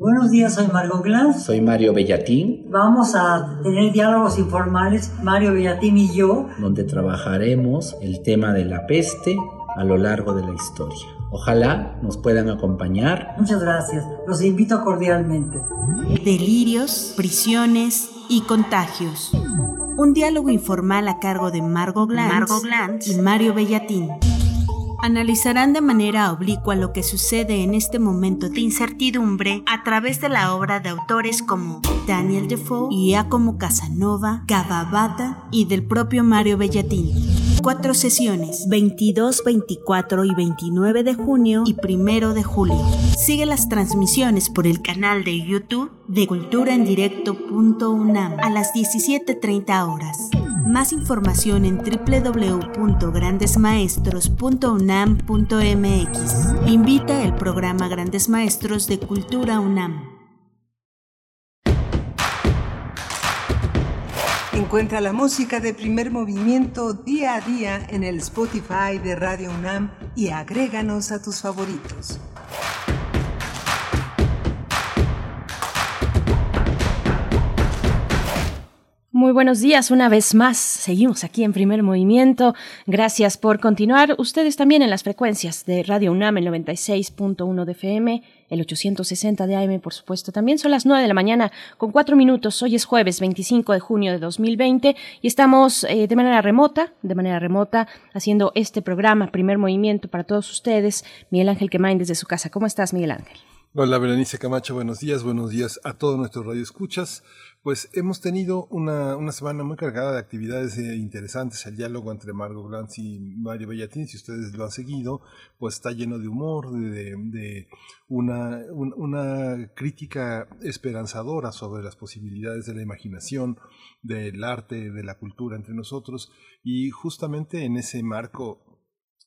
Buenos días, soy Margot Glantz. Soy Mario Bellatín. Vamos a tener diálogos informales, Mario Bellatín y yo. Donde trabajaremos el tema de la peste a lo largo de la historia. Ojalá nos puedan acompañar. Muchas gracias. Los invito cordialmente. Delirios, prisiones y contagios. Un diálogo informal a cargo de Margot Glantz, Margot Glantz. y Mario Bellatín. Analizarán de manera oblicua lo que sucede en este momento de incertidumbre a través de la obra de autores como Daniel Defoe y Casanova, Gavabata y del propio Mario Bellatín. Cuatro sesiones, 22, 24 y 29 de junio y 1 de julio. Sigue las transmisiones por el canal de YouTube de culturaendirecto.unam a las 17.30 horas. Más información en www.grandesmaestros.unam.mx. Invita el programa Grandes Maestros de Cultura UNAM. Encuentra la música de primer movimiento día a día en el Spotify de Radio UNAM y agréganos a tus favoritos. Muy buenos días, una vez más. Seguimos aquí en primer movimiento. Gracias por continuar. Ustedes también en las frecuencias de Radio UNAM, el 96.1 de FM, el 860 de AM, por supuesto. También son las 9 de la mañana con 4 minutos. Hoy es jueves 25 de junio de 2020 y estamos eh, de manera remota, de manera remota, haciendo este programa, primer movimiento para todos ustedes. Miguel Ángel Quemain desde su casa. ¿Cómo estás, Miguel Ángel? Hola, Berenice Camacho. Buenos días. Buenos días a todos nuestros radioescuchas. Pues hemos tenido una, una semana muy cargada de actividades eh, interesantes. El diálogo entre Margot Glantz y Mario Bellatín, si ustedes lo han seguido, pues está lleno de humor, de, de una, un- una crítica esperanzadora sobre las posibilidades de la imaginación, del arte, de la cultura entre nosotros. Y justamente en ese marco,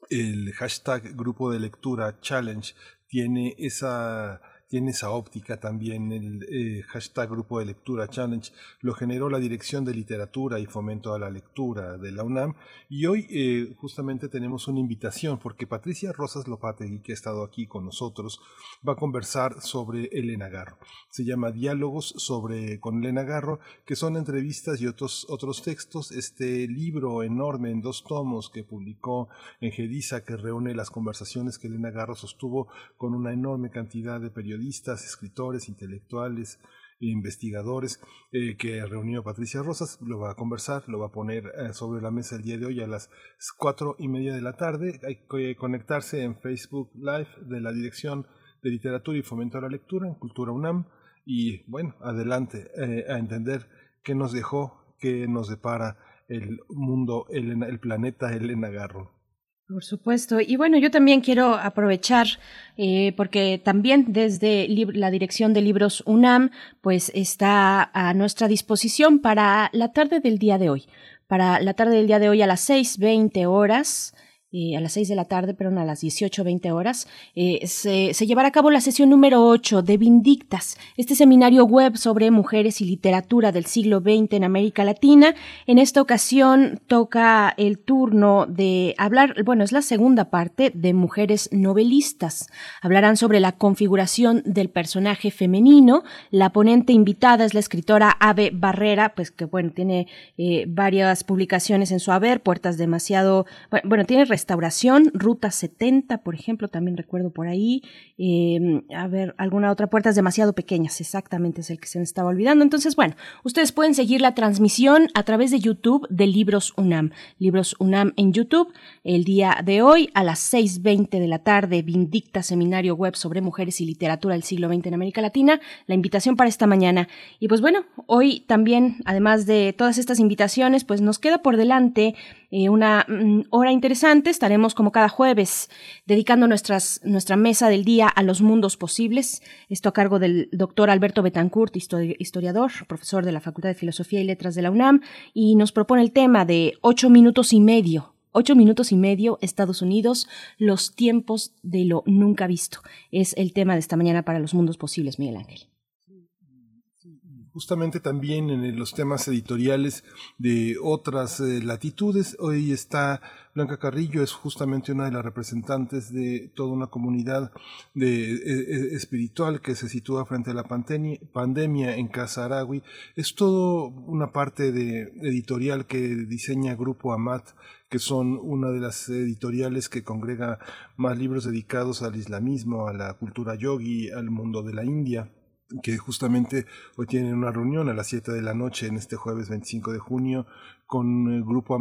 el hashtag Grupo de Lectura Challenge tiene esa tiene esa óptica también. El eh, hashtag Grupo de Lectura Challenge lo generó la Dirección de Literatura y Fomento a la Lectura de la UNAM. Y hoy eh, justamente tenemos una invitación porque Patricia Rosas Lopategui, que ha estado aquí con nosotros, va a conversar sobre Elena Garro. Se llama Diálogos sobre con Elena Garro, que son entrevistas y otros, otros textos. Este libro enorme en dos tomos que publicó en Gedisa, que reúne las conversaciones que Elena Garro sostuvo con una enorme cantidad de periodistas, escritores, intelectuales, e investigadores eh, que reunió Patricia Rosas, lo va a conversar, lo va a poner eh, sobre la mesa el día de hoy a las cuatro y media de la tarde. Hay que conectarse en Facebook Live de la Dirección de Literatura y Fomento a la Lectura en Cultura UNAM. Y bueno, adelante eh, a entender qué nos dejó, qué nos depara el mundo, el, el planeta Elena Garro. Por supuesto. Y bueno, yo también quiero aprovechar, eh, porque también desde la Dirección de Libros UNAM, pues está a nuestra disposición para la tarde del día de hoy. Para la tarde del día de hoy a las 6.20 horas, a las 6 de la tarde, perdón, a las 18.20 horas, eh, se, se, llevará a cabo la sesión número 8 de Vindictas, este seminario web sobre mujeres y literatura del siglo XX en América Latina. En esta ocasión toca el turno de hablar, bueno, es la segunda parte de mujeres novelistas. Hablarán sobre la configuración del personaje femenino. La ponente invitada es la escritora Ave Barrera, pues que bueno, tiene eh, varias publicaciones en su haber, puertas demasiado, bueno, tiene restauración, Ruta 70, por ejemplo, también recuerdo por ahí. Em, a ver, alguna otra puertas demasiado pequeñas, exactamente es el que se me estaba olvidando. Entonces, bueno, ustedes pueden seguir la transmisión a través de YouTube de Libros UNAM. Libros UNAM en YouTube, el día de hoy a las 6.20 de la tarde, Vindicta Seminario Web sobre Mujeres y Literatura del siglo XX en América Latina. La invitación para esta mañana. Y pues bueno, hoy también, además de todas estas invitaciones, pues nos queda por delante eh, una mm, hora interesante. Estaremos como cada jueves dedicando nuestras, nuestra mesa del día a los mundos posibles. Esto a cargo del doctor Alberto Betancourt, historiador, profesor de la Facultad de Filosofía y Letras de la UNAM, y nos propone el tema de ocho minutos y medio Ocho minutos y medio, Estados Unidos, los tiempos de lo nunca visto. Es el tema de esta mañana para los mundos posibles, Miguel Ángel justamente también en los temas editoriales de otras eh, latitudes. Hoy está Blanca Carrillo, es justamente una de las representantes de toda una comunidad de, eh, eh, espiritual que se sitúa frente a la pandemia, en Casa Aragui. Es todo una parte de editorial que diseña Grupo Amat que son una de las editoriales que congrega más libros dedicados al islamismo, a la cultura yogi, al mundo de la India que justamente hoy tienen una reunión a las 7 de la noche en este jueves 25 de junio con el grupo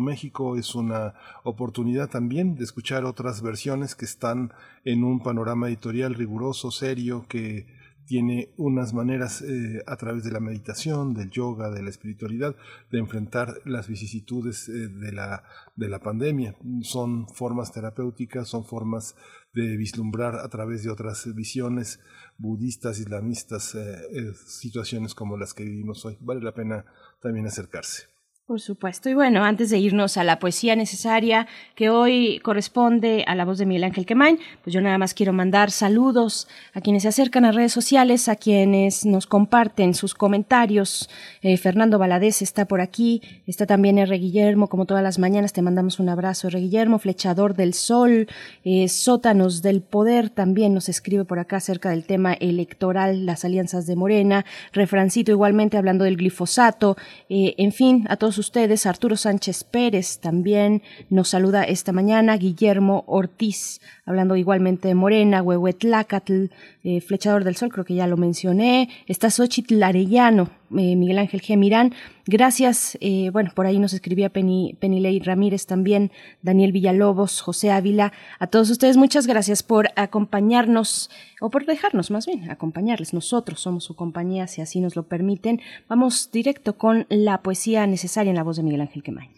México Es una oportunidad también de escuchar otras versiones que están en un panorama editorial riguroso, serio, que tiene unas maneras eh, a través de la meditación, del yoga, de la espiritualidad, de enfrentar las vicisitudes eh, de, la, de la pandemia. Son formas terapéuticas, son formas de vislumbrar a través de otras visiones budistas, islamistas, eh, situaciones como las que vivimos hoy. Vale la pena también acercarse. Por supuesto. Y bueno, antes de irnos a la poesía necesaria que hoy corresponde a la voz de Miguel Ángel Quemain, pues yo nada más quiero mandar saludos a quienes se acercan a redes sociales, a quienes nos comparten sus comentarios. Eh, Fernando Valadez está por aquí, está también R. Guillermo, como todas las mañanas te mandamos un abrazo, R. Guillermo, Flechador del Sol, eh, Sótanos del Poder, también nos escribe por acá acerca del tema electoral, las alianzas de Morena, Refrancito igualmente hablando del glifosato, eh, en fin, a todos ustedes. Arturo Sánchez Pérez también nos saluda esta mañana. Guillermo Ortiz, hablando igualmente de Morena, Huehuetlacatl, eh, Flechador del Sol, creo que ya lo mencioné. Está Xochitl Arellano, eh, Miguel Ángel G. Mirán. Gracias. Eh, bueno, por ahí nos escribía Penny, Penilei Ramírez también, Daniel Villalobos, José Ávila. A todos ustedes, muchas gracias por acompañarnos, o por dejarnos más bien, acompañarles. Nosotros somos su compañía, si así nos lo permiten. Vamos directo con la poesía necesaria en la voz de Miguel Ángel Quemay.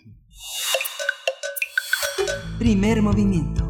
Primer movimiento.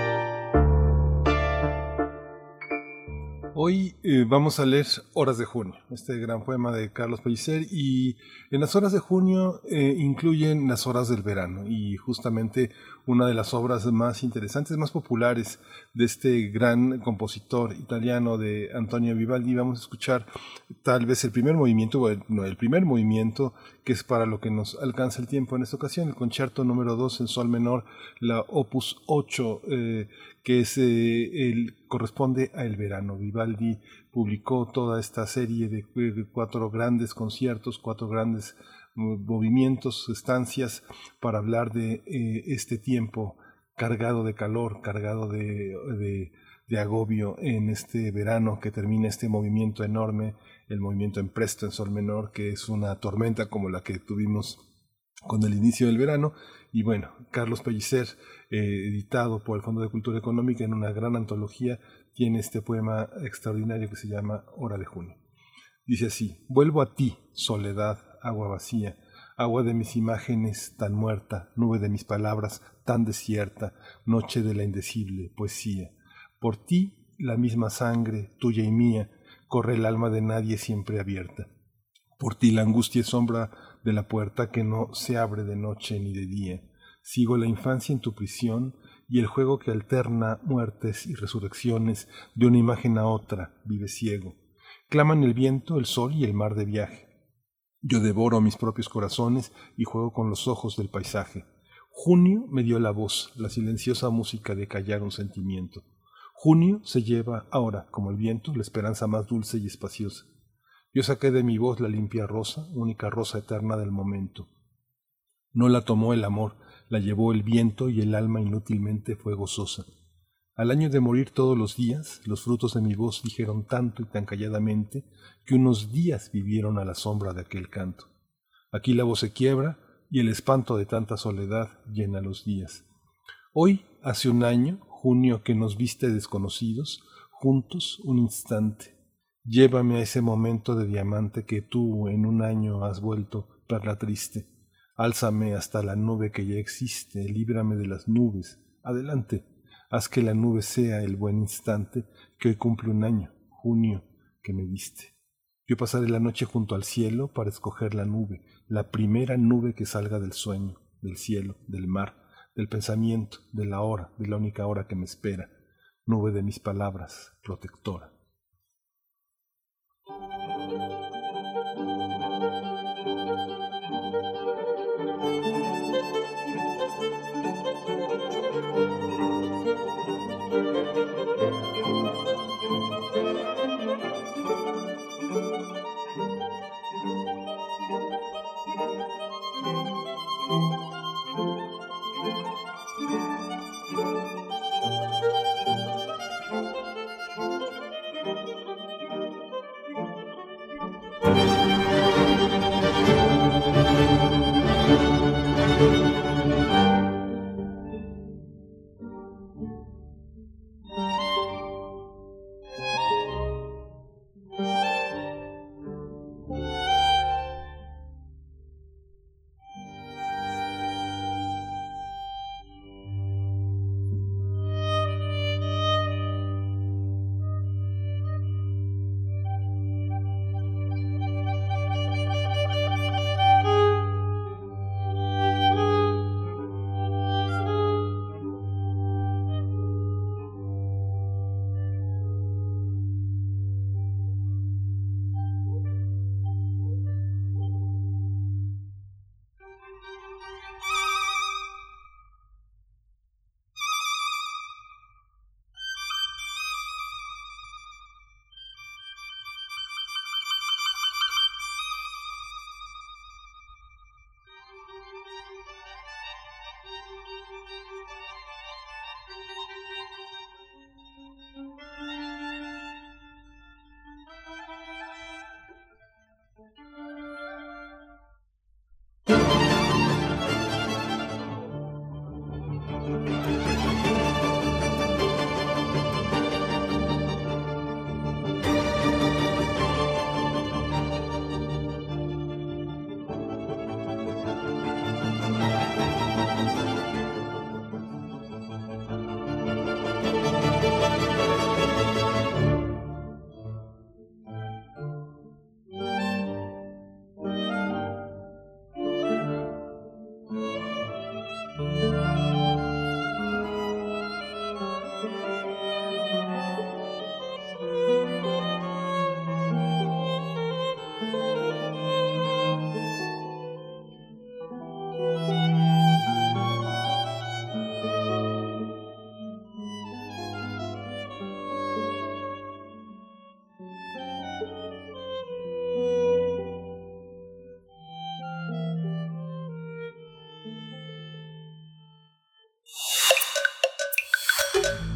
Hoy eh, vamos a leer Horas de Junio, este gran poema de Carlos Pellicer, y en las Horas de Junio eh, incluyen las horas del verano, y justamente una de las obras más interesantes, más populares de este gran compositor italiano de Antonio Vivaldi. Vamos a escuchar tal vez el primer movimiento, bueno, el primer movimiento que es para lo que nos alcanza el tiempo en esta ocasión, el concierto número 2 en sol menor, la opus 8, eh, que eh, el, corresponde a El Verano. Vivaldi publicó toda esta serie de cuatro grandes conciertos, cuatro grandes movimientos, estancias para hablar de eh, este tiempo cargado de calor, cargado de, de, agobio en este verano que termina este movimiento enorme, el movimiento en Presto en Sol Menor, que es una tormenta como la que tuvimos con el inicio del verano. Y bueno, Carlos Pellicer, eh, editado por el Fondo de Cultura Económica en una gran antología, tiene este poema extraordinario que se llama Hora de Junio. Dice así, vuelvo a ti, soledad, agua vacía, agua de mis imágenes tan muerta, nube de mis palabras tan desierta, noche de la indecible poesía. Por ti la misma sangre, tuya y mía, corre el alma de nadie siempre abierta. Por ti la angustia es sombra de la puerta que no se abre de noche ni de día. Sigo la infancia en tu prisión y el juego que alterna muertes y resurrecciones de una imagen a otra vive ciego. Claman el viento, el sol y el mar de viaje. Yo devoro mis propios corazones y juego con los ojos del paisaje. Junio me dio la voz, la silenciosa música de callar un sentimiento. Junio se lleva ahora, como el viento, la esperanza más dulce y espaciosa. Yo saqué de mi voz la limpia rosa, única rosa eterna del momento. No la tomó el amor, la llevó el viento y el alma inútilmente fue gozosa. Al año de morir todos los días, los frutos de mi voz dijeron tanto y tan calladamente que unos días vivieron a la sombra de aquel canto. Aquí la voz se quiebra y el espanto de tanta soledad llena los días. Hoy, hace un año, junio que nos viste desconocidos, juntos un instante. Llévame a ese momento de diamante que tú en un año has vuelto perla triste. Álzame hasta la nube que ya existe, líbrame de las nubes. Adelante, haz que la nube sea el buen instante que hoy cumple un año, junio, que me viste. Yo pasaré la noche junto al cielo para escoger la nube, la primera nube que salga del sueño, del cielo, del mar, del pensamiento, de la hora, de la única hora que me espera, nube de mis palabras, protectora.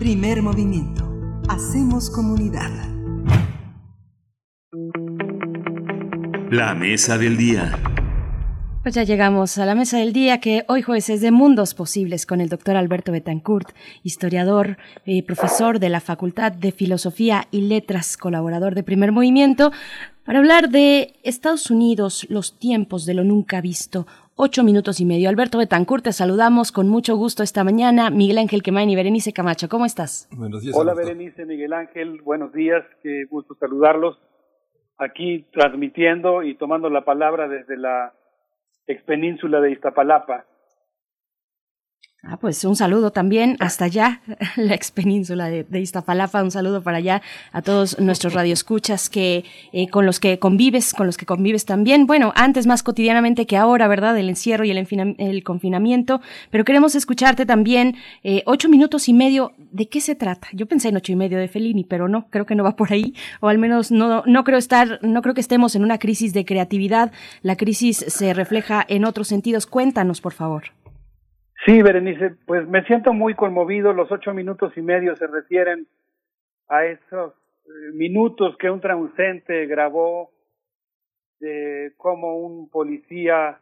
Primer movimiento. Hacemos comunidad. La mesa del día. Pues ya llegamos a la mesa del día que hoy jueves es de Mundos Posibles con el doctor Alberto Betancourt, historiador, eh, profesor de la Facultad de Filosofía y Letras, colaborador de Primer Movimiento, para hablar de Estados Unidos, los tiempos de lo nunca visto. Ocho minutos y medio. Alberto Betancourt, te saludamos con mucho gusto esta mañana. Miguel Ángel Quemain y Berenice Camacho, ¿cómo estás? Buenos días. Hola. Berenice, Miguel Ángel, buenos días, qué gusto saludarlos. Aquí transmitiendo y tomando la palabra desde la expenínsula de Iztapalapa. Ah, pues un saludo también hasta allá, la expenínsula de, de Iztapalapa, un saludo para allá a todos nuestros radioescuchas que eh, con los que convives, con los que convives también. Bueno, antes más cotidianamente que ahora, ¿verdad? El encierro y el, confinamiento, pero queremos escucharte también eh, ocho minutos y medio. ¿De qué se trata? Yo pensé en ocho y medio de Fellini, pero no, creo que no va por ahí, o al menos no, no creo estar, no creo que estemos en una crisis de creatividad. La crisis se refleja en otros sentidos. Cuéntanos, por favor. Sí, Berenice, pues me siento muy conmovido. Los ocho minutos y medio se refieren a esos eh, minutos que un transeúnte grabó de cómo un policía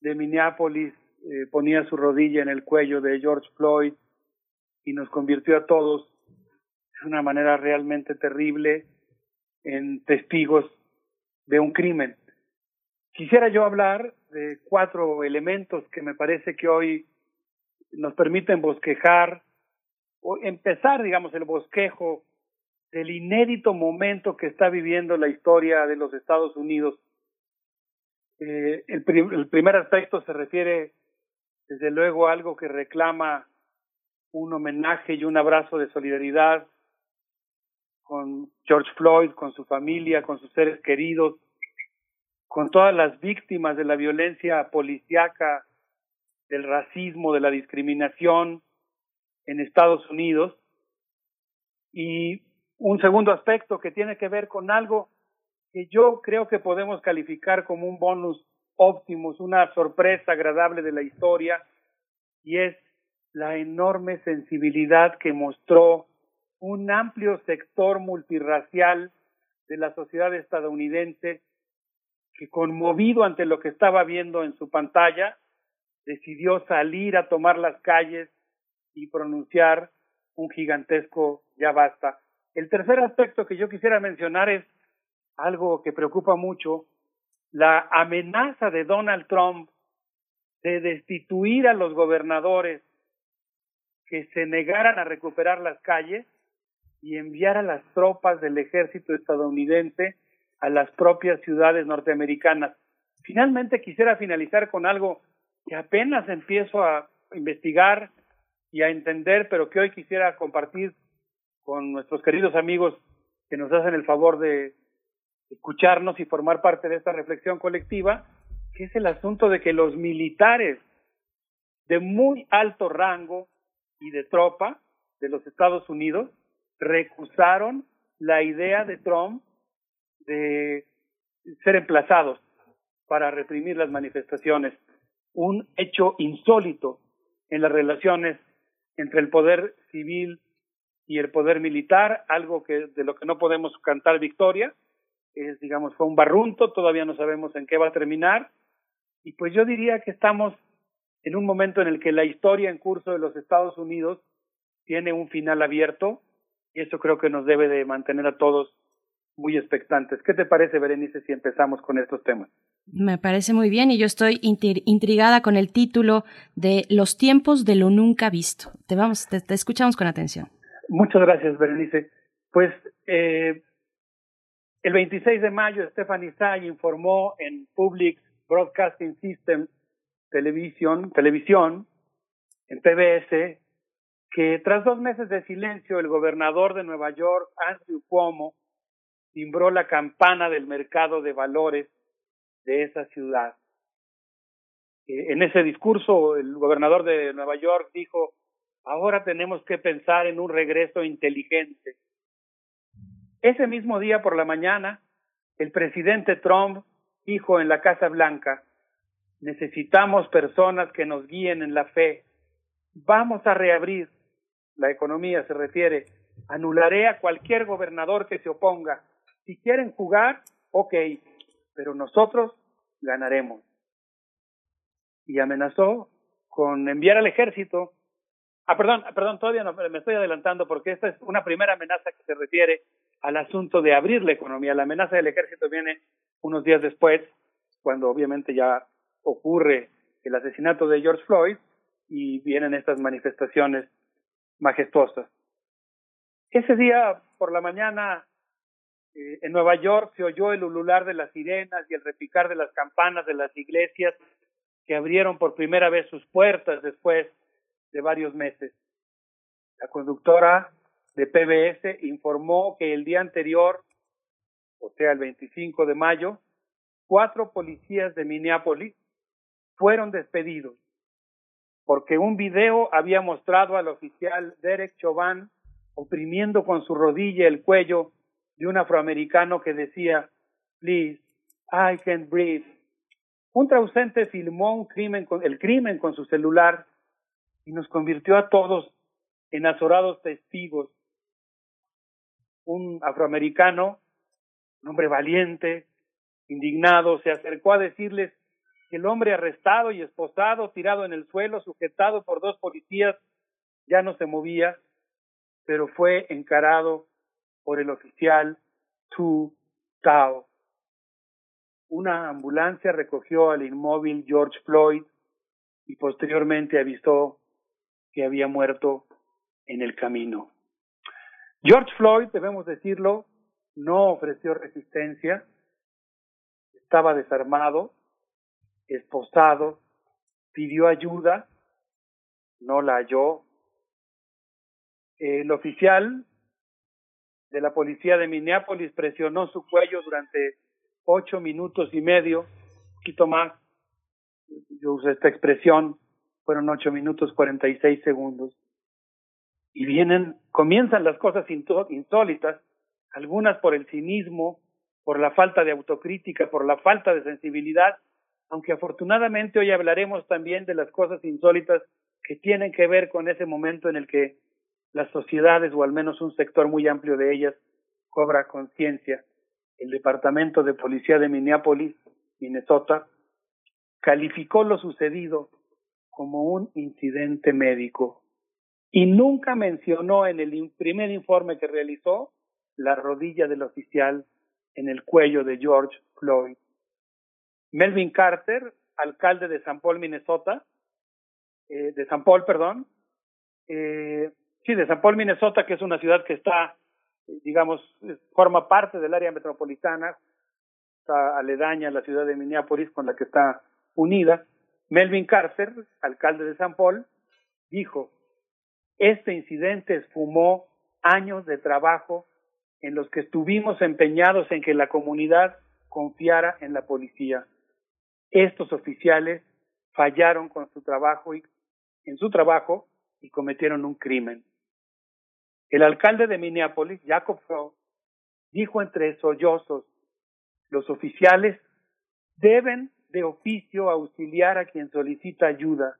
de Minneapolis eh, ponía su rodilla en el cuello de George Floyd y nos convirtió a todos de una manera realmente terrible en testigos de un crimen. Quisiera yo hablar de cuatro elementos que me parece que hoy nos permiten bosquejar o empezar, digamos, el bosquejo del inédito momento que está viviendo la historia de los Estados Unidos. Eh, el, el primer aspecto se refiere, desde luego, a algo que reclama un homenaje y un abrazo de solidaridad con George Floyd, con su familia, con sus seres queridos, con todas las víctimas de la violencia policíaca del racismo, de la discriminación en Estados Unidos. Y un segundo aspecto que tiene que ver con algo que yo creo que podemos calificar como un bonus óptimos, una sorpresa agradable de la historia, y es la enorme sensibilidad que mostró un amplio sector multirracial de la sociedad estadounidense que conmovido ante lo que estaba viendo en su pantalla, decidió salir a tomar las calles y pronunciar un gigantesco ya basta. El tercer aspecto que yo quisiera mencionar es algo que preocupa mucho, la amenaza de Donald Trump de destituir a los gobernadores que se negaran a recuperar las calles y enviar a las tropas del ejército estadounidense a las propias ciudades norteamericanas. Finalmente quisiera finalizar con algo que apenas empiezo a investigar y a entender, pero que hoy quisiera compartir con nuestros queridos amigos que nos hacen el favor de escucharnos y formar parte de esta reflexión colectiva, que es el asunto de que los militares de muy alto rango y de tropa de los Estados Unidos recusaron la idea de Trump de ser emplazados para reprimir las manifestaciones. Un hecho insólito en las relaciones entre el poder civil y el poder militar, algo que de lo que no podemos cantar victoria, es digamos fue un barrunto, todavía no sabemos en qué va a terminar y pues yo diría que estamos en un momento en el que la historia en curso de los Estados Unidos tiene un final abierto y eso creo que nos debe de mantener a todos muy expectantes. ¿Qué te parece, Berenice, si empezamos con estos temas? Me parece muy bien y yo estoy intri- intrigada con el título de Los tiempos de lo nunca visto. Te vamos, te, escuchamos con atención. Muchas gracias, Berenice. Pues eh, el 26 de mayo, Stephanie Tsai informó en Public Broadcasting System Televisión, televisión en PBS, que tras dos meses de silencio, el gobernador de Nueva York, Andrew Cuomo, timbró la campana del mercado de valores de esa ciudad. Eh, en ese discurso, el gobernador de Nueva York dijo, ahora tenemos que pensar en un regreso inteligente. Ese mismo día por la mañana, el presidente Trump dijo en la Casa Blanca, necesitamos personas que nos guíen en la fe, vamos a reabrir la economía, se refiere, anularé a cualquier gobernador que se oponga. Si quieren jugar, ok, pero nosotros ganaremos. Y amenazó con enviar al ejército. Ah, perdón, perdón, todavía no, me estoy adelantando porque esta es una primera amenaza que se refiere al asunto de abrir la economía. La amenaza del ejército viene unos días después, cuando obviamente ya ocurre el asesinato de George Floyd y vienen estas manifestaciones majestuosas. Ese día por la mañana eh, en Nueva York se oyó el ulular de las sirenas y el repicar de las campanas de las iglesias que abrieron por primera vez sus puertas después de varios meses. La conductora de PBS informó que el día anterior, o sea, el 25 de mayo, cuatro policías de Minneapolis fueron despedidos porque un video había mostrado al oficial Derek Chauvin oprimiendo con su rodilla el cuello de un afroamericano que decía, please, I can't breathe. Un traducente filmó un crimen con, el crimen con su celular y nos convirtió a todos en azorados testigos. Un afroamericano, un hombre valiente, indignado, se acercó a decirles que el hombre arrestado y esposado, tirado en el suelo, sujetado por dos policías, ya no se movía, pero fue encarado por el oficial Tu Tao. Una ambulancia recogió al inmóvil George Floyd y posteriormente avisó que había muerto en el camino. George Floyd, debemos decirlo, no ofreció resistencia, estaba desarmado, esposado, pidió ayuda, no la halló. El oficial de la policía de Minneapolis presionó su cuello durante ocho minutos y medio, un poquito más, yo uso esta expresión, fueron ocho minutos cuarenta y seis segundos. Y vienen, comienzan las cosas insólitas, algunas por el cinismo, por la falta de autocrítica, por la falta de sensibilidad, aunque afortunadamente hoy hablaremos también de las cosas insólitas que tienen que ver con ese momento en el que las sociedades, o al menos un sector muy amplio de ellas, cobra conciencia. El Departamento de Policía de Minneapolis, Minnesota, calificó lo sucedido como un incidente médico y nunca mencionó en el primer informe que realizó la rodilla del oficial en el cuello de George Floyd. Melvin Carter, alcalde de San Paul, Minnesota, eh, de San Paul, perdón, eh, sí, de San Paul, Minnesota, que es una ciudad que está, digamos, forma parte del área metropolitana, está aledaña a la ciudad de Minneapolis con la que está unida. Melvin Carter, alcalde de San Paul, dijo, este incidente esfumó años de trabajo en los que estuvimos empeñados en que la comunidad confiara en la policía estos oficiales fallaron con su trabajo y, en su trabajo y cometieron un crimen. El alcalde de Minneapolis, Jacob Frost, dijo entre sollozos, los oficiales deben de oficio auxiliar a quien solicita ayuda.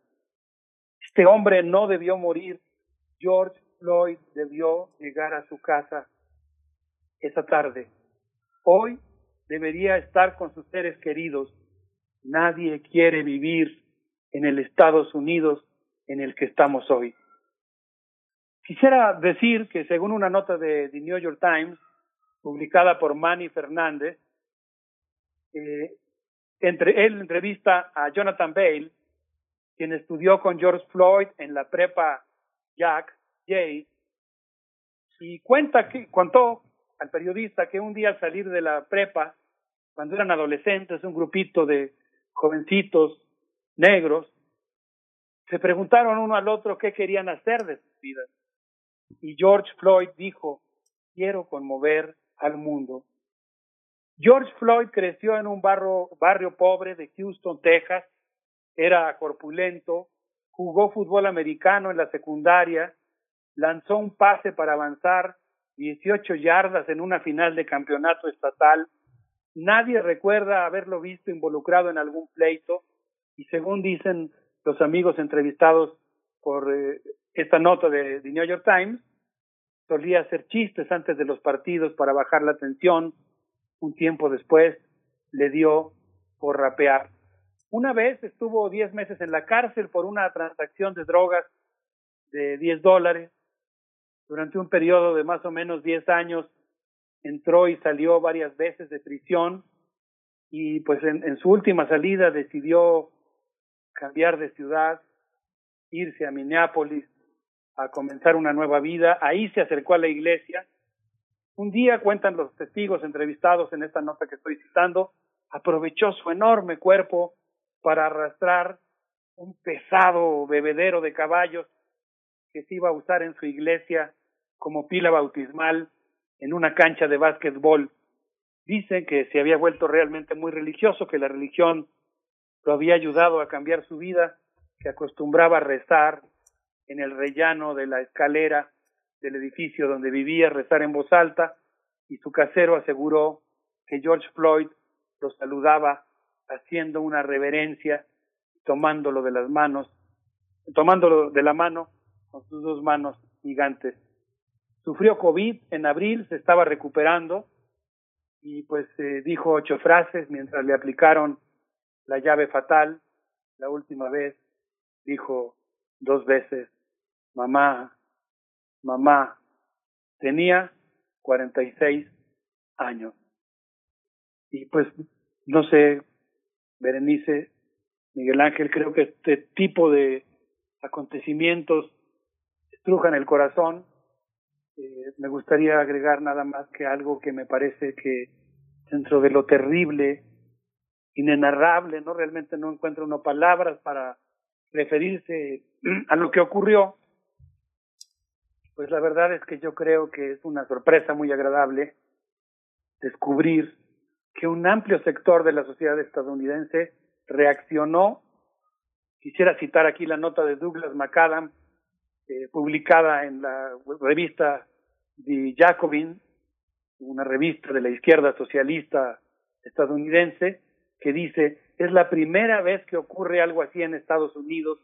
Este hombre no debió morir. George Floyd debió llegar a su casa esa tarde. Hoy debería estar con sus seres queridos Nadie quiere vivir en el Estados Unidos en el que estamos hoy. Quisiera decir que según una nota de The New York Times, publicada por Manny Fernández, eh, entre, él entrevista a Jonathan Bale, quien estudió con George Floyd en la prepa Jack Jay, y cuenta que, contó al periodista que un día al salir de la prepa, cuando eran adolescentes, un grupito de jovencitos negros, se preguntaron uno al otro qué querían hacer de sus vidas. Y George Floyd dijo, quiero conmover al mundo. George Floyd creció en un barrio, barrio pobre de Houston, Texas, era corpulento, jugó fútbol americano en la secundaria, lanzó un pase para avanzar 18 yardas en una final de campeonato estatal. Nadie recuerda haberlo visto involucrado en algún pleito. Y según dicen los amigos entrevistados por eh, esta nota de The New York Times, solía hacer chistes antes de los partidos para bajar la tensión. Un tiempo después le dio por rapear. Una vez estuvo 10 meses en la cárcel por una transacción de drogas de 10 dólares. Durante un periodo de más o menos 10 años entró y salió varias veces de prisión y pues en, en su última salida decidió cambiar de ciudad, irse a Minneapolis a comenzar una nueva vida. Ahí se acercó a la iglesia. Un día, cuentan los testigos entrevistados en esta nota que estoy citando, aprovechó su enorme cuerpo para arrastrar un pesado bebedero de caballos que se iba a usar en su iglesia como pila bautismal en una cancha de básquetbol. Dicen que se había vuelto realmente muy religioso, que la religión lo había ayudado a cambiar su vida, que acostumbraba a rezar en el rellano de la escalera del edificio donde vivía, rezar en voz alta, y su casero aseguró que George Floyd lo saludaba haciendo una reverencia, tomándolo de las manos, tomándolo de la mano con sus dos manos gigantes. Sufrió COVID en abril, se estaba recuperando y pues eh, dijo ocho frases mientras le aplicaron la llave fatal. La última vez dijo dos veces, mamá, mamá, tenía 46 años. Y pues, no sé, Berenice, Miguel Ángel, creo que este tipo de acontecimientos estrujan el corazón. Eh, me gustaría agregar nada más que algo que me parece que dentro de lo terrible, inenarrable, no realmente no encuentro uno palabras para referirse a lo que ocurrió, pues la verdad es que yo creo que es una sorpresa muy agradable descubrir que un amplio sector de la sociedad estadounidense reaccionó. Quisiera citar aquí la nota de Douglas McAdam, eh, publicada en la revista The Jacobin, una revista de la izquierda socialista estadounidense, que dice, es la primera vez que ocurre algo así en Estados Unidos,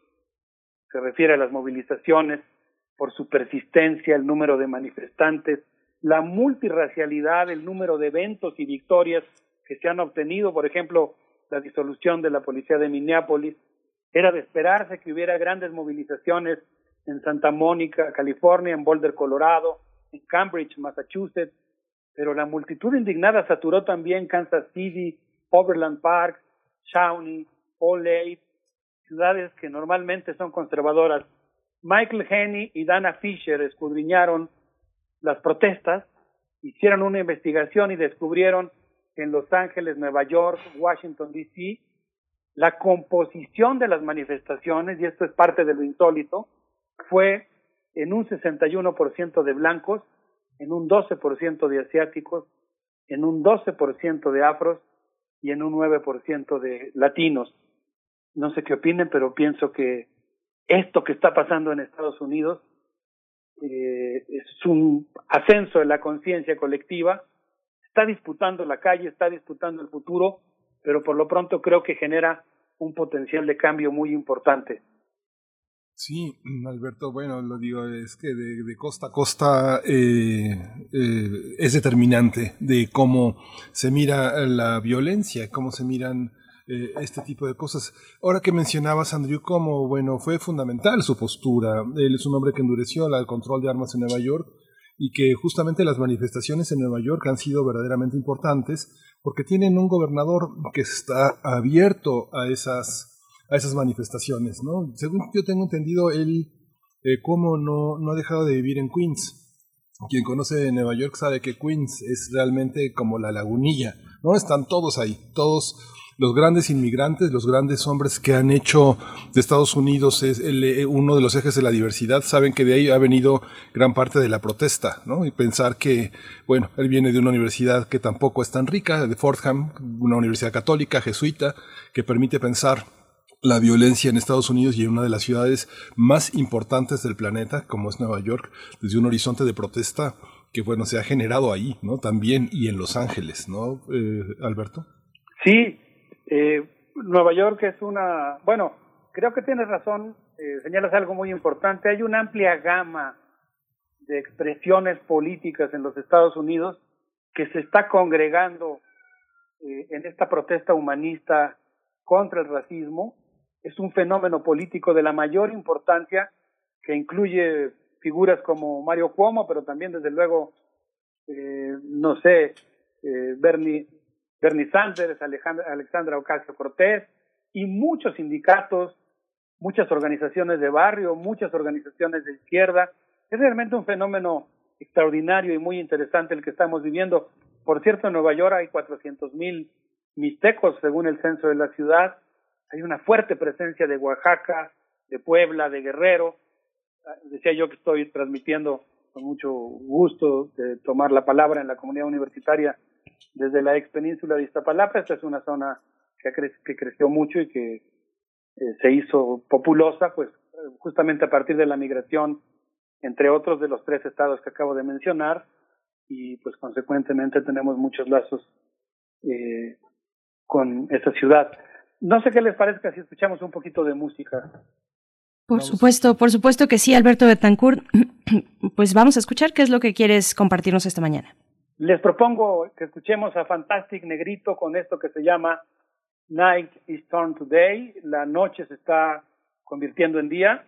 se refiere a las movilizaciones por su persistencia, el número de manifestantes, la multirracialidad, el número de eventos y victorias que se han obtenido, por ejemplo, la disolución de la policía de Minneapolis, era de esperarse que hubiera grandes movilizaciones en Santa Mónica, California, en Boulder, Colorado, en Cambridge, Massachusetts, pero la multitud indignada saturó también Kansas City, Overland Park, Shawnee, Old ciudades que normalmente son conservadoras. Michael Henney y Dana Fisher escudriñaron las protestas, hicieron una investigación y descubrieron en Los Ángeles, Nueva York, Washington, D.C., la composición de las manifestaciones, y esto es parte de lo insólito, fue en un 61% de blancos, en un 12% de asiáticos, en un 12% de afros y en un 9% de latinos. No sé qué opinen, pero pienso que esto que está pasando en Estados Unidos eh, es un ascenso de la conciencia colectiva, está disputando la calle, está disputando el futuro, pero por lo pronto creo que genera un potencial de cambio muy importante. Sí, Alberto, bueno, lo digo, es que de, costa a costa eh, eh, es determinante de cómo se mira la violencia, cómo se miran eh, este tipo de cosas. Ahora que mencionabas, Andrew, como, bueno, fue fundamental su postura. Él es un hombre que endureció el control de armas en Nueva York y que justamente las manifestaciones en Nueva York han sido verdaderamente importantes porque tienen un gobernador que está abierto a esas a esas manifestaciones. Según yo tengo entendido, él eh, como no, no ha dejado de vivir en Queens. Quien conoce Nueva York sabe que Queens es realmente como la lagunilla, ¿no? Están todos ahí, todos los grandes inmigrantes, los grandes hombres que han hecho de Estados Unidos es eh, uno de los ejes de la diversidad, saben que de ahí ha venido gran parte de la protesta, ¿no? Y pensar que, bueno, él viene de una universidad que tampoco es tan rica, de Fordham, una universidad católica, jesuita, que permite pensar la violencia en Estados Unidos y en una de las ciudades más importantes del planeta, como es Nueva York, desde un horizonte de protesta que, bueno, se ha generado ahí, ¿no? También y en Los Ángeles, ¿no, eh, Alberto? Sí, eh, Nueva York es una, bueno, creo que tienes razón, eh, señalas algo muy importante. Hay una amplia gama de expresiones políticas en los Estados Unidos que se está congregando eh, en esta protesta humanista contra el racismo. Es un fenómeno político de la mayor importancia que incluye figuras como Mario Cuomo, pero también desde luego, eh, no sé, eh, Bernie, Bernie Sanders, Alejandra, Alexandra Ocasio Cortés y muchos sindicatos, muchas organizaciones de barrio, muchas organizaciones de izquierda. Es realmente un fenómeno extraordinario y muy interesante el que estamos viviendo. Por cierto, en Nueva York hay 400 mil mixtecos según el censo de la ciudad. Hay una fuerte presencia de Oaxaca, de Puebla, de Guerrero. Decía yo que estoy transmitiendo con mucho gusto de tomar la palabra en la comunidad universitaria desde la ex península de Iztapalapa. Esta es una zona que, cre que creció mucho y que eh, se hizo populosa, pues justamente a partir de la migración, entre otros de los tres estados que acabo de mencionar, y pues consecuentemente tenemos muchos lazos eh, con esa ciudad. No sé qué les parezca si escuchamos un poquito de música. Por supuesto, por supuesto que sí, Alberto Betancourt. Pues vamos a escuchar qué es lo que quieres compartirnos esta mañana. Les propongo que escuchemos a Fantastic Negrito con esto que se llama Night is Turned to Day. La noche se está convirtiendo en día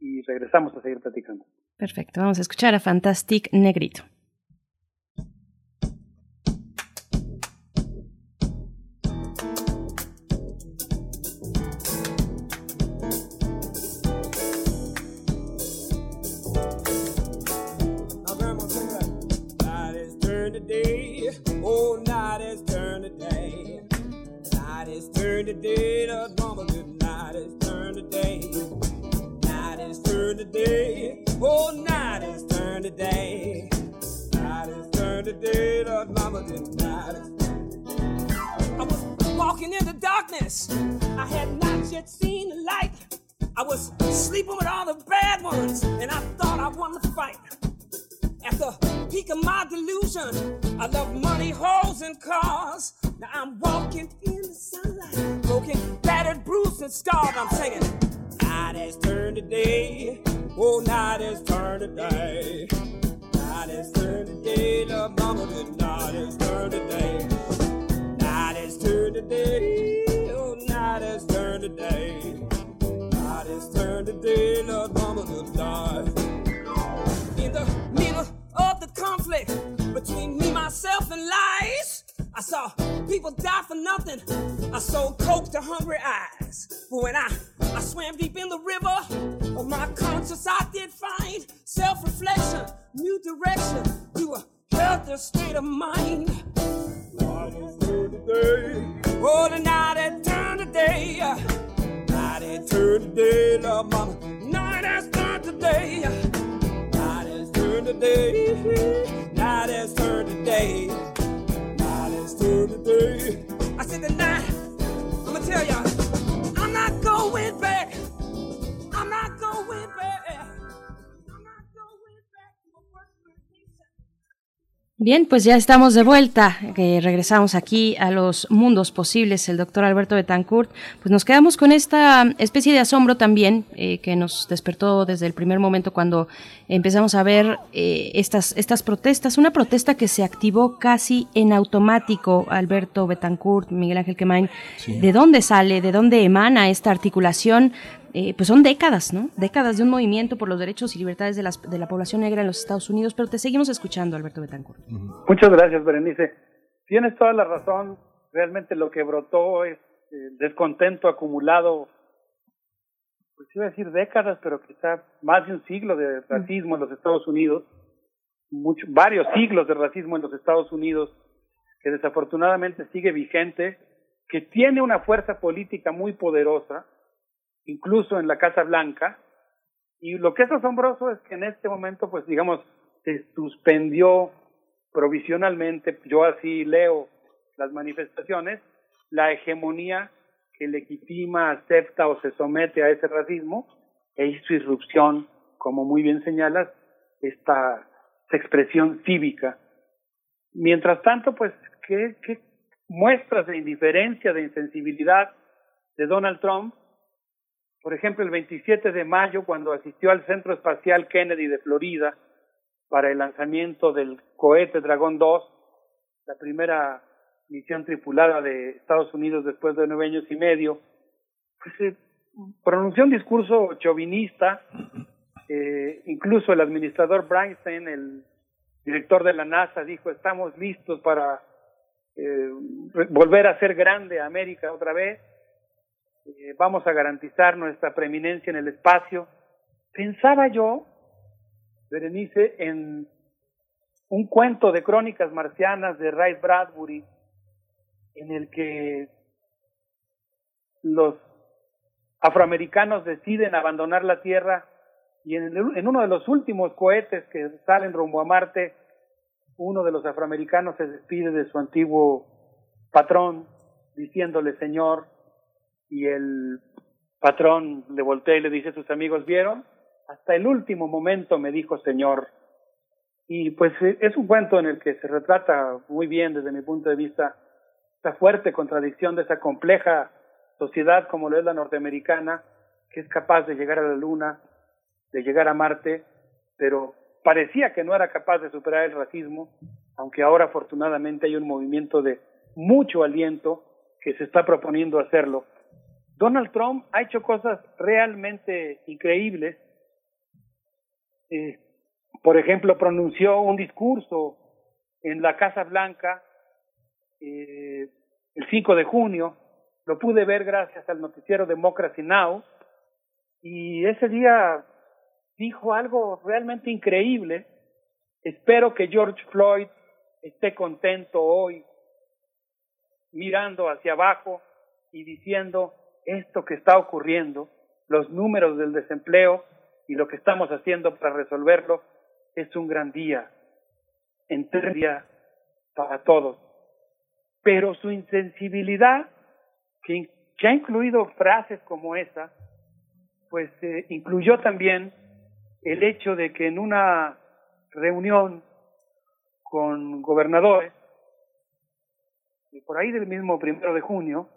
y regresamos a seguir platicando. Perfecto, vamos a escuchar a Fantastic Negrito. Oh, night has turned to day. Night has turned to day. The drama good night has turned to day. Night has turned to day. Oh, night has turned to day. Night has turned to day. The drama good night has I was walking in the darkness. I had not yet seen the light. I was sleeping with all the bad ones, and I thought I won the fight. At the peak of my delusion, I love money, holes, and cars. Now I'm walking in the sunlight, broken, battered, bruised, and scarred. I'm singing, night has turned to day. Oh, night has turned to day. Night has turned to day. The mama good night has turned to day. Night has turned to day. Oh, night has turned to day. Night has turned to day. The mama good night. Conflict between me, myself, and lies. I saw people die for nothing. I sold coke to hungry eyes. But when I, I swam deep in the river, of my conscience I did find self reflection, new direction to a healthier state of mind. Oh, the night had turned to day. Uh, night had turned to day, love mama. Night has turned to day. Uh, Night has turned to day. Night has turned to day. Night has turned to day. I said the night. I'ma tell y'all. I'm not going back. I'm not going back. Bien, pues ya estamos de vuelta, que regresamos aquí a los mundos posibles, el doctor Alberto Betancourt. Pues nos quedamos con esta especie de asombro también eh, que nos despertó desde el primer momento cuando empezamos a ver eh, estas, estas protestas. Una protesta que se activó casi en automático, Alberto Betancourt, Miguel Ángel Quemain. ¿De dónde sale, de dónde emana esta articulación? Eh, pues son décadas, ¿no? Décadas de un movimiento por los derechos y libertades de, las, de la población negra en los Estados Unidos, pero te seguimos escuchando, Alberto Betancourt. Muchas gracias, Berenice. Tienes toda la razón. Realmente lo que brotó es eh, descontento acumulado, pues iba a decir décadas, pero quizá más de un siglo de racismo en los Estados Unidos, mucho, varios siglos de racismo en los Estados Unidos, que desafortunadamente sigue vigente, que tiene una fuerza política muy poderosa, incluso en la Casa Blanca. Y lo que es asombroso es que en este momento, pues digamos, se suspendió provisionalmente, yo así leo las manifestaciones, la hegemonía que legitima, acepta o se somete a ese racismo e hizo irrupción, como muy bien señalas, esta expresión cívica. Mientras tanto, pues, ¿qué, qué muestras de indiferencia, de insensibilidad de Donald Trump Por ejemplo, el 27 de mayo, cuando asistió al Centro Espacial Kennedy de Florida para el lanzamiento del cohete Dragón 2, la primera misión tripulada de Estados Unidos después de nueve años y medio, pues eh, pronunció un discurso chauvinista, eh, incluso el administrador Breinstein, el director de la NASA, dijo, estamos listos para eh, volver a ser grande a América otra vez, eh, vamos a garantizar nuestra preeminencia en el espacio. Pensaba yo, Berenice, en un cuento de crónicas marcianas de Ray Bradbury, en el que los afroamericanos deciden abandonar la Tierra y en, en, uno de los últimos cohetes que salen rumbo a Marte, uno de los afroamericanos se despide de su antiguo patrón diciéndole Señor y el patrón le voltea y le dice a sus amigos, ¿vieron? Hasta el último momento me dijo Señor. Y pues es un cuento en el que se retrata muy bien desde mi punto de vista esa fuerte contradicción de esa compleja sociedad como lo es la norteamericana, que es capaz de llegar a la Luna, de llegar a Marte, pero parecía que no era capaz de superar el racismo, aunque ahora afortunadamente hay un movimiento de mucho aliento que se está proponiendo hacerlo. Donald Trump ha hecho cosas realmente increíbles. Eh, por ejemplo, pronunció un discurso en la Casa Blanca eh, el 5 de junio, lo pude ver gracias al noticiero Democracy Now, y ese día dijo algo realmente increíble. Espero que George Floyd esté contento hoy, mirando hacia abajo y diciendo esto que está ocurriendo, los números del desempleo y lo que estamos haciendo para resolverlo, es un gran día, en día para todos. Pero su insensibilidad, que, ha incluido frases como esa, pues eh, incluyó también el hecho de que en una reunión con gobernadores, por ahí del mismo primero de junio,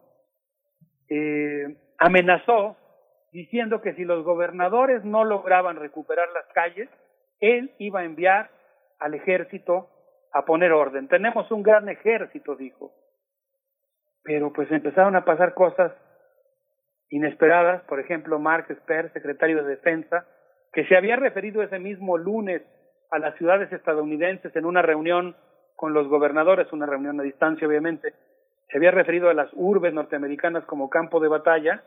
eh, amenazó diciendo que si los gobernadores no lograban recuperar las calles, él iba a enviar al ejército a poner orden. Tenemos un gran ejército, dijo. Pero pues empezaron a pasar cosas inesperadas, por ejemplo, Mark Esper, secretario de Defensa, que se había referido ese mismo lunes a las ciudades estadounidenses en una reunión con los gobernadores, una reunión a distancia obviamente, se había referido a las urbes norteamericanas como campo de batalla,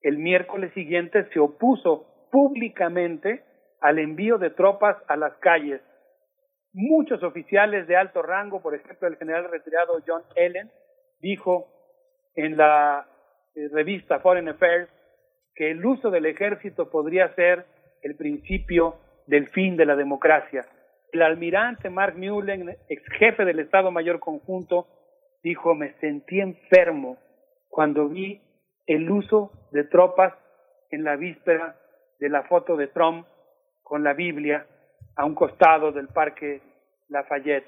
el miércoles siguiente se opuso públicamente al envío de tropas a las calles Muchos oficiales de alto rango, por ejemplo, el general retirado John Ellen, dijo en la eh, revista Foreign Affairs que el uso del ejército podría ser el principio del fin de la democracia. El almirante Mark Mullen, ex jefe del Estado Mayor Conjunto, dijo, me sentí enfermo cuando vi el uso de tropas en la víspera de la foto de Trump con la Biblia a un costado del Parque Lafayette.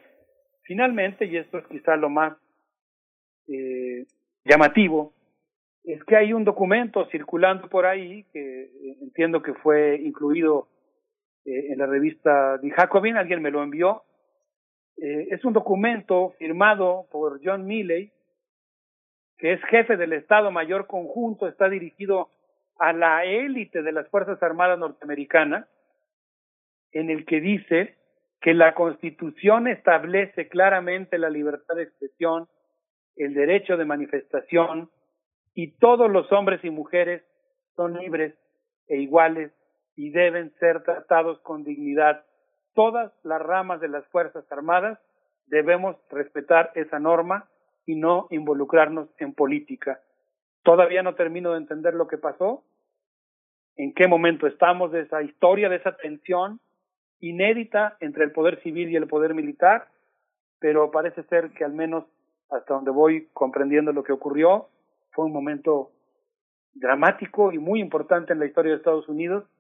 Finalmente, y esto es quizá lo más eh, llamativo, es que hay un documento circulando por ahí que eh, entiendo que fue incluido eh, en la revista The Jacobin, alguien me lo envió. Es un documento firmado por John Milley, que es jefe del Estado Mayor Conjunto, está dirigido a la élite de las Fuerzas Armadas norteamericanas en el que dice que la Constitución establece claramente la libertad de expresión, el derecho de manifestación y todos los hombres y mujeres son libres e iguales y deben ser tratados con dignidad. Todas las ramas de las Fuerzas Armadas debemos respetar esa norma y no involucrarnos en política. Todavía no termino de entender lo que pasó, en qué momento estamos de esa historia, de esa tensión inédita entre el poder civil y el poder militar, pero parece ser que al menos hasta donde voy comprendiendo lo que ocurrió, fue un momento dramático y muy importante en la historia de Estados Unidos,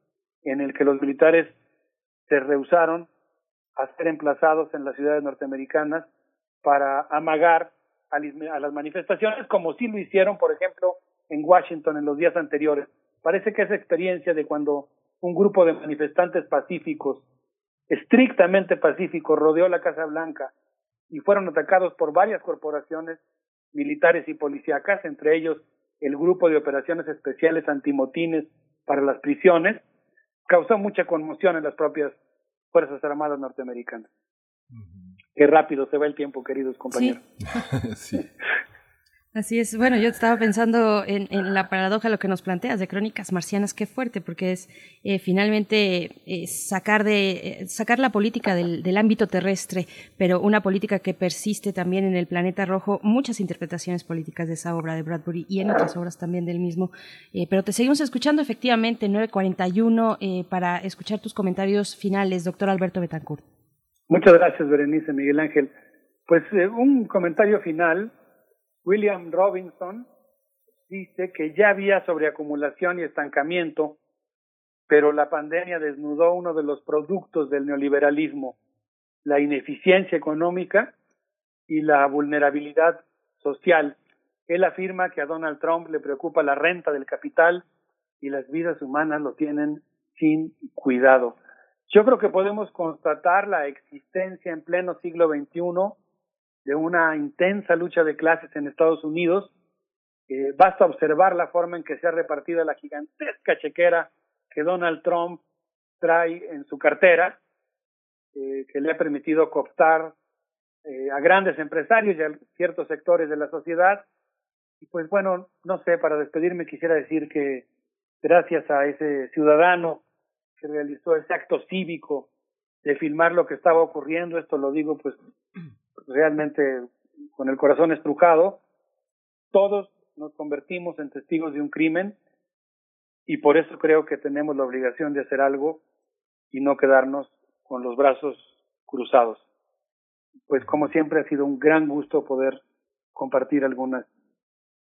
en el que los militares se rehusaron a ser emplazados en las ciudades norteamericanas para amagar a las manifestaciones, como sí lo hicieron, por ejemplo, en Washington en los días anteriores. Parece que esa experiencia de cuando un grupo de manifestantes pacíficos, estrictamente pacíficos, rodeó la Casa Blanca y fueron atacados por varias corporaciones militares y policíacas, entre ellos el Grupo de Operaciones Especiales Antimotines para las Prisiones, causó mucha conmoción en las propias Fuerzas Armadas norteamericanas. Qué rápido se va el tiempo, queridos compañeros. sí. Así es. Bueno, yo estaba pensando en, en, la paradoja, lo que nos planteas de Crónicas Marcianas, qué fuerte, porque es eh, finalmente eh, sacar de eh, sacar la política del, del, ámbito terrestre, pero una política que persiste también en el planeta rojo. Muchas interpretaciones políticas de esa obra de Bradbury y en otras obras también del mismo. pero te seguimos escuchando efectivamente 9:41 para escuchar tus comentarios finales, doctor Alberto Betancourt. Muchas gracias, Berenice Miguel Ángel. Pues un comentario final William Robinson dice que ya había sobreacumulación y estancamiento, pero la pandemia desnudó uno de los productos del neoliberalismo, la ineficiencia económica y la vulnerabilidad social. Él afirma que a Donald Trump le preocupa la renta del capital y las vidas humanas lo tienen sin cuidado. Yo creo que podemos constatar la existencia en pleno siglo XXI de una intensa lucha de clases en Estados Unidos. Eh, basta observar la forma en que se ha repartido la gigantesca chequera que Donald Trump trae en su cartera, eh, que le ha permitido cooptar eh, a grandes empresarios y a ciertos sectores de la sociedad. Y pues bueno, no sé, para despedirme quisiera decir que gracias a ese ciudadano que realizó ese acto cívico de filmar lo que estaba ocurriendo, esto lo digo pues realmente con el corazón estrujado, todos nos convertimos en testigos de un crimen y por eso creo que tenemos la obligación de hacer algo y no quedarnos con los brazos cruzados. Pues como siempre ha sido un gran gusto poder compartir algunas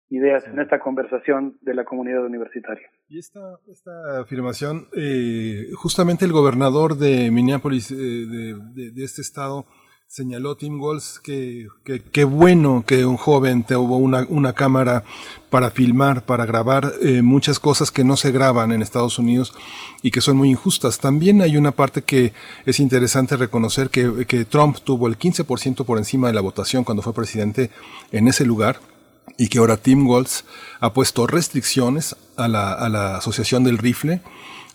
ideas en esta conversación de la comunidad universitaria. Y esta, esta afirmación, eh, justamente el gobernador de Minneapolis, eh, de, de, de, este estado, señaló Tim Walz que qué bueno que un joven tuvo una, una cámara para filmar, para grabar eh, muchas cosas que no se graban en Estados Unidos y que son muy injustas. También hay una parte que es interesante reconocer que, que Trump tuvo el 15% por encima de la votación cuando fue presidente en ese lugar y que ahora Tim Walz ha puesto restricciones a la, a la Asociación del Rifle,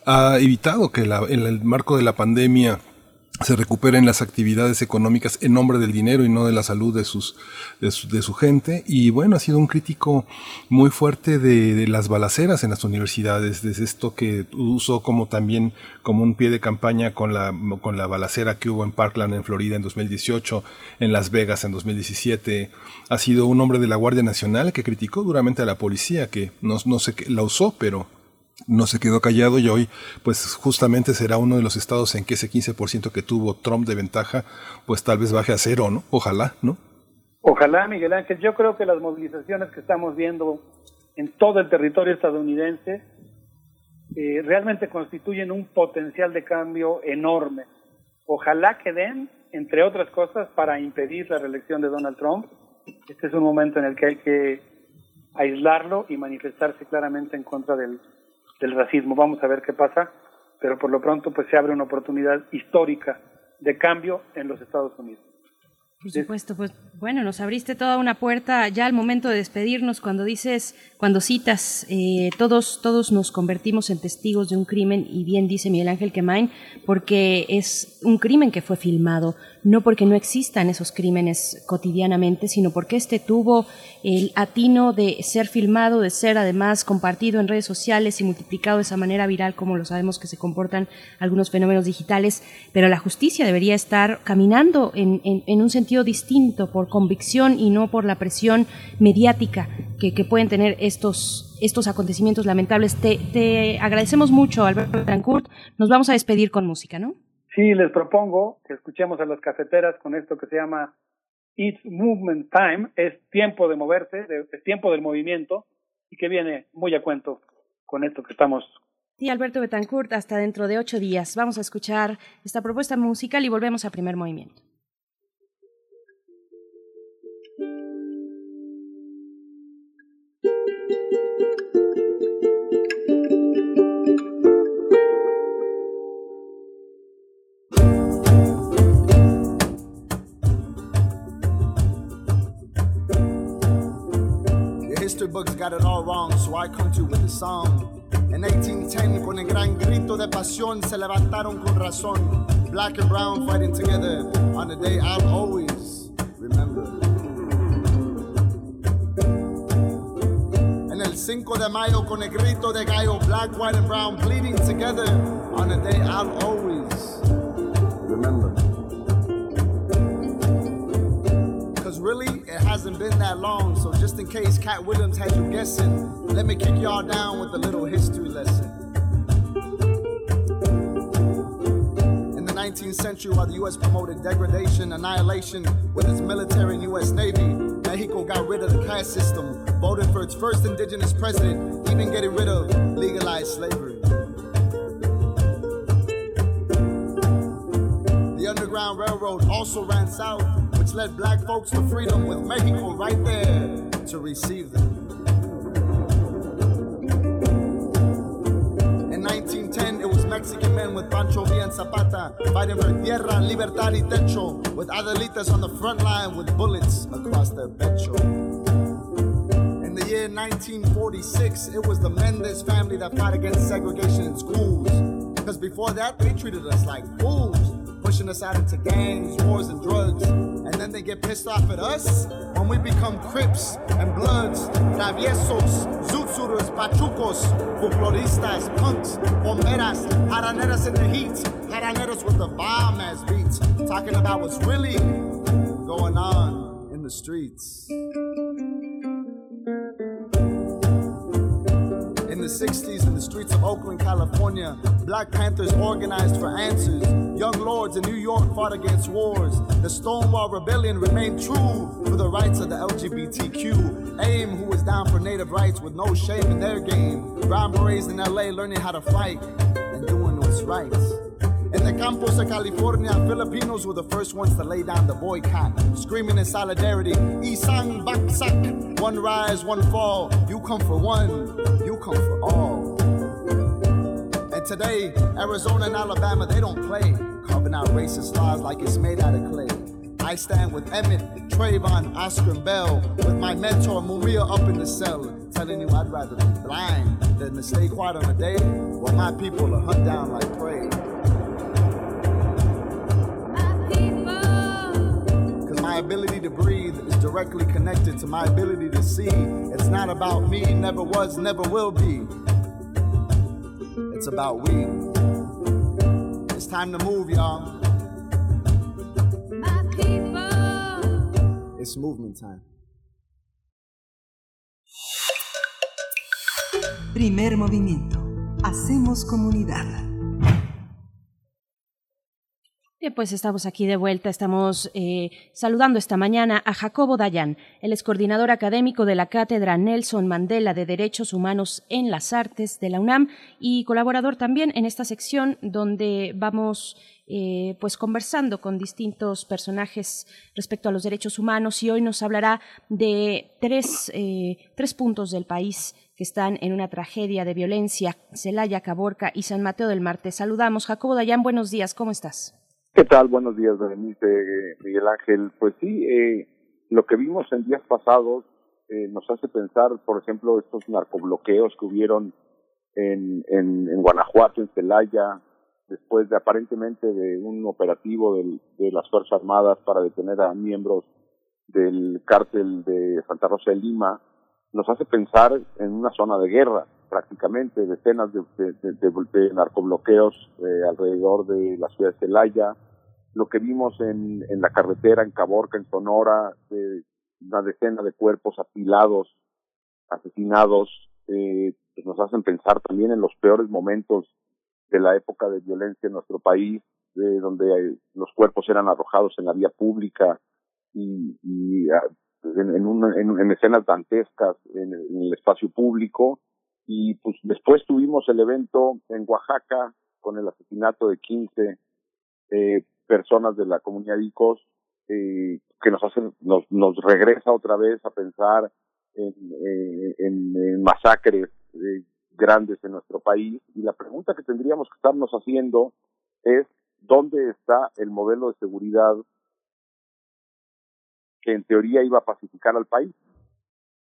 ha evitado que la, en el marco de la pandemia se recuperen las actividades económicas en nombre del dinero y no de la salud de sus de su, gente. Y bueno ha sido un crítico muy fuerte de, de, las balaceras en las universidades desde esto que usó como también como un pie de campaña con la con la balacera que hubo en Parkland en Florida en 2018 en Las Vegas en 2017 ha sido un hombre de la Guardia Nacional que criticó duramente a la policía que no, no sé qué la usó pero no se quedó callado y hoy pues justamente será uno de los estados en que ese 15% que tuvo Trump de ventaja pues tal vez baje a cero, ¿no? Ojalá, ¿no? Ojalá, Miguel Ángel. Yo creo que las movilizaciones que estamos viendo en todo el territorio estadounidense eh, realmente constituyen un potencial de cambio enorme. Ojalá que den, entre otras cosas, para impedir la reelección de Donald Trump. Este es un momento en el que hay que aislarlo y manifestarse claramente en contra del del racismo. Vamos a ver qué pasa, pero por lo pronto pues se abre una oportunidad histórica de cambio en los Estados Unidos. Por supuesto, pues bueno, nos abriste toda una puerta ya al momento de despedirnos cuando dices, cuando citas, eh, todos, todos nos convertimos en testigos de un crimen y bien dice Miguel Ángel Quemain, porque es un crimen que fue filmado, no porque no existan esos crímenes cotidianamente, sino porque este tuvo el atino de ser filmado, de ser además compartido en redes sociales y multiplicado de esa manera viral como lo sabemos que se comportan algunos fenómenos digitales, pero la justicia debería estar caminando en, en, en un sentido distinto por convicción y no por la presión mediática que, que pueden tener estos, estos acontecimientos lamentables. Te, te agradecemos mucho, Alberto Betancourt. Nos vamos a despedir con música, ¿no? Sí, les propongo que escuchemos a las cafeteras con esto que se llama It's Movement Time, es tiempo de moverse, de, es tiempo del movimiento y que viene muy a cuento con esto que estamos. Sí, Alberto Betancourt, hasta dentro de ocho días. Vamos a escuchar esta propuesta musical y volvemos a primer movimiento. books got it all wrong, so I come to with a song. In 1810, con el gran grito de pasión, se levantaron con razón. Black and brown fighting together on the day I'll always 5 de mayo, con el grito de gallo, black, white, and brown bleeding together on a day I'll always remember. Cause really, it hasn't been that long, so just in case Cat Williams had you guessing, let me kick y'all down with a little history lesson. In the 19th century, while the U.S. promoted degradation, annihilation with its military and U.S. Navy, Mexico got rid of the caste system, voted for its first indigenous president, even getting rid of legalized slavery. The Underground Railroad also ran south, which led black folks to freedom, with Mexico right there to receive them. Mexican men with Pancho Villa and Zapata fighting for tierra, libertad y techo, with Adelitas on the front line with bullets across their pecho. In the year 1946, it was the Mendez family that fought against segregation in schools. Because before that, they treated us like fools, pushing us out into gangs, wars, and drugs. And then they get pissed off at us when we become Crips and Bloods, Traviesos, Zutsurers, Pachucos, Folkloristas, Punks, Bomberas, Jaraneras in the heat, Jaraneros with the bomb ass beats, talking about what's really going on in the streets. In the 60s, in the streets of Oakland, California, Black Panthers organized for answers. Young lords in New York fought against wars. The Stonewall Rebellion remained true for the rights of the LGBTQ. AIM, who was down for native rights with no shame in their game. Brown Berets in LA learning how to fight and doing what's right. In the campos of California, Filipinos were the first ones to lay down the boycott, screaming in solidarity, Isang Baksak, one rise, one fall. You come for one, you come for all. And today, Arizona and Alabama, they don't play, carving out racist laws like it's made out of clay. I stand with Emmett, Trayvon, Oscar, and Bell, with my mentor Maria up in the cell, telling you I'd rather be blind than to stay quiet on a day while my people are hunt down like prey. Cause my ability to breathe is directly connected to my ability to see. It's not about me, never was, never will be. It's about we. It's time to move, y'all. It's movement time. Primer movimiento. Hacemos comunidad. Pues estamos aquí de vuelta. Estamos eh, saludando esta mañana a Jacobo Dayan. Él es coordinador académico de la Cátedra Nelson Mandela de Derechos Humanos en las Artes de la UNAM y colaborador también en esta sección donde vamos eh, pues conversando con distintos personajes respecto a los derechos humanos y hoy nos hablará de tres, eh, tres puntos del país que están en una tragedia de violencia, Celaya, Caborca y San Mateo del Marte. Saludamos. Jacobo Dayan, buenos días, ¿cómo estás? ¿Qué tal? Buenos días, Berenice, Miguel Ángel. Pues sí, eh, lo que vimos en días pasados eh, nos hace pensar, por ejemplo, estos narcobloqueos que hubieron en, en, en Guanajuato, en Celaya, después de aparentemente de un operativo del, de las Fuerzas Armadas para detener a miembros del cártel de Santa Rosa de Lima, nos hace pensar en una zona de guerra prácticamente, decenas de, de, de, narcobloqueos eh, alrededor de la ciudad de Celaya, lo que vimos en, en la carretera en Caborca, en Sonora, de una decena de cuerpos apilados, asesinados, eh, pues nos hacen pensar también en los peores momentos de la época de violencia en nuestro país, de donde los cuerpos eran arrojados en la vía pública y, y en, en, una, en, en, escenas dantescas en el espacio público. Y pues después tuvimos el evento en Oaxaca con el asesinato de 15 eh, personas de la comunidad ICOS, eh, que nos hacen, nos, nos regresa otra vez a pensar en, eh, en masacres eh, grandes en nuestro país. Y la pregunta que tendríamos que estarnos haciendo es dónde está el modelo de seguridad que en teoría iba a pacificar al país.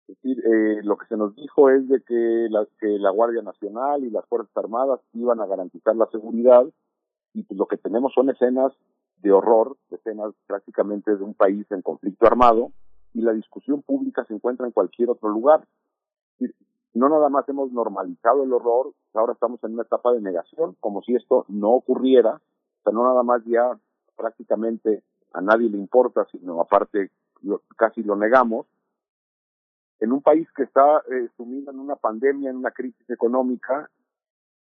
Es decir, eh, lo que se nos dijo es de que la, que la Guardia Nacional y las Fuerzas Armadas iban a garantizar la seguridad y pues lo que tenemos son escenas de horror, escenas prácticamente de un país en conflicto armado y la discusión pública se encuentra en cualquier otro lugar. No nada más hemos normalizado el horror, ahora estamos en una etapa de negación, como si esto no ocurriera, o sea, no nada más ya prácticamente a nadie le importa, sino aparte lo, casi lo negamos, en un país que está eh, sumido en una pandemia, en una crisis económica,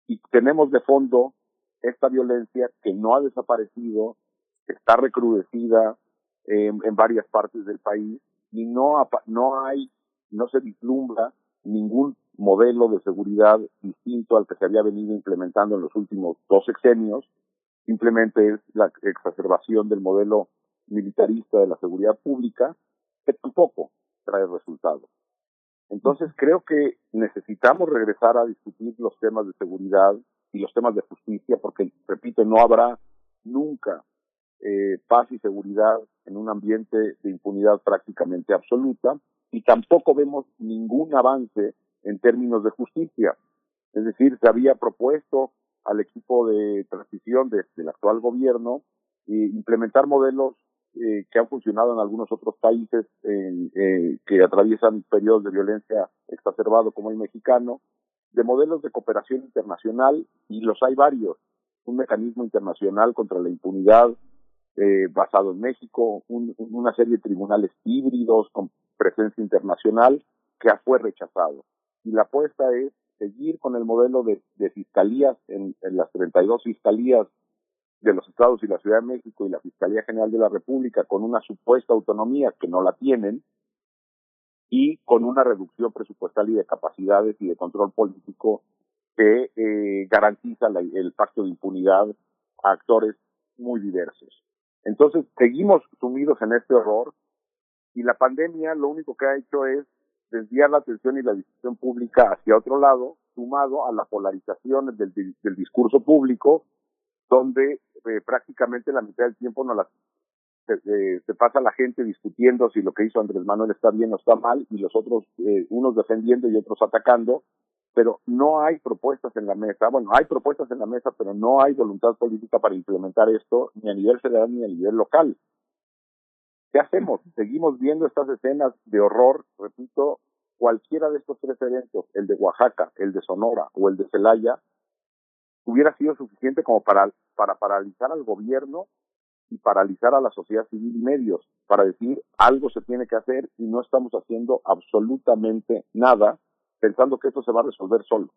y tenemos de fondo esta violencia que no ha desaparecido, está recrudecida eh, en varias partes del país, y no, no hay, no se vislumbra ningún modelo de seguridad distinto al que se había venido implementando en los últimos dos sexenios, simplemente es la exacerbación del modelo militarista de la seguridad pública, que tampoco trae resultados. Entonces creo que necesitamos regresar a discutir los temas de seguridad y los temas de justicia, porque, repito, no habrá nunca eh, paz y seguridad en un ambiente de impunidad prácticamente absoluta y tampoco vemos ningún avance en términos de justicia. Es decir, se había propuesto al equipo de transición de, del actual gobierno eh, implementar modelos eh, que han funcionado en algunos otros países eh, que atraviesan periodos de violencia exacerbado como el mexicano, de modelos de cooperación internacional, y los hay varios. Un mecanismo internacional contra la impunidad eh, basado en México, un, una serie de tribunales híbridos con presencia internacional que fue rechazado. Y la apuesta es seguir con el modelo de, de fiscalías en, en las 32 fiscalías de los estados y la Ciudad de México y la Fiscalía General de la República con una supuesta autonomía que no la tienen y con una reducción presupuestal y de capacidades y de control político que eh, garantiza la, el pacto de impunidad a actores muy diversos. Entonces, seguimos sumidos en este horror y la pandemia lo único que ha hecho es desviar la atención y la discusión pública hacia otro lado, sumado a la polarización del, del discurso público donde eh, prácticamente la mitad del tiempo no eh, se, pasa la gente discutiendo si lo que hizo Andrés Manuel está bien o está mal y los otros, eh, unos defendiendo y otros atacando, pero no hay propuestas en la mesa. Bueno, hay propuestas en la mesa, pero no hay voluntad política para implementar esto ni a nivel federal ni a nivel local. ¿Qué hacemos? Seguimos viendo estas escenas de horror, repito, cualquiera de estos tres eventos, el de Oaxaca, el de Sonora o el de Celaya, hubiera sido suficiente como para, para paralizar al gobierno y paralizar a la sociedad civil y medios, para decir algo se tiene que hacer y no estamos haciendo absolutamente nada pensando que esto se va a resolver solo.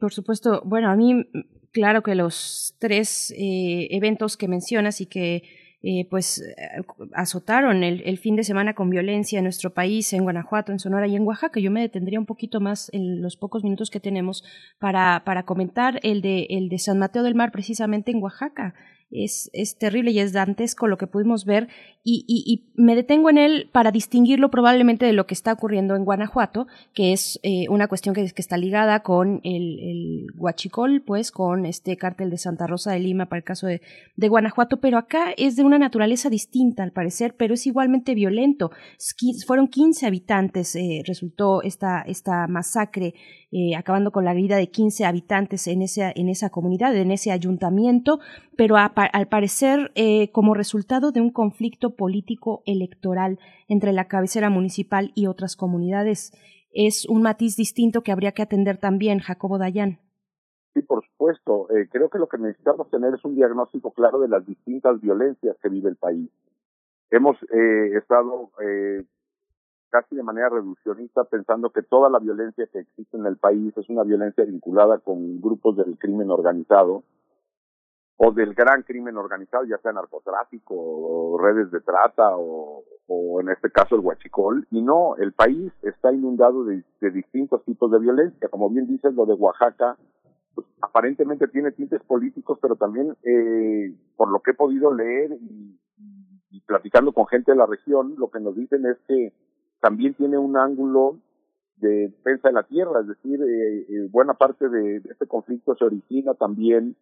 por supuesto. Bueno, a mí, claro que los tres eh, eventos que mencionas y que eh, pues eh, azotaron el, el, fin de semana con violencia en nuestro país, en Guanajuato, en Sonora y en Oaxaca. Yo me detendría un poquito más en los pocos minutos que tenemos para, para comentar el de, el de San Mateo del Mar, precisamente en Oaxaca es, es terrible y es dantesco lo que pudimos ver y, y, y, me detengo en él para distinguirlo probablemente de lo que está ocurriendo en Guanajuato, que es eh, una cuestión que, que, está ligada con el, el huachicol, pues con este cártel de Santa Rosa de Lima para el caso de, de Guanajuato, pero acá es de una naturaleza distinta al parecer, pero es igualmente violento. Fueron 15 habitantes, eh, resultó esta, esta masacre eh, acabando con la vida de 15 habitantes en esa, en esa comunidad, en ese ayuntamiento, pero a, al parecer eh, como resultado de un conflicto político electoral entre la cabecera municipal y otras comunidades. Es un matiz distinto que habría que atender también, Jacobo Dayan. Sí, por supuesto. Eh, creo que lo que necesitamos tener es un diagnóstico claro de las distintas violencias que vive el país. Hemos eh, estado eh, casi de manera reduccionista, pensando que toda la violencia que existe en el país es una violencia vinculada con grupos del crimen organizado o del gran crimen organizado, ya sea narcotráfico o redes de trata o, en este caso el huachicol. Y no, el país está inundado de, distintos tipos de violencia. Como bien dices, lo de Oaxaca pues, aparentemente tiene tintes políticos, pero también eh, por lo que he podido leer y, platicando con gente de la región, lo que nos dicen es que también tiene un ángulo de defensa de la tierra, es decir, eh, eh, buena parte de, este conflicto se origina también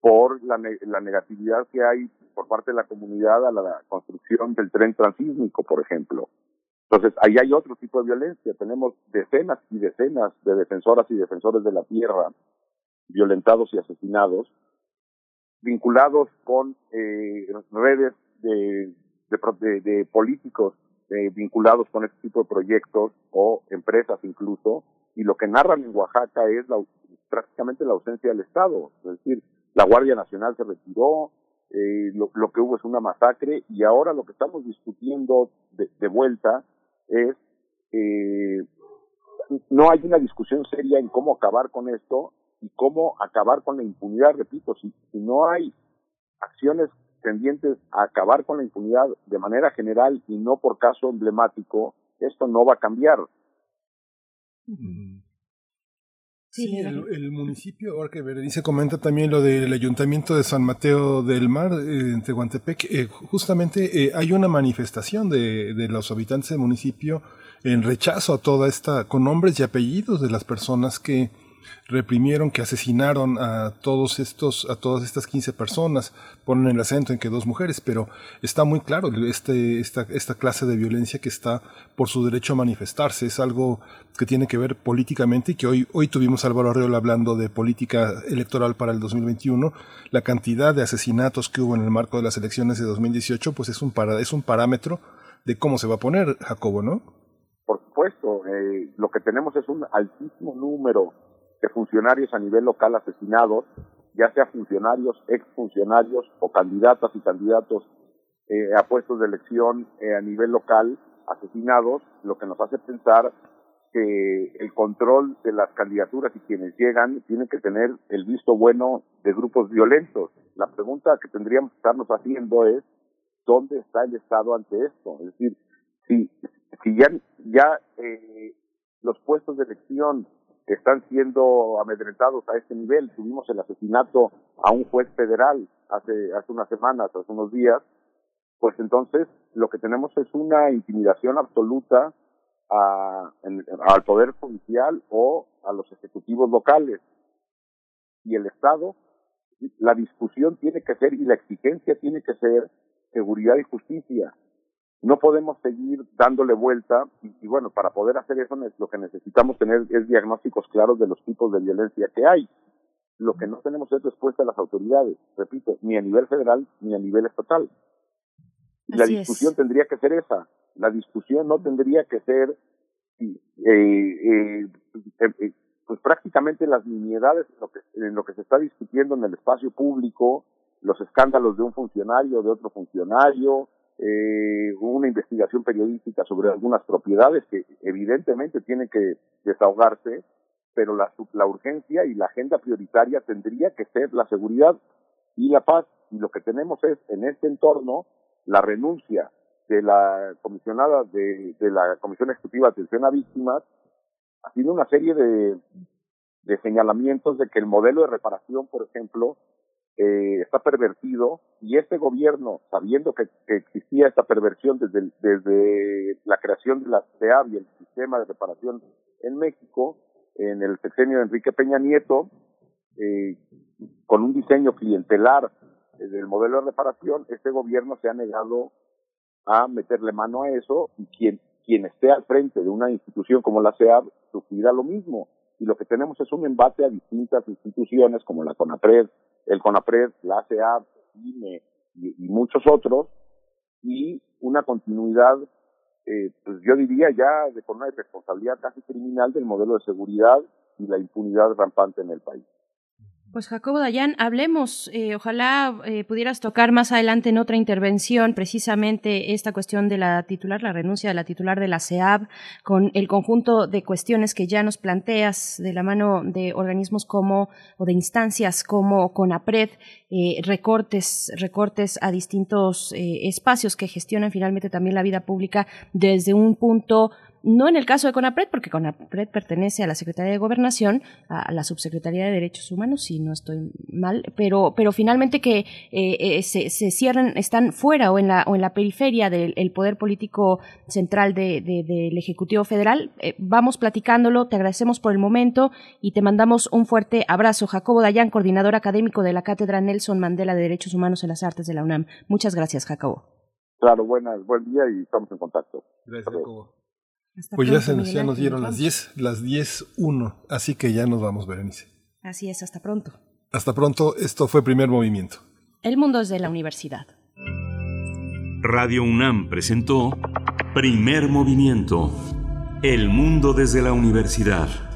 por la, la, negatividad que hay por parte de la comunidad a la construcción del tren transísmico, por ejemplo. Entonces, ahí hay otro tipo de violencia. Tenemos decenas y decenas de defensoras y defensores de la tierra violentados y asesinados, vinculados con eh, redes de, de, de, políticos eh, vinculados con este tipo de proyectos o empresas incluso, y lo que narran en Oaxaca es la, prácticamente la ausencia del Estado. Es decir, la Guardia Nacional se retiró, eh, lo, que hubo es una masacre y ahora lo que estamos discutiendo de, de vuelta es eh, no hay una discusión seria en cómo acabar con esto y cómo acabar con la impunidad. Repito, si, si no hay acciones tendientes a acabar con la impunidad de manera general y no por caso emblemático, esto no va a cambiar. Sí, el, el, municipio, ahora que Berenice comenta también lo del ayuntamiento de San Mateo del Mar, eh, en Tehuantepec, eh, justamente eh, hay una manifestación de, de los habitantes del municipio en rechazo a toda esta, con nombres y apellidos de las personas que, reprimieron, que asesinaron a todos estos, a todas estas 15 personas, ponen el acento en que dos mujeres, pero está muy claro este, esta, esta clase de violencia que está por su derecho a manifestarse, es algo que tiene que ver políticamente y que hoy, hoy tuvimos a Álvaro Arreola hablando de política electoral para el 2021, la cantidad de asesinatos que hubo en el marco de las elecciones de 2018, pues es un, para, es un parámetro de cómo se va a poner, Jacobo, ¿no? Por supuesto, eh, lo que tenemos es un altísimo número de funcionarios a nivel local asesinados, ya sea funcionarios, exfuncionarios o candidatas y candidatos eh, a puestos de elección eh, a nivel local asesinados, lo que nos hace pensar que el control de las candidaturas y quienes llegan tienen que tener el visto bueno de grupos violentos. La pregunta que tendríamos que estarnos haciendo es, ¿dónde está el Estado ante esto? Es decir, si, si ya, ya eh, los puestos de elección están siendo amedrentados a este nivel. Tuvimos el asesinato a un juez federal hace, hace unas semanas, hace unos días, pues entonces lo que tenemos es una intimidación absoluta a, al Poder Judicial o a los ejecutivos locales. Y el Estado, la discusión tiene que ser y la exigencia tiene que ser seguridad y justicia no podemos seguir dándole vuelta y, y, bueno, para poder hacer eso lo que necesitamos tener es diagnósticos claros de los tipos de violencia que hay. Lo que no tenemos es respuesta a las autoridades, repito, ni a nivel federal ni a nivel estatal. la discusión tendría que ser esa. La discusión no tendría que ser eh, eh, eh, pues prácticamente las nimiedades en lo, que, en lo que se está discutiendo en el espacio público, los escándalos de un funcionario, de otro funcionario, eh, una investigación periodística sobre algunas propiedades que evidentemente tienen que desahogarse, pero la, la urgencia y la agenda prioritaria tendría que ser la seguridad y la paz. Y lo que tenemos es en este entorno la renuncia de la comisionada de, de la Comisión Ejecutiva de Atención a Víctimas, haciendo una serie de, de señalamientos de que el modelo de reparación, por ejemplo, eh, está pervertido y este gobierno, sabiendo que, que existía esta perversión desde, desde la creación de la CEAB y el sistema de reparación en México, en el sexenio de Enrique Peña Nieto, eh, con un diseño clientelar eh, del modelo de reparación, este gobierno se ha negado a meterle mano a eso y quien, quien esté al frente de una institución como la CEAB sufrirá lo mismo. Y lo que tenemos es un embate a distintas instituciones como la CONAPRED, el CONAPRED, la ACEA, y, y, muchos otros, y una continuidad, eh, pues yo diría ya de con una responsabilidad casi criminal del modelo de seguridad y la impunidad rampante en el país. Pues Jacobo Dayan, hablemos, eh, ojalá eh, pudieras tocar más adelante en otra intervención precisamente esta cuestión de la titular, la renuncia de la titular de la CEAB, con el conjunto de cuestiones que ya nos planteas de la mano de organismos como o de instancias como CONAPRED, eh, recortes, recortes a distintos eh, espacios que gestionan finalmente también la vida pública desde un punto no en el caso de CONAPRED, porque CONAPRED pertenece a la Secretaría de Gobernación, a la Subsecretaría de Derechos Humanos, si no estoy mal, pero, pero finalmente que eh, eh, se, se, cierran, están fuera o en la, o en la periferia del poder político central de, de, del Ejecutivo Federal. Eh, vamos platicándolo, te agradecemos por el momento y te mandamos un fuerte abrazo. Jacobo Dayan, coordinador académico de la Cátedra Nelson Mandela de Derechos Humanos en las Artes de la UNAM. Muchas gracias, Jacobo. Claro, buenas, buen día y estamos en contacto. Gracias, Jacobo. Hasta Pues ya, se nos, ya nos dieron las 10, las 10.1, así que ya nos vamos, Berenice. Así es, hasta pronto. Hasta pronto, esto fue Primer Movimiento. El mundo es de la universidad. Radio UNAM presentó Primer Movimiento. El mundo desde la universidad.